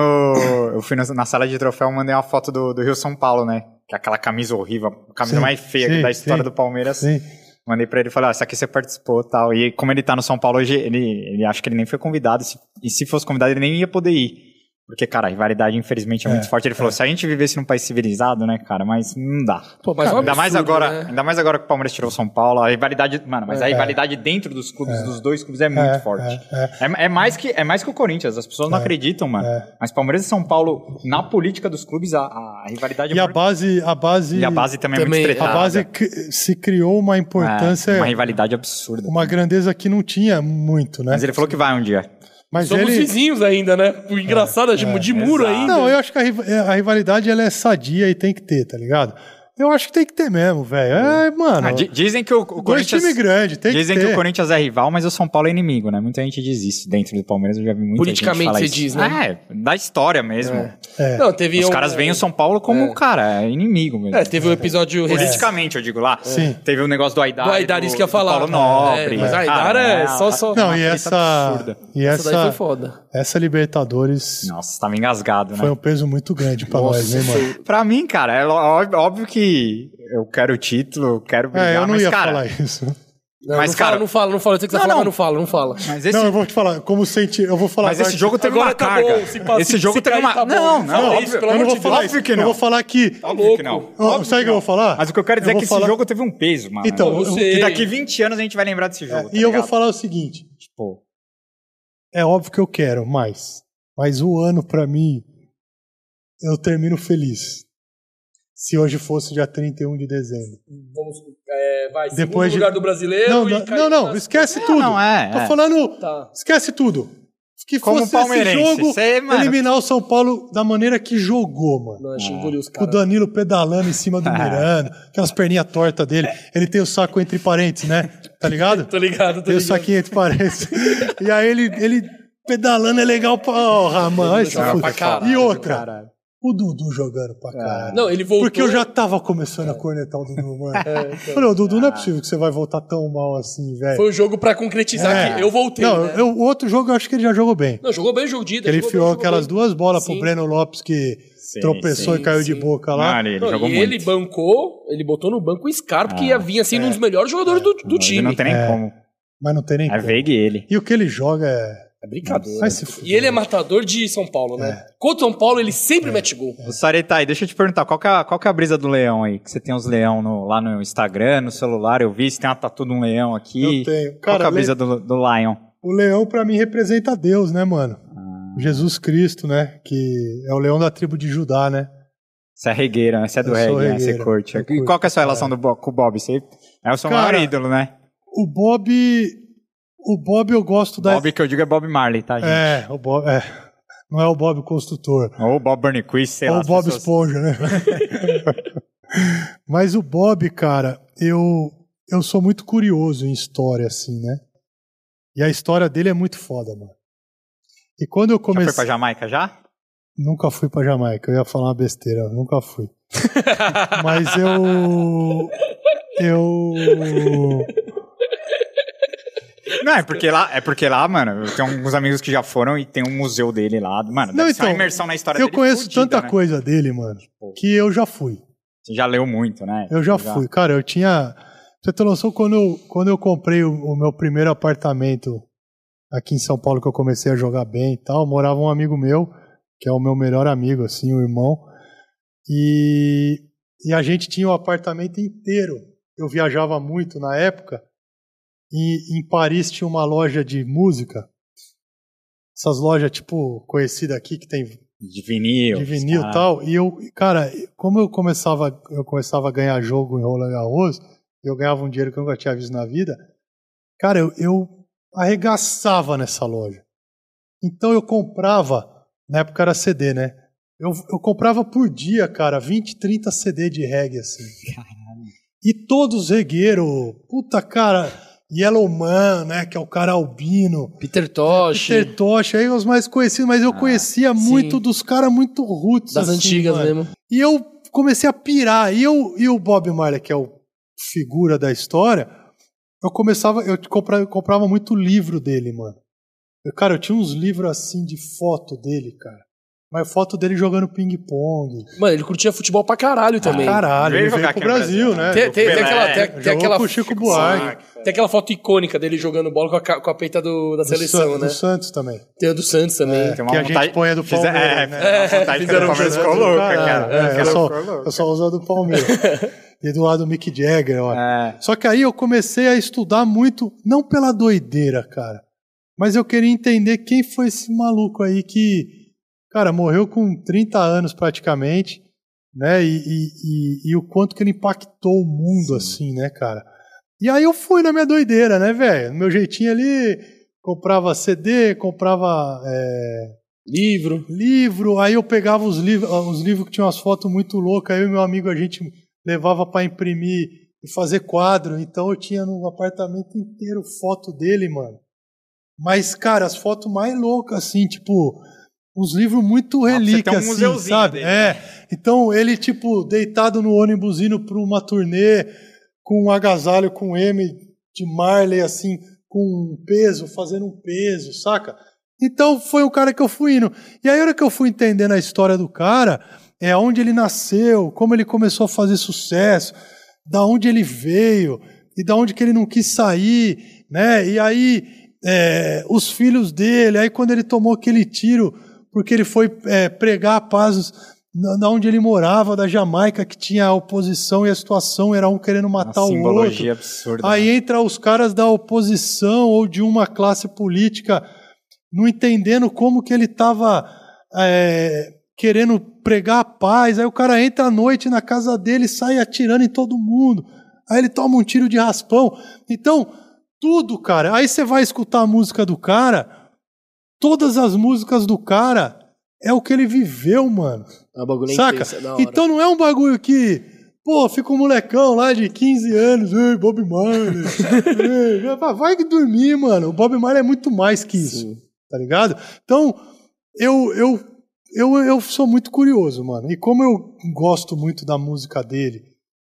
Eu fui na sala de troféu, mandei uma foto do, do Rio São Paulo, né? Que é aquela camisa horrível, a camisa Sim, mais feia sim, da história sim. do Palmeiras. Sim. Mandei pra ele e falei, ó, essa aqui você participou tal. E como ele tá no São Paulo hoje, ele, ele acha que ele nem foi convidado. Se, e se fosse convidado, ele nem ia poder ir. Porque, cara, a rivalidade, infelizmente, é, muito forte. Ele falou, se a gente vivesse num país civilizado, né, cara, mas não dá. Pô, mas é um ainda, mais absurdo, agora, né? ainda mais agora que o Palmeiras tirou o São Paulo, a rivalidade. Mano, mas a rivalidade dentro dos clubes, dos dois clubes, é muito É, forte. é, É, é mais que, é mais que o Corinthians, as pessoas não acreditam, mano. Mas Palmeiras e São Paulo, na política dos clubes, a, a rivalidade E é a muito- base. A base, E a base também, Também, é muito a estreitada. base cri- se criou uma importância. É, uma rivalidade absurda. uma grandeza que não tinha muito, né? Mas ele falou que vai um dia. Mas Somos ele. vizinhos ainda, né? O engraçado é, de, de muro exato. ainda. Não, eu acho que a, a rivalidade ela é sadia e tem que ter, tá ligado? Eu acho que tem que ter mesmo, velho. É, mano. Ah, di- dizem que o, o Corinthians. times grandes, tem Dizem que que, o Corinthians é rival, mas o São Paulo é inimigo, né? Muita gente diz isso dentro do Palmeiras. Eu já vi muita Politicamente gente falar você isso. diz, né? É, da história mesmo. É. Não, teve Os um- caras veem o São Paulo como, cara, é inimigo mesmo. É, teve um episódio recente. Politicamente, eu digo lá. Sim. Teve o negócio do Aidar. Do Aidar, isso que eu ia falar. Paulo Nobre. É, mas Aidar Cara, é só- só- Não, uma e essa. absurda. E Essa daí foi essa. foda. Essa Libertadores Nossa, tava engasgado, né? foi um peso muito grande pra nós, né, mano? Pra mim, cara, é óbvio que eu quero o título, eu quero brigar, É, eu não mas, ia cara, falar isso. Não, Mas, não cara- fala, não fala, não fala. Eu sei que você Não, fala, não. mas não fala, não fala. Mas esse, Não, eu vou te falar, como senti, eu vou falar mas esse que- jogo teve Agora uma tá carga. bom, se passa- esse se- jogo se teve uma... tá não, não, isso, óbvio, pelo eu não amor vou de falar Deus. isso. Óbvio que Eu não. vou falar que. Tá louco. que não. Óbvio sabe o que eu vou falar? Mas o que eu quero dizer Eu é que vou esse falar- jogo teve um peso, mano. Então, Eu eu- que daqui 20 anos a gente vai lembrar desse jogo. tá e eu vou falar o seguinte: Tipo, é óbvio que eu quero mais, mas o ano pra mim eu termino feliz. Se hoje fosse dia 31 de dezembro. Vamos, é, vai, segundo Depois de- lugar do brasileiro. Não, não, não, não, nas- esquece tudo. não, é, Tô é. falando, Tá. esquece tudo. Que Como fosse esse jogo cê, mano- eliminar o São Paulo da maneira que jogou, mano. Não, engoliu os O. Danilo pedalando em cima do Miranda, aquelas perninhas tortas dele. Ele tem o saco entre parênteses, né? Tá ligado? Tô ligado, tô Tem o ligado. saquinho entre parênteses. e aí ele, ele pedalando é legal pra. Porra, mano. E outra, caralho. O Dudu jogando pra caralho. Não, ele voltou. Porque eu já tava começando a cornetar o Dudu, mano. É, então. Falei, o Dudu não é possível que você vai voltar tão mal assim, velho. Foi um jogo pra concretizar É. que eu voltei. Não, né? eu- o outro jogo eu acho que ele já jogou bem. Não, jogou bem o jogo de ida. Ele enfiou aquelas bem. duas bolas Sim. pro Breno Lopes que Sim, tropeçou sim, e caiu de boca lá. Mano, ele Não, jogou e muito. ele bancou, ele botou no banco o Scarpa, que ia vir assim, um dos melhores jogadores do, do time. Não tem nem É. como. Mas não tem nem É como. Veig ele. E o que ele joga é. É brincadeira. Vai se. E ele é matador de São Paulo, né? É. Contra São Paulo, ele sempre mete gol. O Saretai, deixa eu te perguntar, qual que, é a, qual que é a brisa do leão aí? Que você tem os leão no- lá no Instagram, no celular, eu vi, você tem uma tatu de um leão aqui. Eu tenho. qual Cara, que é a le- brisa do, do Lion? O leão, pra mim, representa Deus, né, mano? Ah. Jesus Cristo, né? Que é o leão da tribo de Judá, né? Você é regueira, né? Você é do reggae, né? Você curte. E qual que é a sua relação do com o Bob? Você é o seu Cara, maior ídolo, né? O Bob. O Bob eu gosto da. Bob que eu digo é Bob Marley, tá, gente? É, o Bob. É. Não é o Bob Construtor. Ou o Bob Burnquist, sei Ou lá. o Bob pessoas... Esponja, né? Mas o Bob, cara, eu, eu sou muito curioso em história, assim, né? E a história dele é muito foda, mano. E quando eu Já comecei. foi pra Jamaica já? Nunca fui pra Jamaica, eu ia falar uma besteira, nunca fui. Mas eu. Eu. Não, é porque lá, é porque lá, mano, eu tenho alguns amigos que já foram e tem um museu dele lá. Mano, Não, então, imersão na história Eu dele conheço fudida, tanta né? coisa dele, mano, que eu já fui. Você já leu muito, né? Eu já fui. Cara, eu tinha. Você ter noção, quando eu, quando eu comprei o, o meu primeiro apartamento aqui em São Paulo, que eu comecei a jogar bem e tal, morava um amigo meu, que é o meu melhor amigo, assim, o irmão. E, e a gente tinha o apartamento inteiro. Eu viajava muito na época. E em Paris tinha uma loja de música. Essas lojas, tipo, conhecida aqui, que tem De vinil. de vinil e tal. E eu, cara, como eu começava, eu começava a ganhar jogo em Roland Garros, eu ganhava um dinheiro que eu nunca tinha visto na vida. Cara, eu, eu arregaçava nessa loja. Então eu comprava, na época era CD, né? Eu, eu comprava por dia, cara, 20, 30 CD de reggae, assim. E todos regueiros, puta, cara, Yellowman, né, que é o cara albino, Peter Tosh. Peter Tosh, aí os mais conhecidos, mas eu conhecia muito sim. dos caras muito roots. Das assim, antigas mano. mesmo. E eu comecei a pirar. E, eu, e o Bob Marley, que é o figura da história, eu começava, eu comprava, eu comprava muito livro dele, mano. Eu, cara, eu tinha uns livros assim de foto dele, cara. Mas foto dele jogando ping-pong. Mano, ele curtia futebol pra caralho também. Caralho, Veio ele veio aqui pro no Brasil, Brasil, né? Tem, tem- tem Pelé, aquela, tem, aquela com Chico Buarque. Tem aquela foto icônica dele jogando bola com a, com a peita do, da Do seleção, San- né? Do Santos também. Tem a do Santos também. Tem uma que a gente põe a do Fizer- Palmeiras, é, né? fizeram que a do Palmeiras ficou louca, Caralho, cara. é, eu, Aquela só, eu só uso a do Palmeiras. e do lado do Mick Jagger, ó. É. Só que aí eu comecei a estudar muito, não pela doideira, cara, mas eu queria entender quem foi esse maluco aí que, cara, morreu com 30 anos praticamente, né? E, e, e- e o quanto que ele impactou o mundo, assim, né, cara? E aí eu fui na minha doideira, né, velho? No meu jeitinho ali, comprava CD, comprava é, Livro. livro, aí eu pegava os livros, os livros que tinham umas fotos muito loucas, aí eu e meu amigo a gente levava para imprimir e fazer quadro, então eu tinha no apartamento inteiro foto dele, mano. Mas, cara, as fotos mais loucas, assim, tipo, uns livros muito ter um relíquias, assim, sabe? dele, É. Então, ele, tipo, deitado no ônibus indo pra uma turnê, com um agasalho com M de Marley, assim, com um peso, fazendo um peso, saca? Então foi o cara que eu fui indo. E aí, a hora que eu fui entendendo a história do cara, é onde ele nasceu, como ele começou a fazer sucesso, da onde ele veio e da onde que ele não quis sair, né? E aí é, os filhos dele, aí quando ele tomou aquele tiro porque ele foi é, pregar a paz na onde ele morava, da Jamaica, que tinha a oposição e a situação era um querendo Uma matar o outro. absurda. Aí né? entra os caras da oposição ou de uma classe política não entendendo como que ele estava querendo pregar a paz. Aí o cara entra à noite na casa dele e sai atirando em todo mundo. Aí ele toma um tiro de raspão. Então, tudo, cara. Aí você vai escutar a música do cara, todas as músicas do cara é o que ele viveu, mano. É um bagulho Saca? intenso, é. Então não é um bagulho que, pô, fica um molecão lá de 15 anos, ei, Bob Marley. ei, vai- vai dormir, mano. O Bob Marley é muito mais que isso, Sim. tá ligado? Então, eu, eu, eu, eu sou muito curioso, mano. E como eu gosto muito da música dele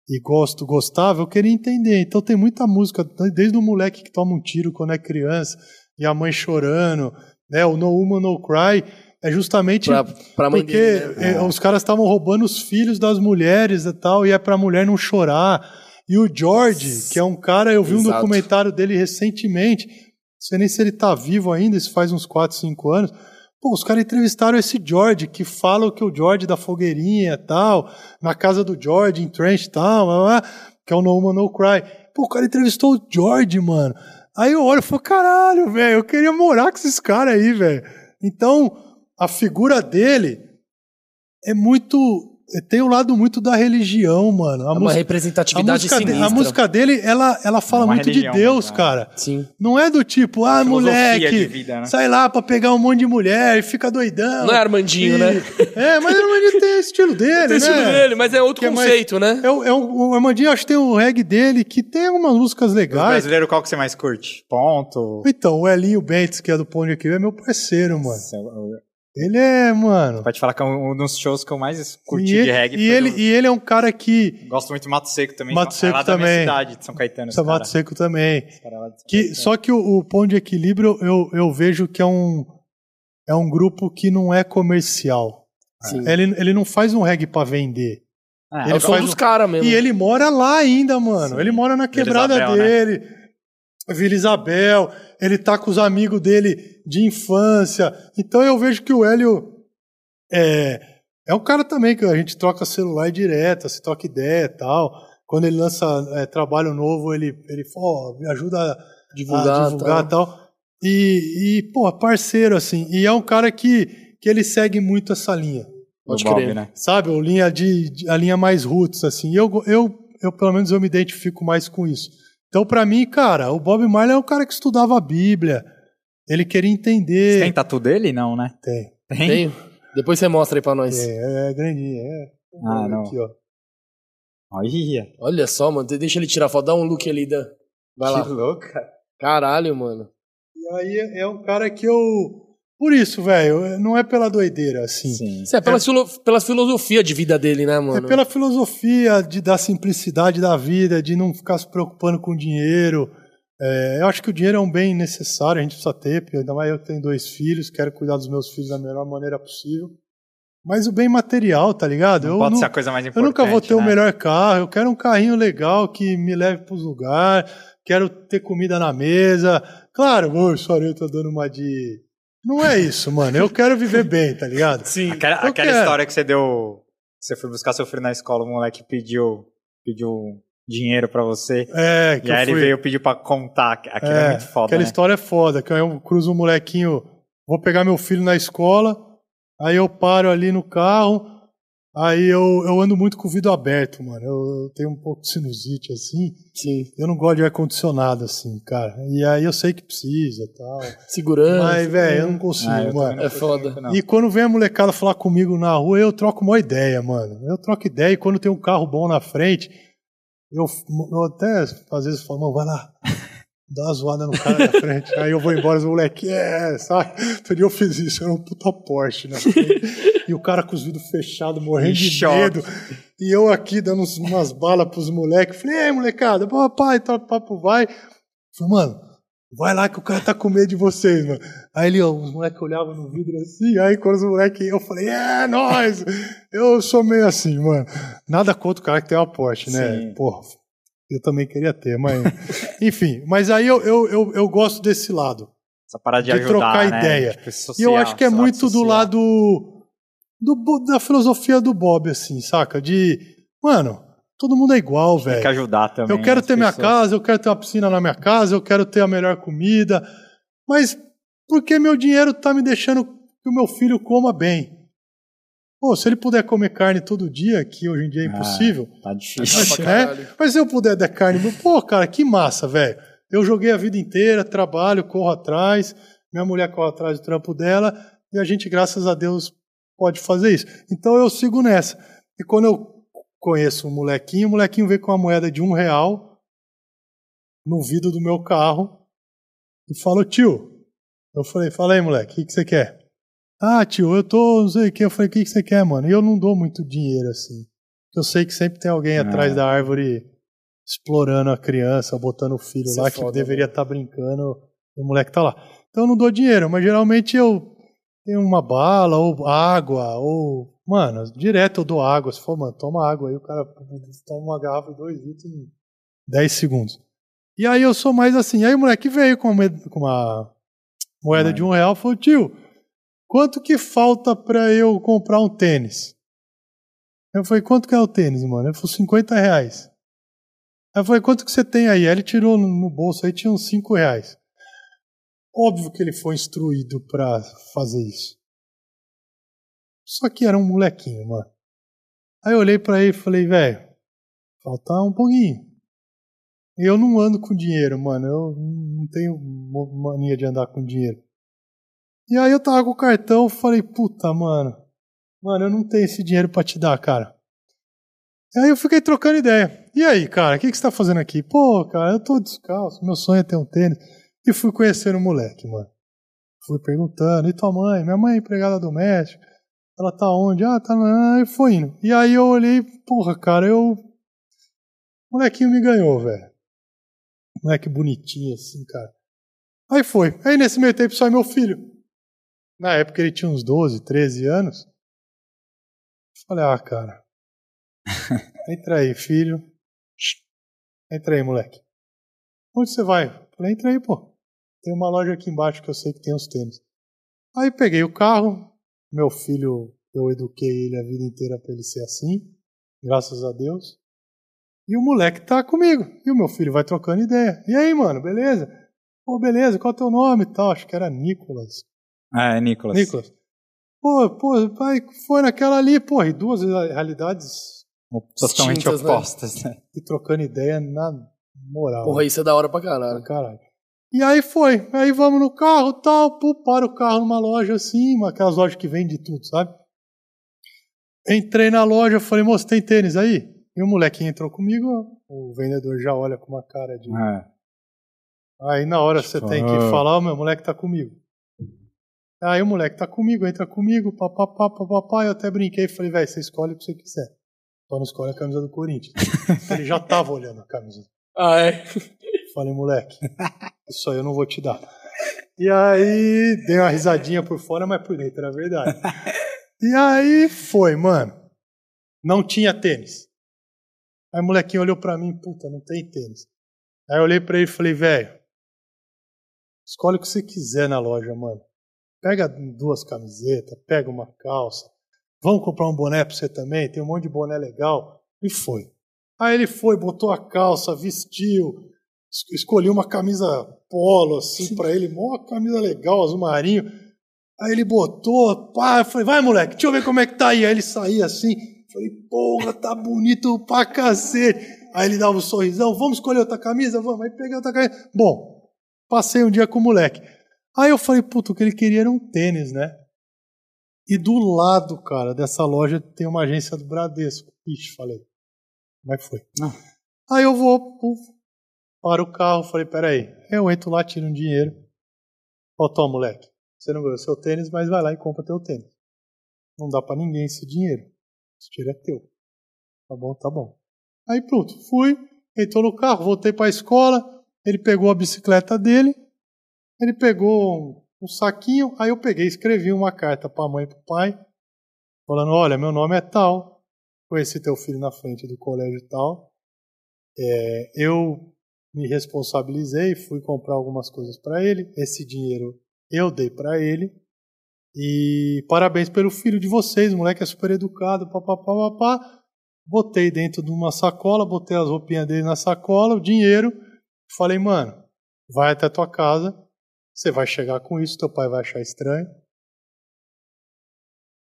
e gosto, gostava, eu queria entender. Então tem muita música, desde o moleque que toma um tiro quando é criança e a mãe chorando, né? O No Woman No Cry é justamente Pra, pra porque dele, né? é, os caras estavam roubando os filhos das mulheres e tal, e é pra mulher não chorar. E o George, que é um cara, eu vi um Exato. documentário dele recentemente, não sei nem se ele tá vivo ainda, isso faz uns 4, 5 anos. Pô, os caras entrevistaram esse George, que falam que o George da fogueirinha e tal, na casa do George, em Trench Town, blá, blá, blá, que é o No Woman No Cry. Pô, o cara entrevistou o George, mano. Aí eu olho e falo, caralho, velho, eu queria morar com esses caras aí, velho. Então, a figura dele é muito tem um lado muito da religião, mano. A É uma música- a representatividade música, de- a música dele, ela, ela fala É muito religião de Deus, mesmo, cara. Sim. Não é do tipo, ah, Filosofia moleque, vida, né? sai lá pra pegar um monte de mulher e fica doidão. Não é Armandinho, E- né? É, mas o Armandinho tem o estilo dele, Tem né? estilo dele, mas é outro Que é mais- conceito, né? É, o- é o, o Armandinho, acho que tem o reggae dele, que tem algumas músicas O legais. brasileiro, qual que você mais curte? Ponto. Então, o Elinho Bentes, que é do Pão de Aqui, é meu parceiro, mano. Nossa, eu- eu- Ele é, mano. Pode falar que é um dos shows que eu mais curti E de reggae. e ele, do- e ele é um cara que. Gosto muito de Mato Seco também. Mato É Seco lá da minha também. cidade, de São Caetano. esse cara. Seco também. São Que, Caetano. só que o, o Pão de Equilíbrio eu, eu vejo que é um, é um grupo que não é comercial. Sim. Ele, ele não faz um reggae pra vender. Ah, ele É o som faz dos um- caras mesmo. E ele mora lá ainda, mano. Sim. Ele mora na quebrada Isabel, né? Vila Isabel. Ele tá com os amigos dele de infância. Então eu vejo que o Hélio é, é um cara também que a gente troca celular direto, se troca ideia e tal. Quando ele lança é, trabalho novo, ele, ele fala, me ajuda a divulgar, a divulgar tá. e tal. E, e, pô, parceiro, assim. E é um cara que, que ele segue muito essa linha. Pode crer. né? Sabe? A linha, de, a linha mais roots, assim. Eu, eu, eu, pelo menos, eu me identifico mais com isso. Então, pra mim, cara, o Bob Marley é um cara que estudava a Bíblia. Ele queria Você entender. tem tatu dele? Não, né? Tem. Tem? Tem? Depois você mostra aí pra nós. É, é grandinho, é. Ah, não. Aqui, ó. Olha. Olha só, mano. Deixa ele tirar foto. Dá um look ali. Da... Vai lá. Que louco, cara. Caralho, mano. E aí é é um cara que eu. Por isso, velho, não é pela doideira, assim. Sim. É pela, filo- pela filosofia de vida dele, né, mano? É pela filosofia de, da simplicidade da vida, de não ficar se preocupando com dinheiro. É, eu acho que o dinheiro é um bem necessário, a gente precisa ter, ainda mais eu tenho dois filhos, quero cuidar dos meus filhos da melhor maneira possível. Mas o bem material, tá ligado? Não eu, pode não- ser a coisa mais eu importante. nunca vou ter o né? melhor carro, eu quero um carrinho legal que me leve pros lugares, quero ter comida na mesa. Claro, o Sorinho tá dando uma de. Não é isso, mano. Eu quero viver bem, tá ligado? Sim. Aquela, aquela quero. história que você deu. Você foi buscar seu filho na escola, o moleque pediu, pediu dinheiro pra você. É, que E aí eu ele fui... veio pedir pra contar. Aquilo é, muito foda. Aquela né? história é foda, que aí eu cruzo um molequinho, vou pegar meu filho na escola, aí eu paro ali no carro, aí eu, eu ando muito com o vidro aberto, mano. Eu, eu tenho um pouco de sinusite assim, Sim. eu não gosto de ar-condicionado assim, cara. E aí eu sei que precisa e tal. Segurança. Mas, velho, eu não consigo, Ah, eu mano. não É foda. E quando vem a molecada falar comigo na rua, eu troco uma ideia, mano. Eu troco ideia e quando tem um carro bom na frente, eu, eu até às vezes falo, mano, vai lá, dá uma zoada no cara na frente. Aí eu vou embora, os moleques, é, sabe? Dia eu fiz isso, era um puta Porsche frente. E o cara com os vidros fechados, morrendo de choque. medo. E eu aqui dando uns- umas balas pros moleques. Falei, ei, molecada, papai, tá, papo vai. Falei, mano, vai lá que o cara tá com medo de vocês, mano. Aí ele, ó, os moleques olhavam no vidro assim, aí quando os moleques, eu falei, é, nós! Eu sou meio assim, mano. Nada contra o cara que tem uma Porsche, né? Sim. Porra, eu também queria ter, mas. Enfim, mas aí eu, eu, eu, eu gosto desse lado. Essa parada de, de ajudar, trocar né? ideia. Tipo, E social, eu acho que é muito do social. lado do, da filosofia do Bob, assim, saca? De, mano, todo mundo é igual, Tem que velho. ajudar também. Eu quero ter minha pessoas. casa, eu quero ter uma piscina na minha casa, eu quero ter a melhor comida. Mas por que meu dinheiro tá me deixando que o meu filho coma bem? Pô, se ele puder comer carne todo dia, que hoje em dia é Ah, impossível, Tá Tá difícil. pra né? Mas se eu puder dar carne, pô, cara, que massa, velho. Eu joguei a vida inteira, trabalho, corro atrás, minha mulher corre atrás do trampo dela, e a gente, graças a Deus, pode fazer isso. Então eu sigo nessa. E quando eu conheço um molequinho, o molequinho vem com uma moeda de um real no vidro do meu carro e fala, tio. Eu falei, fala aí, moleque, o que, que você quer? Ah, tio, eu tô, não sei o que. Eu falei, o que, que você quer, mano? E eu não dou muito dinheiro assim. Eu sei que sempre tem alguém atrás Ah. da árvore explorando a criança, botando o filho Isso lá é que foda, deveria estar brincando e o moleque tá lá. Então eu não dou dinheiro, mas geralmente eu tenho uma bala ou água ou. Mano, direto eu dou água. Se for, mano, toma água aí, o cara toma uma garrafa de dois litros em 10 segundos. E aí eu sou mais assim. Aí o moleque veio com uma, moeda- com uma moeda de um real e falou, tio, quanto que falta pra eu comprar um tênis? Eu falei, quanto que é o tênis, mano? Ele falou, 50 reais. Aí eu falei, quanto que você tem aí? Aí ele tirou no- bolso aí, tinha uns 5 reais. Óbvio que ele foi instruído pra fazer isso. Só que era um molequinho, mano. Aí eu olhei pra ele e falei, velho, falta um pouquinho. Eu não ando com dinheiro, mano. Eu não tenho mania de andar com dinheiro. E aí eu tava com o cartão, falei, puta, mano. Mano, eu não tenho esse dinheiro pra te dar, cara. E aí eu fiquei trocando ideia. E aí, cara, o que, que você tá fazendo aqui? Pô, cara, eu tô descalço, meu sonho é ter um tênis. E fui conhecer o moleque, mano. Fui perguntando, e tua mãe? Minha mãe é empregada doméstica. Ela tá onde? Ah, tá lá. E foi indo. E aí eu olhei, porra, cara, eu. O molequinho me ganhou, velho. Moleque bonitinho assim, cara. Aí foi. Aí nesse meio tempo só meu filho. Na época ele tinha uns 12, 13 anos. Falei, ah, cara. Entra aí, filho. Entra aí, moleque. Onde você vai? Falei, entra aí, pô. Tem uma loja aqui embaixo que eu sei que tem os tênis. Aí peguei o carro. Meu filho, eu eduquei ele a vida inteira para ele ser assim. Graças a Deus. E o moleque tá comigo. E o meu filho vai trocando ideia. E aí, mano, beleza? Pô, beleza, qual é o teu nome e tal? Acho que era Nicolas. Ah, é Nicolas. Nicolas. Pô, pô, pai, foi naquela ali, pô, e duas realidades totalmente né? opostas, né? e trocando ideia na moral. Porra, isso é da hora pra caralho. Caralho. E aí foi. Aí vamos no carro tal, pô, para o carro numa loja assim, aquelas lojas que vende tudo, sabe? Entrei na loja, falei, moço, tem tênis aí? E o moleque entrou comigo, o vendedor já olha com uma cara de. É. Aí na hora você tem que Ah. falar, o meu moleque tá comigo. Aí o moleque tá comigo, entra comigo, papapá, papapá, eu até brinquei e falei, velho, você escolhe o que você quiser. Só não escolhe a camisa do Corinthians. Ele já tava olhando a camisa. Ah, é? Falei, moleque, isso aí eu não vou te dar. E aí, dei uma risadinha por fora, mas por dentro era verdade. E aí foi, mano. Não tinha tênis. Aí o molequinho olhou pra mim, puta, não tem tênis. Aí eu olhei pra ele e falei, velho, escolhe o que você quiser na loja, mano. Pega duas camisetas, pega uma calça. Vamos comprar um boné pra você também, tem um monte de boné legal. E foi. Aí ele foi, botou a calça, vestiu, es- escolhi uma camisa polo, assim, pra ele, mó camisa legal, azul marinho. Aí ele botou, pá, eu falei, vai moleque, deixa eu ver como é que tá aí. Aí ele saía assim, falei, porra, tá bonito pra cacete. Aí ele dava um sorrisão, vamos escolher outra camisa? Vamos, aí peguei outra camisa. Bom, passei um dia com o moleque. Aí eu falei, puta, o que ele queria era um tênis, né? E do lado, cara, dessa loja tem uma agência do Bradesco. Ixi, falei, como é que foi? Ah. Aí eu vou, puf, para o carro, falei, peraí. Eu entro lá, tiro um dinheiro. Ó, toma, moleque. Você não ganhou seu tênis, mas vai lá e compra teu tênis. Não dá pra ninguém esse dinheiro. Esse dinheiro é teu. Tá bom, tá bom. Aí pronto, fui, entrou no carro, voltei pra escola. Ele pegou a bicicleta dele. Ele pegou um, um saquinho. Aí eu peguei escrevi uma carta pra mãe e pro pai. Falando, olha, meu nome é tal. Conheci teu filho na frente do colégio tal. É, eu me responsabilizei, fui comprar algumas coisas para ele. Esse dinheiro eu dei para ele. E parabéns pelo filho de vocês, o moleque é super educado, papapá, papá. Botei dentro de uma sacola, botei as roupinhas dele na sacola, o dinheiro. Falei, mano, vai até tua casa, você vai chegar com isso, teu pai vai achar estranho.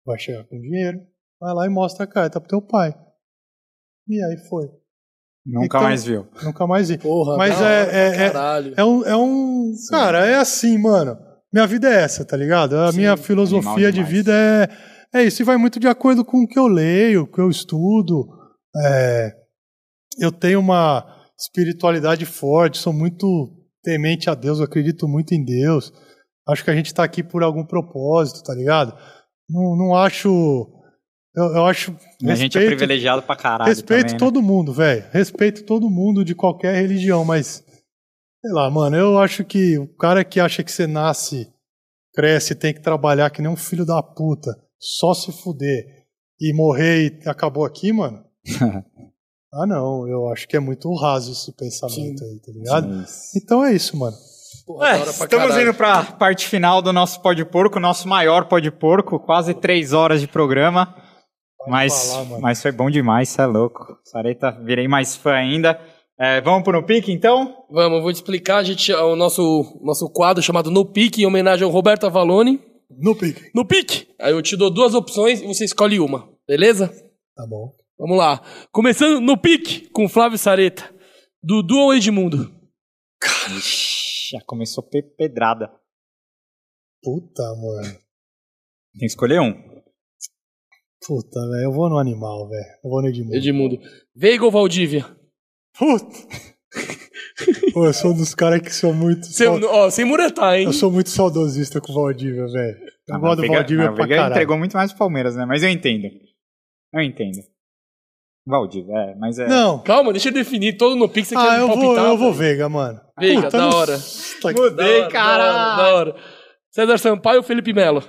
Vai chegar com dinheiro, vai lá e mostra a carta pro teu pai. E aí foi. Nunca Então- mais viu. Nunca mais vi. Porra, Mas da é- é- é- caralho. É um, é um. Cara, é assim, mano. Minha vida é essa, tá ligado? A Sim, minha filosofia de vida é, é isso. E vai muito de acordo com o que eu leio, o que eu estudo. É, eu tenho uma espiritualidade forte, sou muito temente a Deus, eu acredito muito em Deus. Acho que a gente tá aqui por algum propósito, tá ligado? Não, não acho. Eu, eu acho. a gente é respeito- privilegiado pra caralho. Respeito também, né? todo mundo, velho. Respeito todo mundo de qualquer religião, mas. Sei lá, mano, eu acho que o cara que acha que você nasce, cresce, tem que trabalhar que nem um filho da puta, só se fuder e morrer e acabou aqui, mano. ah, não, eu acho que é muito raso esse pensamento aí, tá ligado? Isso. Então é isso, mano. Porra, É, estamos caralho. indo pra parte final do nosso Pó de Porco, nosso maior Pó de Porco, quase três horas de programa. Mas, falar, mas foi bom demais, você é louco. Sareta, virei mais fã ainda. É, vamos pro no pique, então? Vamos, eu vou te explicar. A gente, o nosso, nosso quadro chamado No Pique, em homenagem ao Roberto Avalone. No pique. No Pique! Aí eu te dou duas opções e você escolhe uma, beleza? Tá bom. Vamos lá. Começando no pique com Flávio Sareta. Dudu ou Edmundo? Ixi, já começou pe pedrada. Puta, mano. Tem que escolher um. Puta, velho. Eu vou no animal, velho. Eu vou no Edmundo. Edmundo. Veiga ou Valdívia? Puta. Pô, eu sou um dos caras que sou muito. Sem, sau- ó, sem muretar, hein? Eu sou muito saudosista com o Valdívia, velho. Eu gosto do Valdívia pra Veiga caralho. entregou muito mais pro Palmeiras, né? Mas eu entendo. Eu entendo. Valdívia, é, mas é. Não. Calma, deixa eu definir. Todo no você Ah, eu vou, eu vou. Veiga, mano. Veiga, Puta, da hora. Tá que- Mudei, Da hora, caralho. Da hora, da hora. César Sampaio ou Felipe Melo?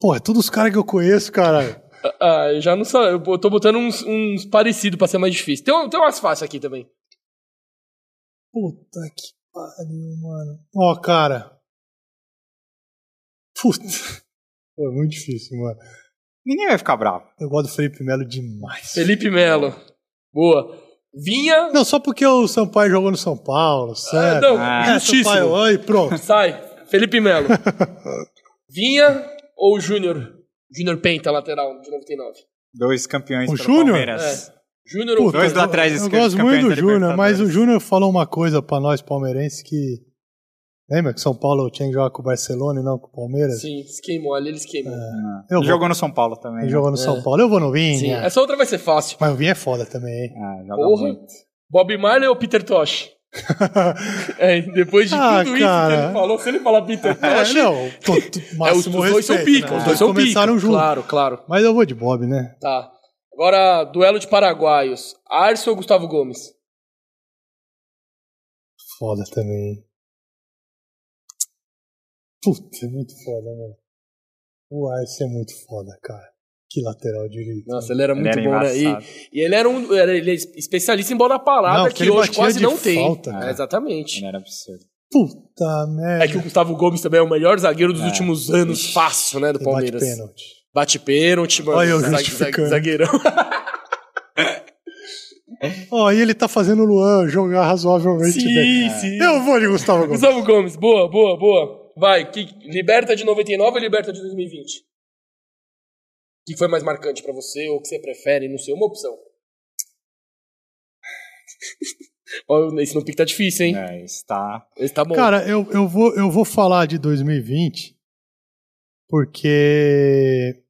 Pô, é todos os caras que eu conheço, caralho. Ah, eu já não sei. Eu tô botando uns, uns parecidos pra ser mais difícil. Tem, um- tem umas fáceis aqui também. Puta que pariu, mano. Ó, cara. Puta. Pô, é muito difícil, mano. Ninguém vai ficar bravo. Eu gosto do Felipe Melo demais. Felipe Melo. Boa. Vinha. Não, só porque o Sampaio jogou no São Paulo, Ah, certo? não, Ah. É, justíssimo. Sampaio, oi, pronto. Sai. Felipe Melo. Vinha ou Júnior? Júnior Penta, lateral, de 99. Dois campeões O pelo Júnior? Palmeiras. Júnior ou Dois Vinha? laterais Eu gosto muito do Júnior, mas o. Júnior falou uma coisa pra nós palmeirenses que. Lembra que São Paulo tinha que jogar com o Barcelona e não com o Palmeiras? Sim, esquemou ali, ele esquemou. Ah, Eu vou- Jogou no São Paulo também. Ele né? jogou no São Paulo. Eu vou no Sim, Vinha. essa outra vai ser fácil. Mas o Vinha é foda também, hein? Ah, joga Porra. muito. Bob Marley ou Peter Tosh? É, depois de Ah, tudo isso cara. que ele falou, se ele falar Peter É, Tosh, não, tô, tô, é, os, dois são respeito, pica. né? Os dois são pica. começaram juntos. Claro, claro. Mas eu vou de Bob, né? Tá. Agora, duelo de paraguaios. Arce ou Gustavo Gomes? Foda também. Puta, é muito foda, mano. O Arce é muito foda, cara. Que lateral direito. Nossa, ele era Ele muito era bom, né? E, e ele era um era, ele é especialista em bola parada, Não, que, ele hoje quase de não tem. falta, É, exatamente. Ele era absurdo. Puta merda. É que o Gustavo Gomes também é o melhor zagueiro dos É. últimos anos, fácil, né, do Ele bate Palmeiras. pênalti. Bate pênalti, mano. Olha eu Zague- justificando. zagueirão. Ó, e ele tá fazendo o Luan jogar razoavelmente bem. sim, sim. Eu vou de Gustavo Gomes. Gustavo Gomes, boa, boa, boa. Vai, que, liberta de 99 ou liberta de 2020? O que foi mais marcante pra você ou o que você prefere? Não sei, uma opção. Esse no pique tá difícil, hein? É, está. Esse tá bom. Cara, eu, eu, vou, eu vou falar de 2020 porque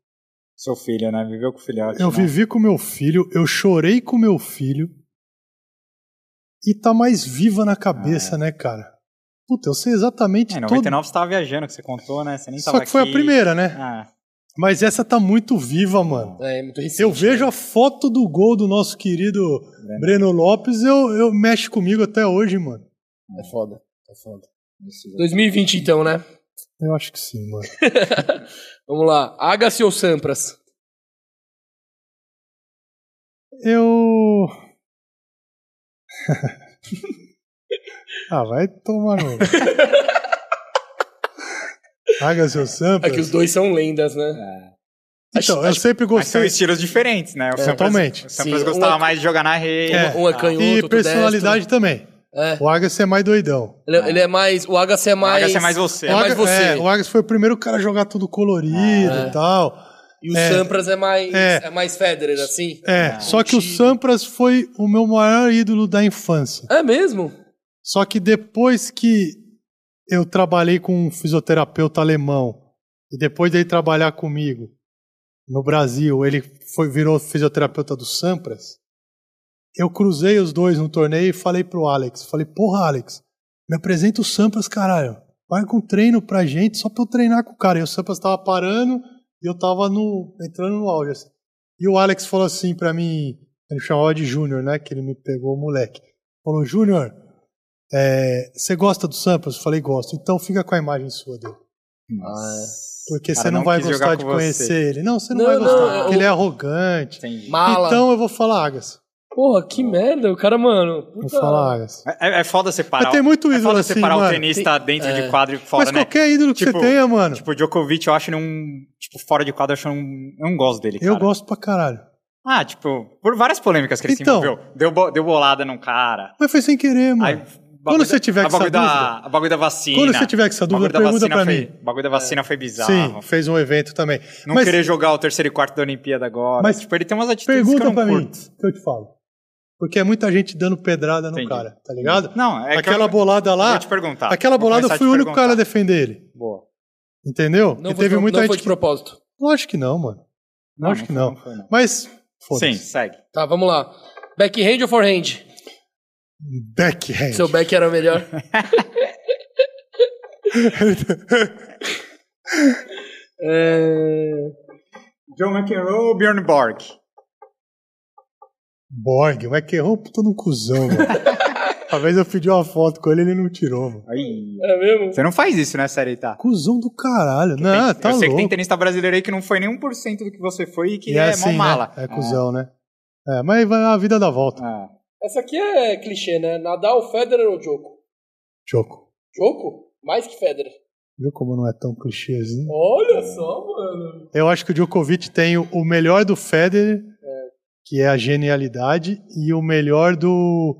Seu filho, né? Viveu com o filhote. eu né? vivi com meu filho, eu chorei com meu filho e tá mais viva na cabeça, né, cara? Puta, eu sei exatamente É, em todo... 99 você tava viajando, que você contou, né? Você nem tava Só que foi aqui. a primeira, né? Ah, Mas essa tá muito viva, mano. É, muito recente. Eu vejo a foto do gol do nosso querido Breno. Breno Lopes, eu, eu mexe comigo até hoje, mano. É foda, é foda. isso. 2020 então, né? Eu acho que sim, mano. Vamos lá. Agassi ou Sampras? Eu. ah, vai tomar no. Haga seu Sampras. É que os dois são lendas, né? É. Então, Acho- eu acho- sempre Mas são gostei. estilos diferentes, né? O Sampras- totalmente. O Sampras gostava um é- mais de jogar na rede. É. Um é canhoto, E outro personalidade também. É. O Agassi é mais doidão. Ele, ele é mais. O Agassi é mais. Agassi é mais você. É mais o, Aga- você. é, o Agassi foi o primeiro cara a jogar tudo colorido Ah, é. e tal. E o É. Sampras é mais. É. É, mais Federer, assim? É, Ah, só que o. Sampras foi o meu maior ídolo da infância. É mesmo? Só que depois que eu trabalhei com um fisioterapeuta alemão e depois dele trabalhar comigo no Brasil, ele foi virou fisioterapeuta do Sampras. Eu cruzei os dois no torneio e falei pro Alex, falei: "Porra, Alex, me apresenta o Sampras, caralho. Vai com treino pra gente só pra eu treinar com o cara". E o Sampras tava parando e eu tava no entrando no auge assim. E o Alex falou assim pra mim, ele chamava de Júnior, né, que ele me pegou moleque. Falou: "Júnior, é, você gosta do Sampras? Eu falei, gosto. Então fica com a imagem sua dele. Porque você não, não vai gostar de com você. conhecer ele. Não, você não, Não, vai não, gostar. eu- porque ele é arrogante. Entendi. Mala. Então eu vou falar Agas. Porra, que merda. O cara, mano. Vou puta- falar Agas. É, é foda separar. Mas tem muito é ídolo foda assim, separar o mano. tenista dentro é. de quadro e fora, Mas né? qualquer ídolo que Tipo- você tenha, mano, Tipo, o Djokovic, eu acho um. Tipo, fora de quadro, eu acho um. Eu não gosto dele. eu cara. gosto pra caralho. Ah, tipo, por várias polêmicas que ele Então. se envolveu. Deu, bo- deu bolada num cara. Mas foi sem querer, mano. Aí Quando você tiver com essa da, dúvida- a bagulho da vacina. Quando você tiver com essa dúvida, da pergunta foi, mim. O bagulho da vacina foi bizarro. Sim, fez um evento também. Não Mas querer jogar o terceiro e quarto da Olimpíada agora. Mas tipo, ele tem umas atitudes pergunta que eu pra não mim, curto. que eu te falo. Porque é muita gente dando pedrada no Entendi. cara, tá ligado? Não, é que Aquela eu- bolada lá, Vou te perguntar. aquela bolada foi te o único cara a defender ele. Boa. Entendeu? Não e foi, teve pro- muita não gente foi de que... propósito. Lógico que não, mano. Lógico que não. foi, foi, não. Mas, Sim, segue. Tá, vamos lá. Backhand ou forehand? Backhand. Seu back era o melhor. é... John McEnroe ou Bjorn Borg? Borg, o McEnroe é um puta no cuzão, mano. Uma vez eu pedi uma foto com ele ele não tirou, mano. Aí. É mesmo? Você não faz isso, né, série, tá? Cuzão do caralho. Não, tá eu sei que tem louco. tenista brasileiro aí que não foi nem 1% do que você foi e que E é, assim, mó mala. Né? É cuzão, né? É, mas vai a vida dá volta. Ah. Essa aqui é clichê, né? Nadal, Federer ou Djoko? Choco. Djoko? Mais que Federer. Viu como não é tão clichêzinho? Olha só, mano. Eu acho que o Djokovic tem o o melhor do Federer, que é a genialidade, e o melhor do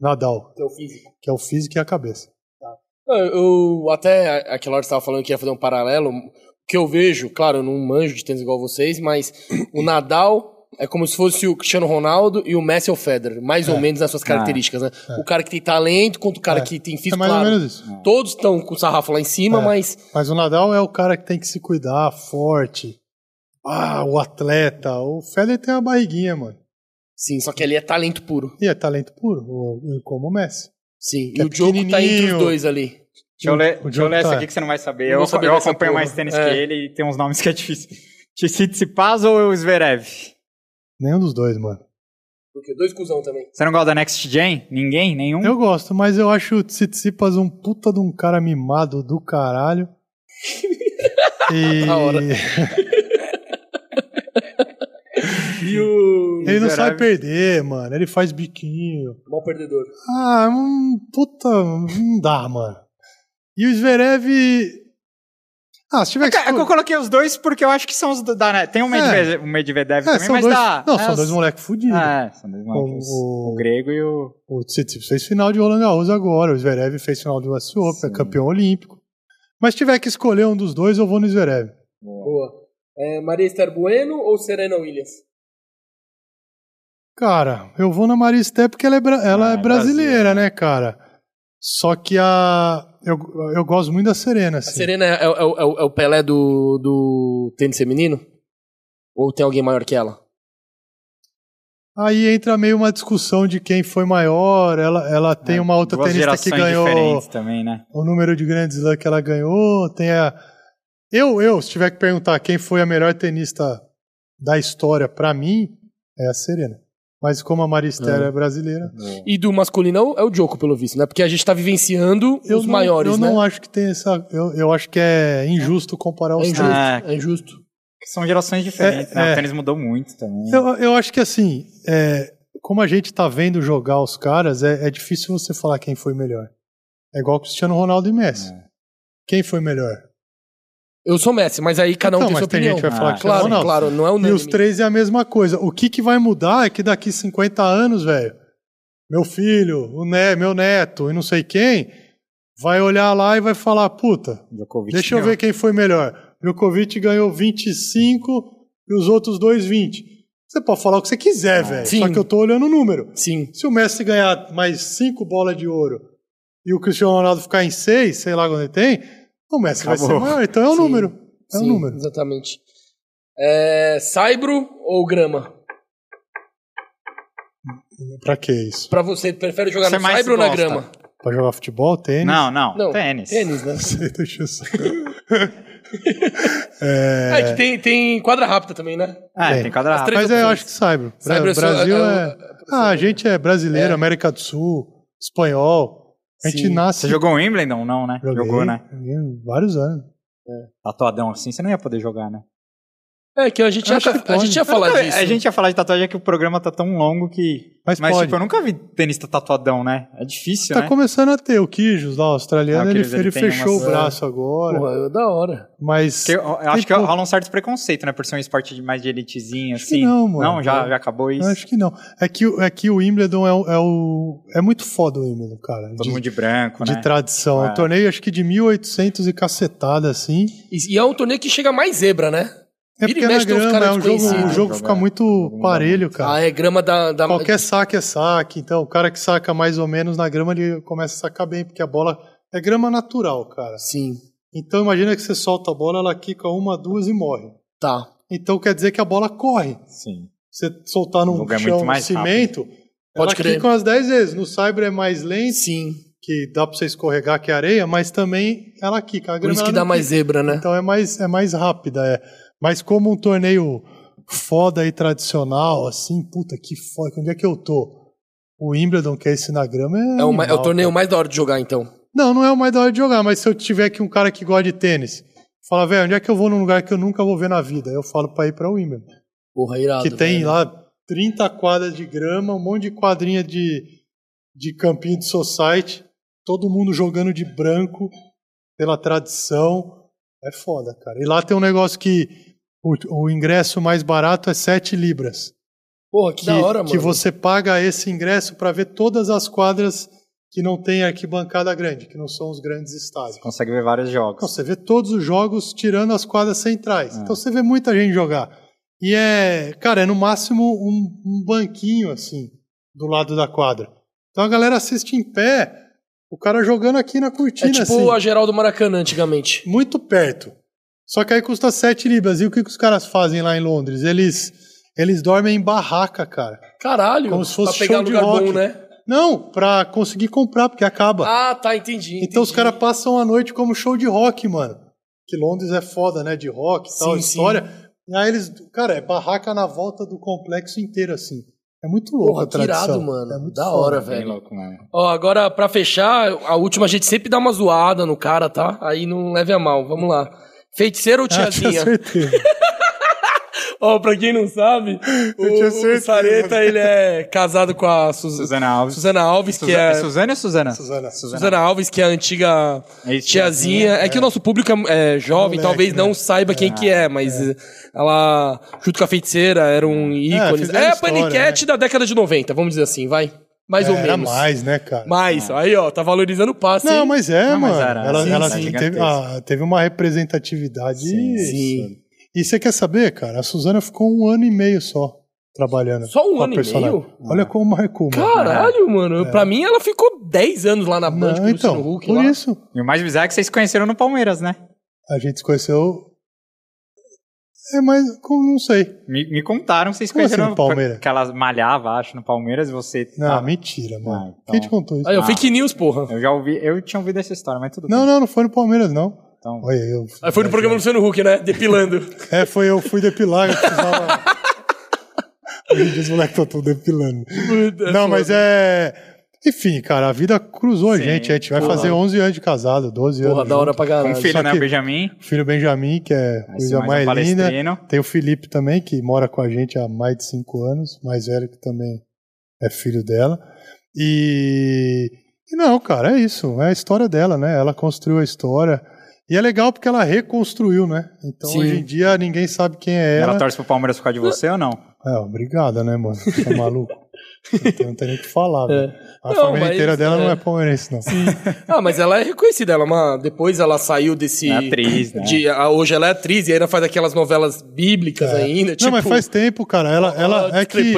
Nadal, Teu físico. que é o físico e a cabeça. Eu, eu até aquela hora que estava falando que ia fazer um paralelo. O que eu vejo, claro, eu não manjo de tênis igual vocês, mas o Nadal é como se fosse o Cristiano Ronaldo e o Messi ou o Federer, mais ou menos nas suas características, né? O cara que tem talento contra o cara É. que tem É físico, mais ou claro. menos isso. Todos estão com o sarrafo lá em cima, É. mas Mas o Nadal é o cara que tem que se cuidar, forte. Ah, o atleta. O Federer tem uma barriguinha, mano. sim, só que ali é talento puro. E é talento puro, como o Messi. Sim, Que e é o Djoko tá entre os dois ali. Deixa eu ler, O deixa eu ler essa tá. aqui que você não vai saber. Não Eu, eu acompanho porra. mais tênis É. que ele e tem uns nomes que é difícil. Tsitsipas ou o Zverev? Nenhum dos dois, mano. Porque dois cuzão também. Você não gosta da Next Gen? Ninguém? Nenhum? Eu gosto, mas eu acho o Tsitsipas um puta de um cara mimado do caralho. E Da hora. E o. ele não sabe perder, mano. Ele faz biquinho. Mal perdedor. Ah, um puta, não dá, mano. E o Zverev. Ah, se tiver que. É que eu escolher- coloquei os dois porque eu acho que são os do- da. Tem um Medvedev, um Medvedev É, também, são mas dois, dá. não, é, são os- dois moleques fudidos. É, são dois moleques. O- O, grego e o. O Tsitsipas fez final de Roland Garros agora. O Zverev fez final do US Open, é campeão olímpico. Mas se tiver que escolher um dos dois, eu vou no Zverev. Boa. É, Maria Esther Bueno ou Serena Williams? Cara, eu vou na Maria Esté porque ela é, bra- ela Ah, é é brasileira, Brasil, né, cara? Só que a. Eu, eu gosto muito da Serena, A assim. Serena é, é- é o- é o- é o Pelé do, do tênis feminino? Ou tem alguém maior que ela? Aí entra meio uma discussão de quem foi maior. Ela, ela tem É, uma outra tenista que gerações ganhou diferentes também, né? o número de grandes slam que ela ganhou. Tem a. Eu, eu, se tiver que perguntar quem foi a melhor tenista da história pra mim, é a Serena. Mas como a Maria Esther É. é brasileira, E do masculino é o Djoko, pelo visto, né? Porque a gente tá vivenciando eu os não, maiores, eu né? não acho que tem essa. Eu, eu acho que é injusto comparar É os injusto. três. Ah, É injusto. São gerações diferentes, É, né? é. O tênis mudou muito também. Eu, eu acho que assim, é, como a gente tá vendo jogar os caras, é, é difícil você falar quem foi melhor. É igual Cristiano Ronaldo e Messi. É. Quem foi melhor? Eu sou Messi, mas aí cada um Então, tem sua tem opinião. gente que vai falar Ah, Cristiano Claro, Ronaldo. claro, não é E unânime. os três é a mesma coisa. O que, que vai mudar é que daqui 50 anos, velho, meu filho, o ne meu neto e não sei quem, vai olhar lá e vai falar, puta, Djokovic deixa eu ver quem foi melhor. Djokovic ganhou 25 e os outros dois 20. Você pode falar o que você quiser, velho. Ah, Sim. Só que eu tô olhando o número. Sim. Se o Messi ganhar mais cinco bolas de ouro e o Cristiano Ronaldo ficar em seis, sei lá quando ele tem, o Messi vai Acabou. ser maior. Então é o Sim. número. É o Sim, número. Exatamente. É, Saibro ou grama? Pra que isso? Pra você, prefere jogar Você no Saibro ou na gosta? grama? Pra jogar futebol, tênis? Não, não, Não, tênis. Tênis, né? Você deixa eu só- É, que tem, tem quadra rápida também, né? Ah, Tem. tem As três Mas é, eu acho que Saibro. Saibro é Brasil é o- é. Ah, a gente é brasileiro, É. América do Sul, espanhol. A gente Sim. nasce. Você jogou o Wimbledon? Não, né? Joguei, Jogou, né? joguei vários anos. Tatuadão assim, você não ia poder jogar, né? É que a gente, ia, a gente ia falar Nunca- disso. A gente ia falar de tatuagem é que o programa tá tão longo que. Mas Mas, pode. tipo, eu nunca vi tenista tatuadão, né? É difícil, Tá né? começando a ter. O Kijos lá, o australiano, Ah, o ele, ele ele fechou umas- o braço agora. Porra, é da hora. Mas. Porque eu, eu acho que pouco- rola um certo preconceito, né? Por ser um esporte de mais de elitezinho, Acho que assim. não, mano. Não, já, já acabou isso. Eu acho que não. É que, o- é que o Wimbledon é, o- é o. É muito foda o Wimbledon, cara. Todo de, mundo de branco, de né? tradição. É É. um torneio, acho que de 1800 e cacetada, assim. E, e é um torneio que chega mais zebra, né? É Vira e porque é na grama, é um jogo, o jogo fica muito parelho, cara. Ah, é grama da. da... Qualquer saque é saque. Então, o cara que saca mais ou menos na grama, ele começa a sacar bem, porque a bola é grama natural, cara. Sim, Então, imagina que você solta a bola, ela quica uma, duas e morre. tá. Então, quer dizer que a bola corre. Sim. Você soltar num é chão mais cimento, Pode ela crer. quica umas 10 vezes. No Cyber é mais lento, Sim. que dá pra você escorregar, que é areia, mas também ela quica. A Por grama isso ela que dá mais zebra, né? Então é mais, é mais rápida, é. Mas como um torneio foda e tradicional, assim, puta que foda, onde é que eu tô? O Wimbledon, que é esse na grama, é. É o, ma- é o animal, torneio cara. mais da hora de jogar, então. Não, não é o mais da hora de jogar, mas se eu tiver aqui um cara que gosta de tênis, fala, velho, onde é que eu vou num lugar que eu nunca vou ver na vida? Eu falo pra ir pra Wimbledon. Porra, irado. que tem velho. lá 30 quadras de grama, um monte de quadrinha de, de campinho de society, todo mundo jogando de branco pela tradição. É foda, cara. E lá tem um negócio que o, o ingresso mais barato é 7 libras. Porra, que, Que, da hora, que mano. você paga esse ingresso para ver todas as quadras que não tem arquibancada grande, que não são os grandes estádios. Consegue ver vários jogos. Então, você vê todos os jogos tirando as quadras centrais. É. Então você vê muita gente jogar. E é, cara, é no máximo um, um banquinho assim, do lado da quadra. Então a galera assiste em pé, o cara jogando aqui na É cortina, tipo assim, a geral do Maracanã antigamente. muito perto. Só que aí custa 7 libras. E o que, que os caras fazem lá em Londres? Eles, eles dormem em barraca, cara. Caralho. Como se fosse pra pegar show de lugar rock. bom, né? Não, pra conseguir comprar, porque acaba. Ah, tá, entendi. Então os entendi. caras passam a noite como show de rock, mano. Que Londres é foda, né? De rock e tal, Sim, história. E aí eles, cara, é barraca na volta do complexo inteiro, assim. É muito louco Porra, a tradição. irado, mano. É muito Da foda. hora, Bem velho. louco, mano. Ó, agora, pra fechar, a última a gente sempre dá uma zoada no cara, tá? Aí não leve a mal. Vamos lá. Feiticeiro ou Ah, tiazinha? certeza. Ó, pra quem não sabe, o, o. Sareta, ele é casado com a Sus- Suzana Alves. Suzana Alves, que Suzana, é... Suzana ou Suzana? Suzana. Suzana Alves, que é a antiga É isso, tiazinha. É que o nosso público é, é jovem, Moleque, talvez né? não saiba quem que é, mas ela, junto com a feiticeira, eram ícones. fizeram É, a história, paniquete da década de 90, vamos dizer assim, vai. Mais ou Era menos. mais, né, cara? Mais. Aí, ó, tá valorizando o passe. Não, hein? mas é, Não, mas mano. era, ela sim, ela sim, teve, ah, teve uma representatividade. Sim, sim. E você quer saber, cara? A Suzana ficou um ano e meio só trabalhando. Só um ano e personagem. meio? Olha como marcou, mano. Caralho, mano. Pra mim, ela ficou 10 anos lá na Band Não, com o então, Luciano Huck por lá. isso, E o mais bizarro é que vocês se conheceram no Palmeiras, né? a gente se conheceu. É, mas como não sei. Me, me contaram que vocês Como assim conheceram no Palmeiras? Que ela malhava, acho, no Palmeiras e você. Não, tava- mentira, mano. Ah, então. Quem te contou isso? Aí, ó, Ah. fake news, porra. Eu já ouvi, eu tinha ouvido essa história, mas tudo Não, bem. não, não foi no Palmeiras, não. Então, Olha, eu. Aí foi no programa do Luciano Huck, né? Depilando. É, foi eu fui depilar, eu precisava. Hoje em dia os moleques estão depilando. não, mas é. Enfim, cara, a vida cruzou a Sim, gente. A gente vai porra. fazer 11 anos de casado, 12 Porra, anos. da hora pra caralho. um filho, Só né, Benjamin? O filho Benjamin, que é a coisa mais um mais, linda. palestrino. Tem o Felipe também, que mora com a gente há mais de 5 anos, mais velho que também é filho dela. E, e não, cara, é isso. É a história dela, né? Ela construiu a história. E é legal porque ela reconstruiu, né? Então Sim. hoje em dia ninguém sabe quem é Ela ela. torce pro Palmeiras por causa de você ou não? É, obrigada, né, mano? Tá maluco? Não, tem, não tem nem o que falar, velho. A É. Não, família inteira dela não é. é palmeirense, não. Ah, mas ela é reconhecida. Ela é uma... Depois ela saiu desse... É atriz, né? de- a- Hoje ela é atriz e ainda faz aquelas novelas bíblicas ainda. Tipo, não, mas faz tempo, cara. Ela, ela é que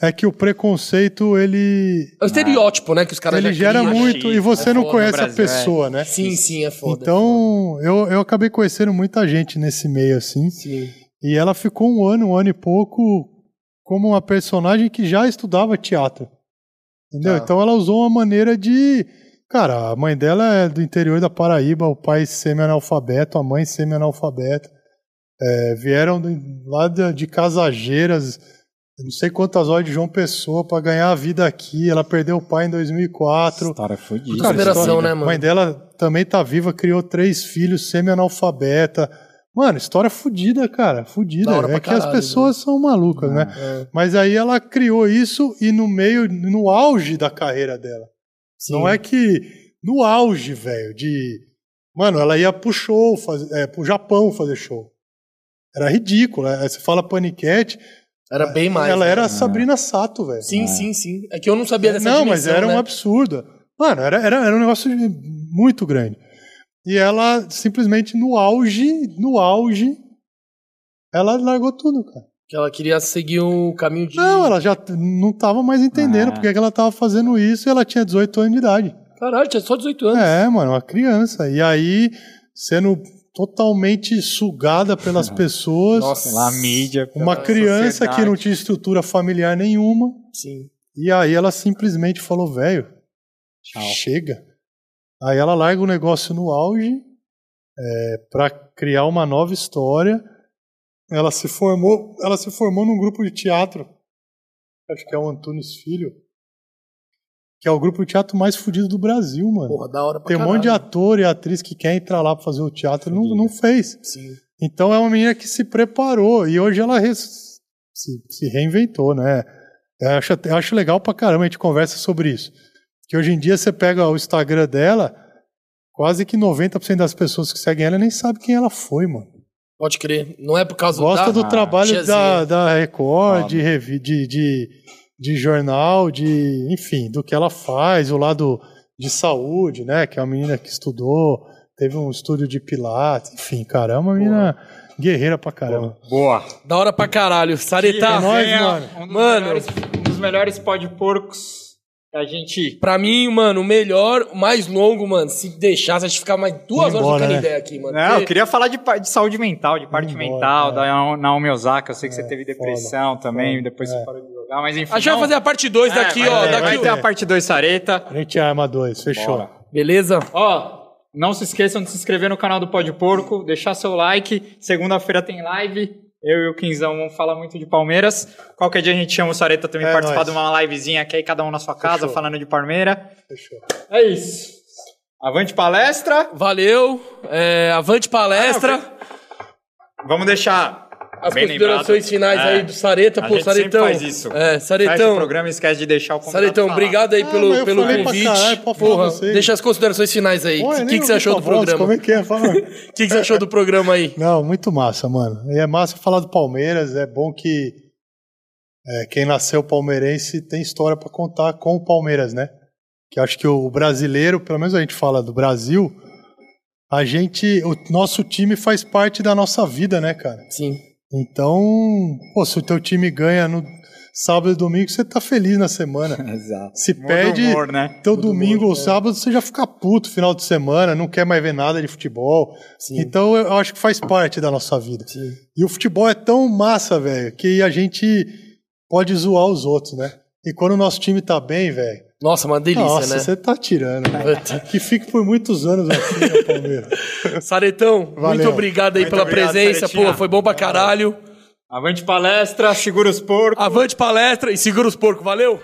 é que o preconceito ele É o estereótipo, né? Que os caras ele já gera criam. muito e você É não foda, conhece a Brasil, pessoa, né? Sim, sim, é foda. Então, eu, eu acabei conhecendo muita gente nesse meio assim. Sim. E ela ficou um ano, um ano e pouco como uma personagem que já estudava teatro. Entendeu? Tá. Então ela usou uma maneira de. Cara, a mãe dela é do interior da Paraíba, o pai semi-analfabeto, a mãe semi-analfabeta. É, vieram lá de, Casageiras, não sei quantas horas de João Pessoa para ganhar a vida aqui. Ela perdeu o pai em 2004. História fodida. Puta superação, né, A mãe dela também tá viva, criou três filhos semi-analfabeta. Mano, história fudida, cara. Fudida. Da hora É que as pessoas são malucas, né? Mas aí ela criou isso e no meio, no auge da carreira dela. Não é que no auge, velho, de. Mano, ela ia pro show, faz... é, pro Japão fazer show. Era ridículo. né? Você fala paniquete, Era bem mais. ela né? era a Sabrina Sato, velho. Sim, sim, sim. É que eu não sabia dessa Não, mas dimensão, era né? um absurdo. Mano, era, era, era um negócio muito grande. E ela simplesmente no auge, no auge, ela largou tudo, cara. Que ela queria seguir o caminho de... Não, ela já não tava mais entendendo Ah. porque que ela tava fazendo isso e ela tinha 18 anos de idade. Caralho, tinha só 18 anos. É, mano, uma criança. E aí, sendo totalmente sugada pelas pessoas, Nossa. Pela mídia. uma criança que sociedade. não tinha estrutura familiar nenhuma. Sim. E aí ela simplesmente falou, velho, chega. Aí ela larga o negócio no auge é, para criar uma nova história. Ela se formou, ela se formou num grupo de teatro. Acho que é o Antunes Filho. Que é o grupo de teatro mais fudido do Brasil, mano. Porra, da hora pra Tem um monte de caralho. ator e atriz que quer entrar lá pra fazer o teatro e não, não fez. Sim. Então é uma menina que se preparou e hoje ela res- se, se reinventou, né? Eu acho, eu acho legal pra caramba, a gente conversa sobre isso. Que hoje em dia você pega o Instagram dela, quase que 90% das pessoas que seguem ela nem sabe quem ela foi, mano. Pode crer. Não é por causa Gosta da... do trabalho tiazinha. da, da Record, Foda. de, revi, de, de, de jornal, de enfim, do que ela faz, o lado de saúde, né? Que é uma menina que estudou, teve um estúdio de pilates, enfim, cara, é uma menina guerreira pra caramba. Boa. Da hora pra caralho. Sareta, é nóis, mano. Um dos Mano. melhores, um dos melhores pó de porcos a gente. pra mim, mano, o melhor, o mais longo, mano, se deixasse, a gente ficar mais duas horas trocando né? ideia aqui, mano. Não, eu Porque- queria falar de, de saúde mental, de parte embora, mental, é. da Naomi Osaka. Eu sei que você teve foda, depressão também, foda, depois é. você parou de jogar, mas enfim. A gente vai não- fazer a parte 2 É, daqui, vai ó. daqui Vai ter a parte 2 Sareta. A gente arma dois, fechou. Bora. Beleza? Ó, não se esqueçam de se inscrever no canal do Pó de Porco, deixar seu like. Segunda-feira tem live. Eu e o Quinzão vamos falar muito de Palmeiras. Qualquer dia a gente chama o Sareta também É participar nóis. de uma livezinha aqui, aí cada um na sua casa, Fechou. falando de Palmeiras. Fechou. É isso. Avante palestra. Valeu. É, avante palestra. Vamos deixar As bem considerações lembrado. finais É. aí do Sareta. A Pô, gente sempre Saretão. faz isso. É, Fecha o Saretão. programa e esquece de deixar o convidado Saretão, falar. obrigado aí Ah, pelo, pelo convite. caralho, Porra, deixa as considerações finais aí. O que, que, que você achou do voz, programa? Como é que é? Fala. O que, que você achou do programa aí? Não, muito massa, mano. E é massa falar do Palmeiras. É bom que é, quem nasceu palmeirense tem história pra contar com o Palmeiras, né? Que eu acho que o brasileiro, pelo menos a gente fala do Brasil, a gente, o nosso time faz parte da nossa vida, né, cara? Sim. Então, pô, se o teu time ganha no sábado e domingo, você tá feliz na semana. Exato. Se Muda perde, humor, né? teu Muda domingo humor, ou sábado, você já fica puto final de semana, não quer mais ver nada de futebol. Sim. Então eu acho que faz parte da nossa vida. Sim. E o futebol é tão massa, velho, que a gente pode zoar os outros, né? E quando o nosso time tá bem, velho, Nossa, uma delícia, nossa, né? você tá tirando, né? Que fique por muitos anos aqui, né, Palmeiras. Saretão, muito Valeu. obrigado aí Muito pela obrigado, presença. Saretinha. Pô, foi bom pra caralho. Avante palestra, segura os porcos. Avante palestra e segura os porcos. Valeu!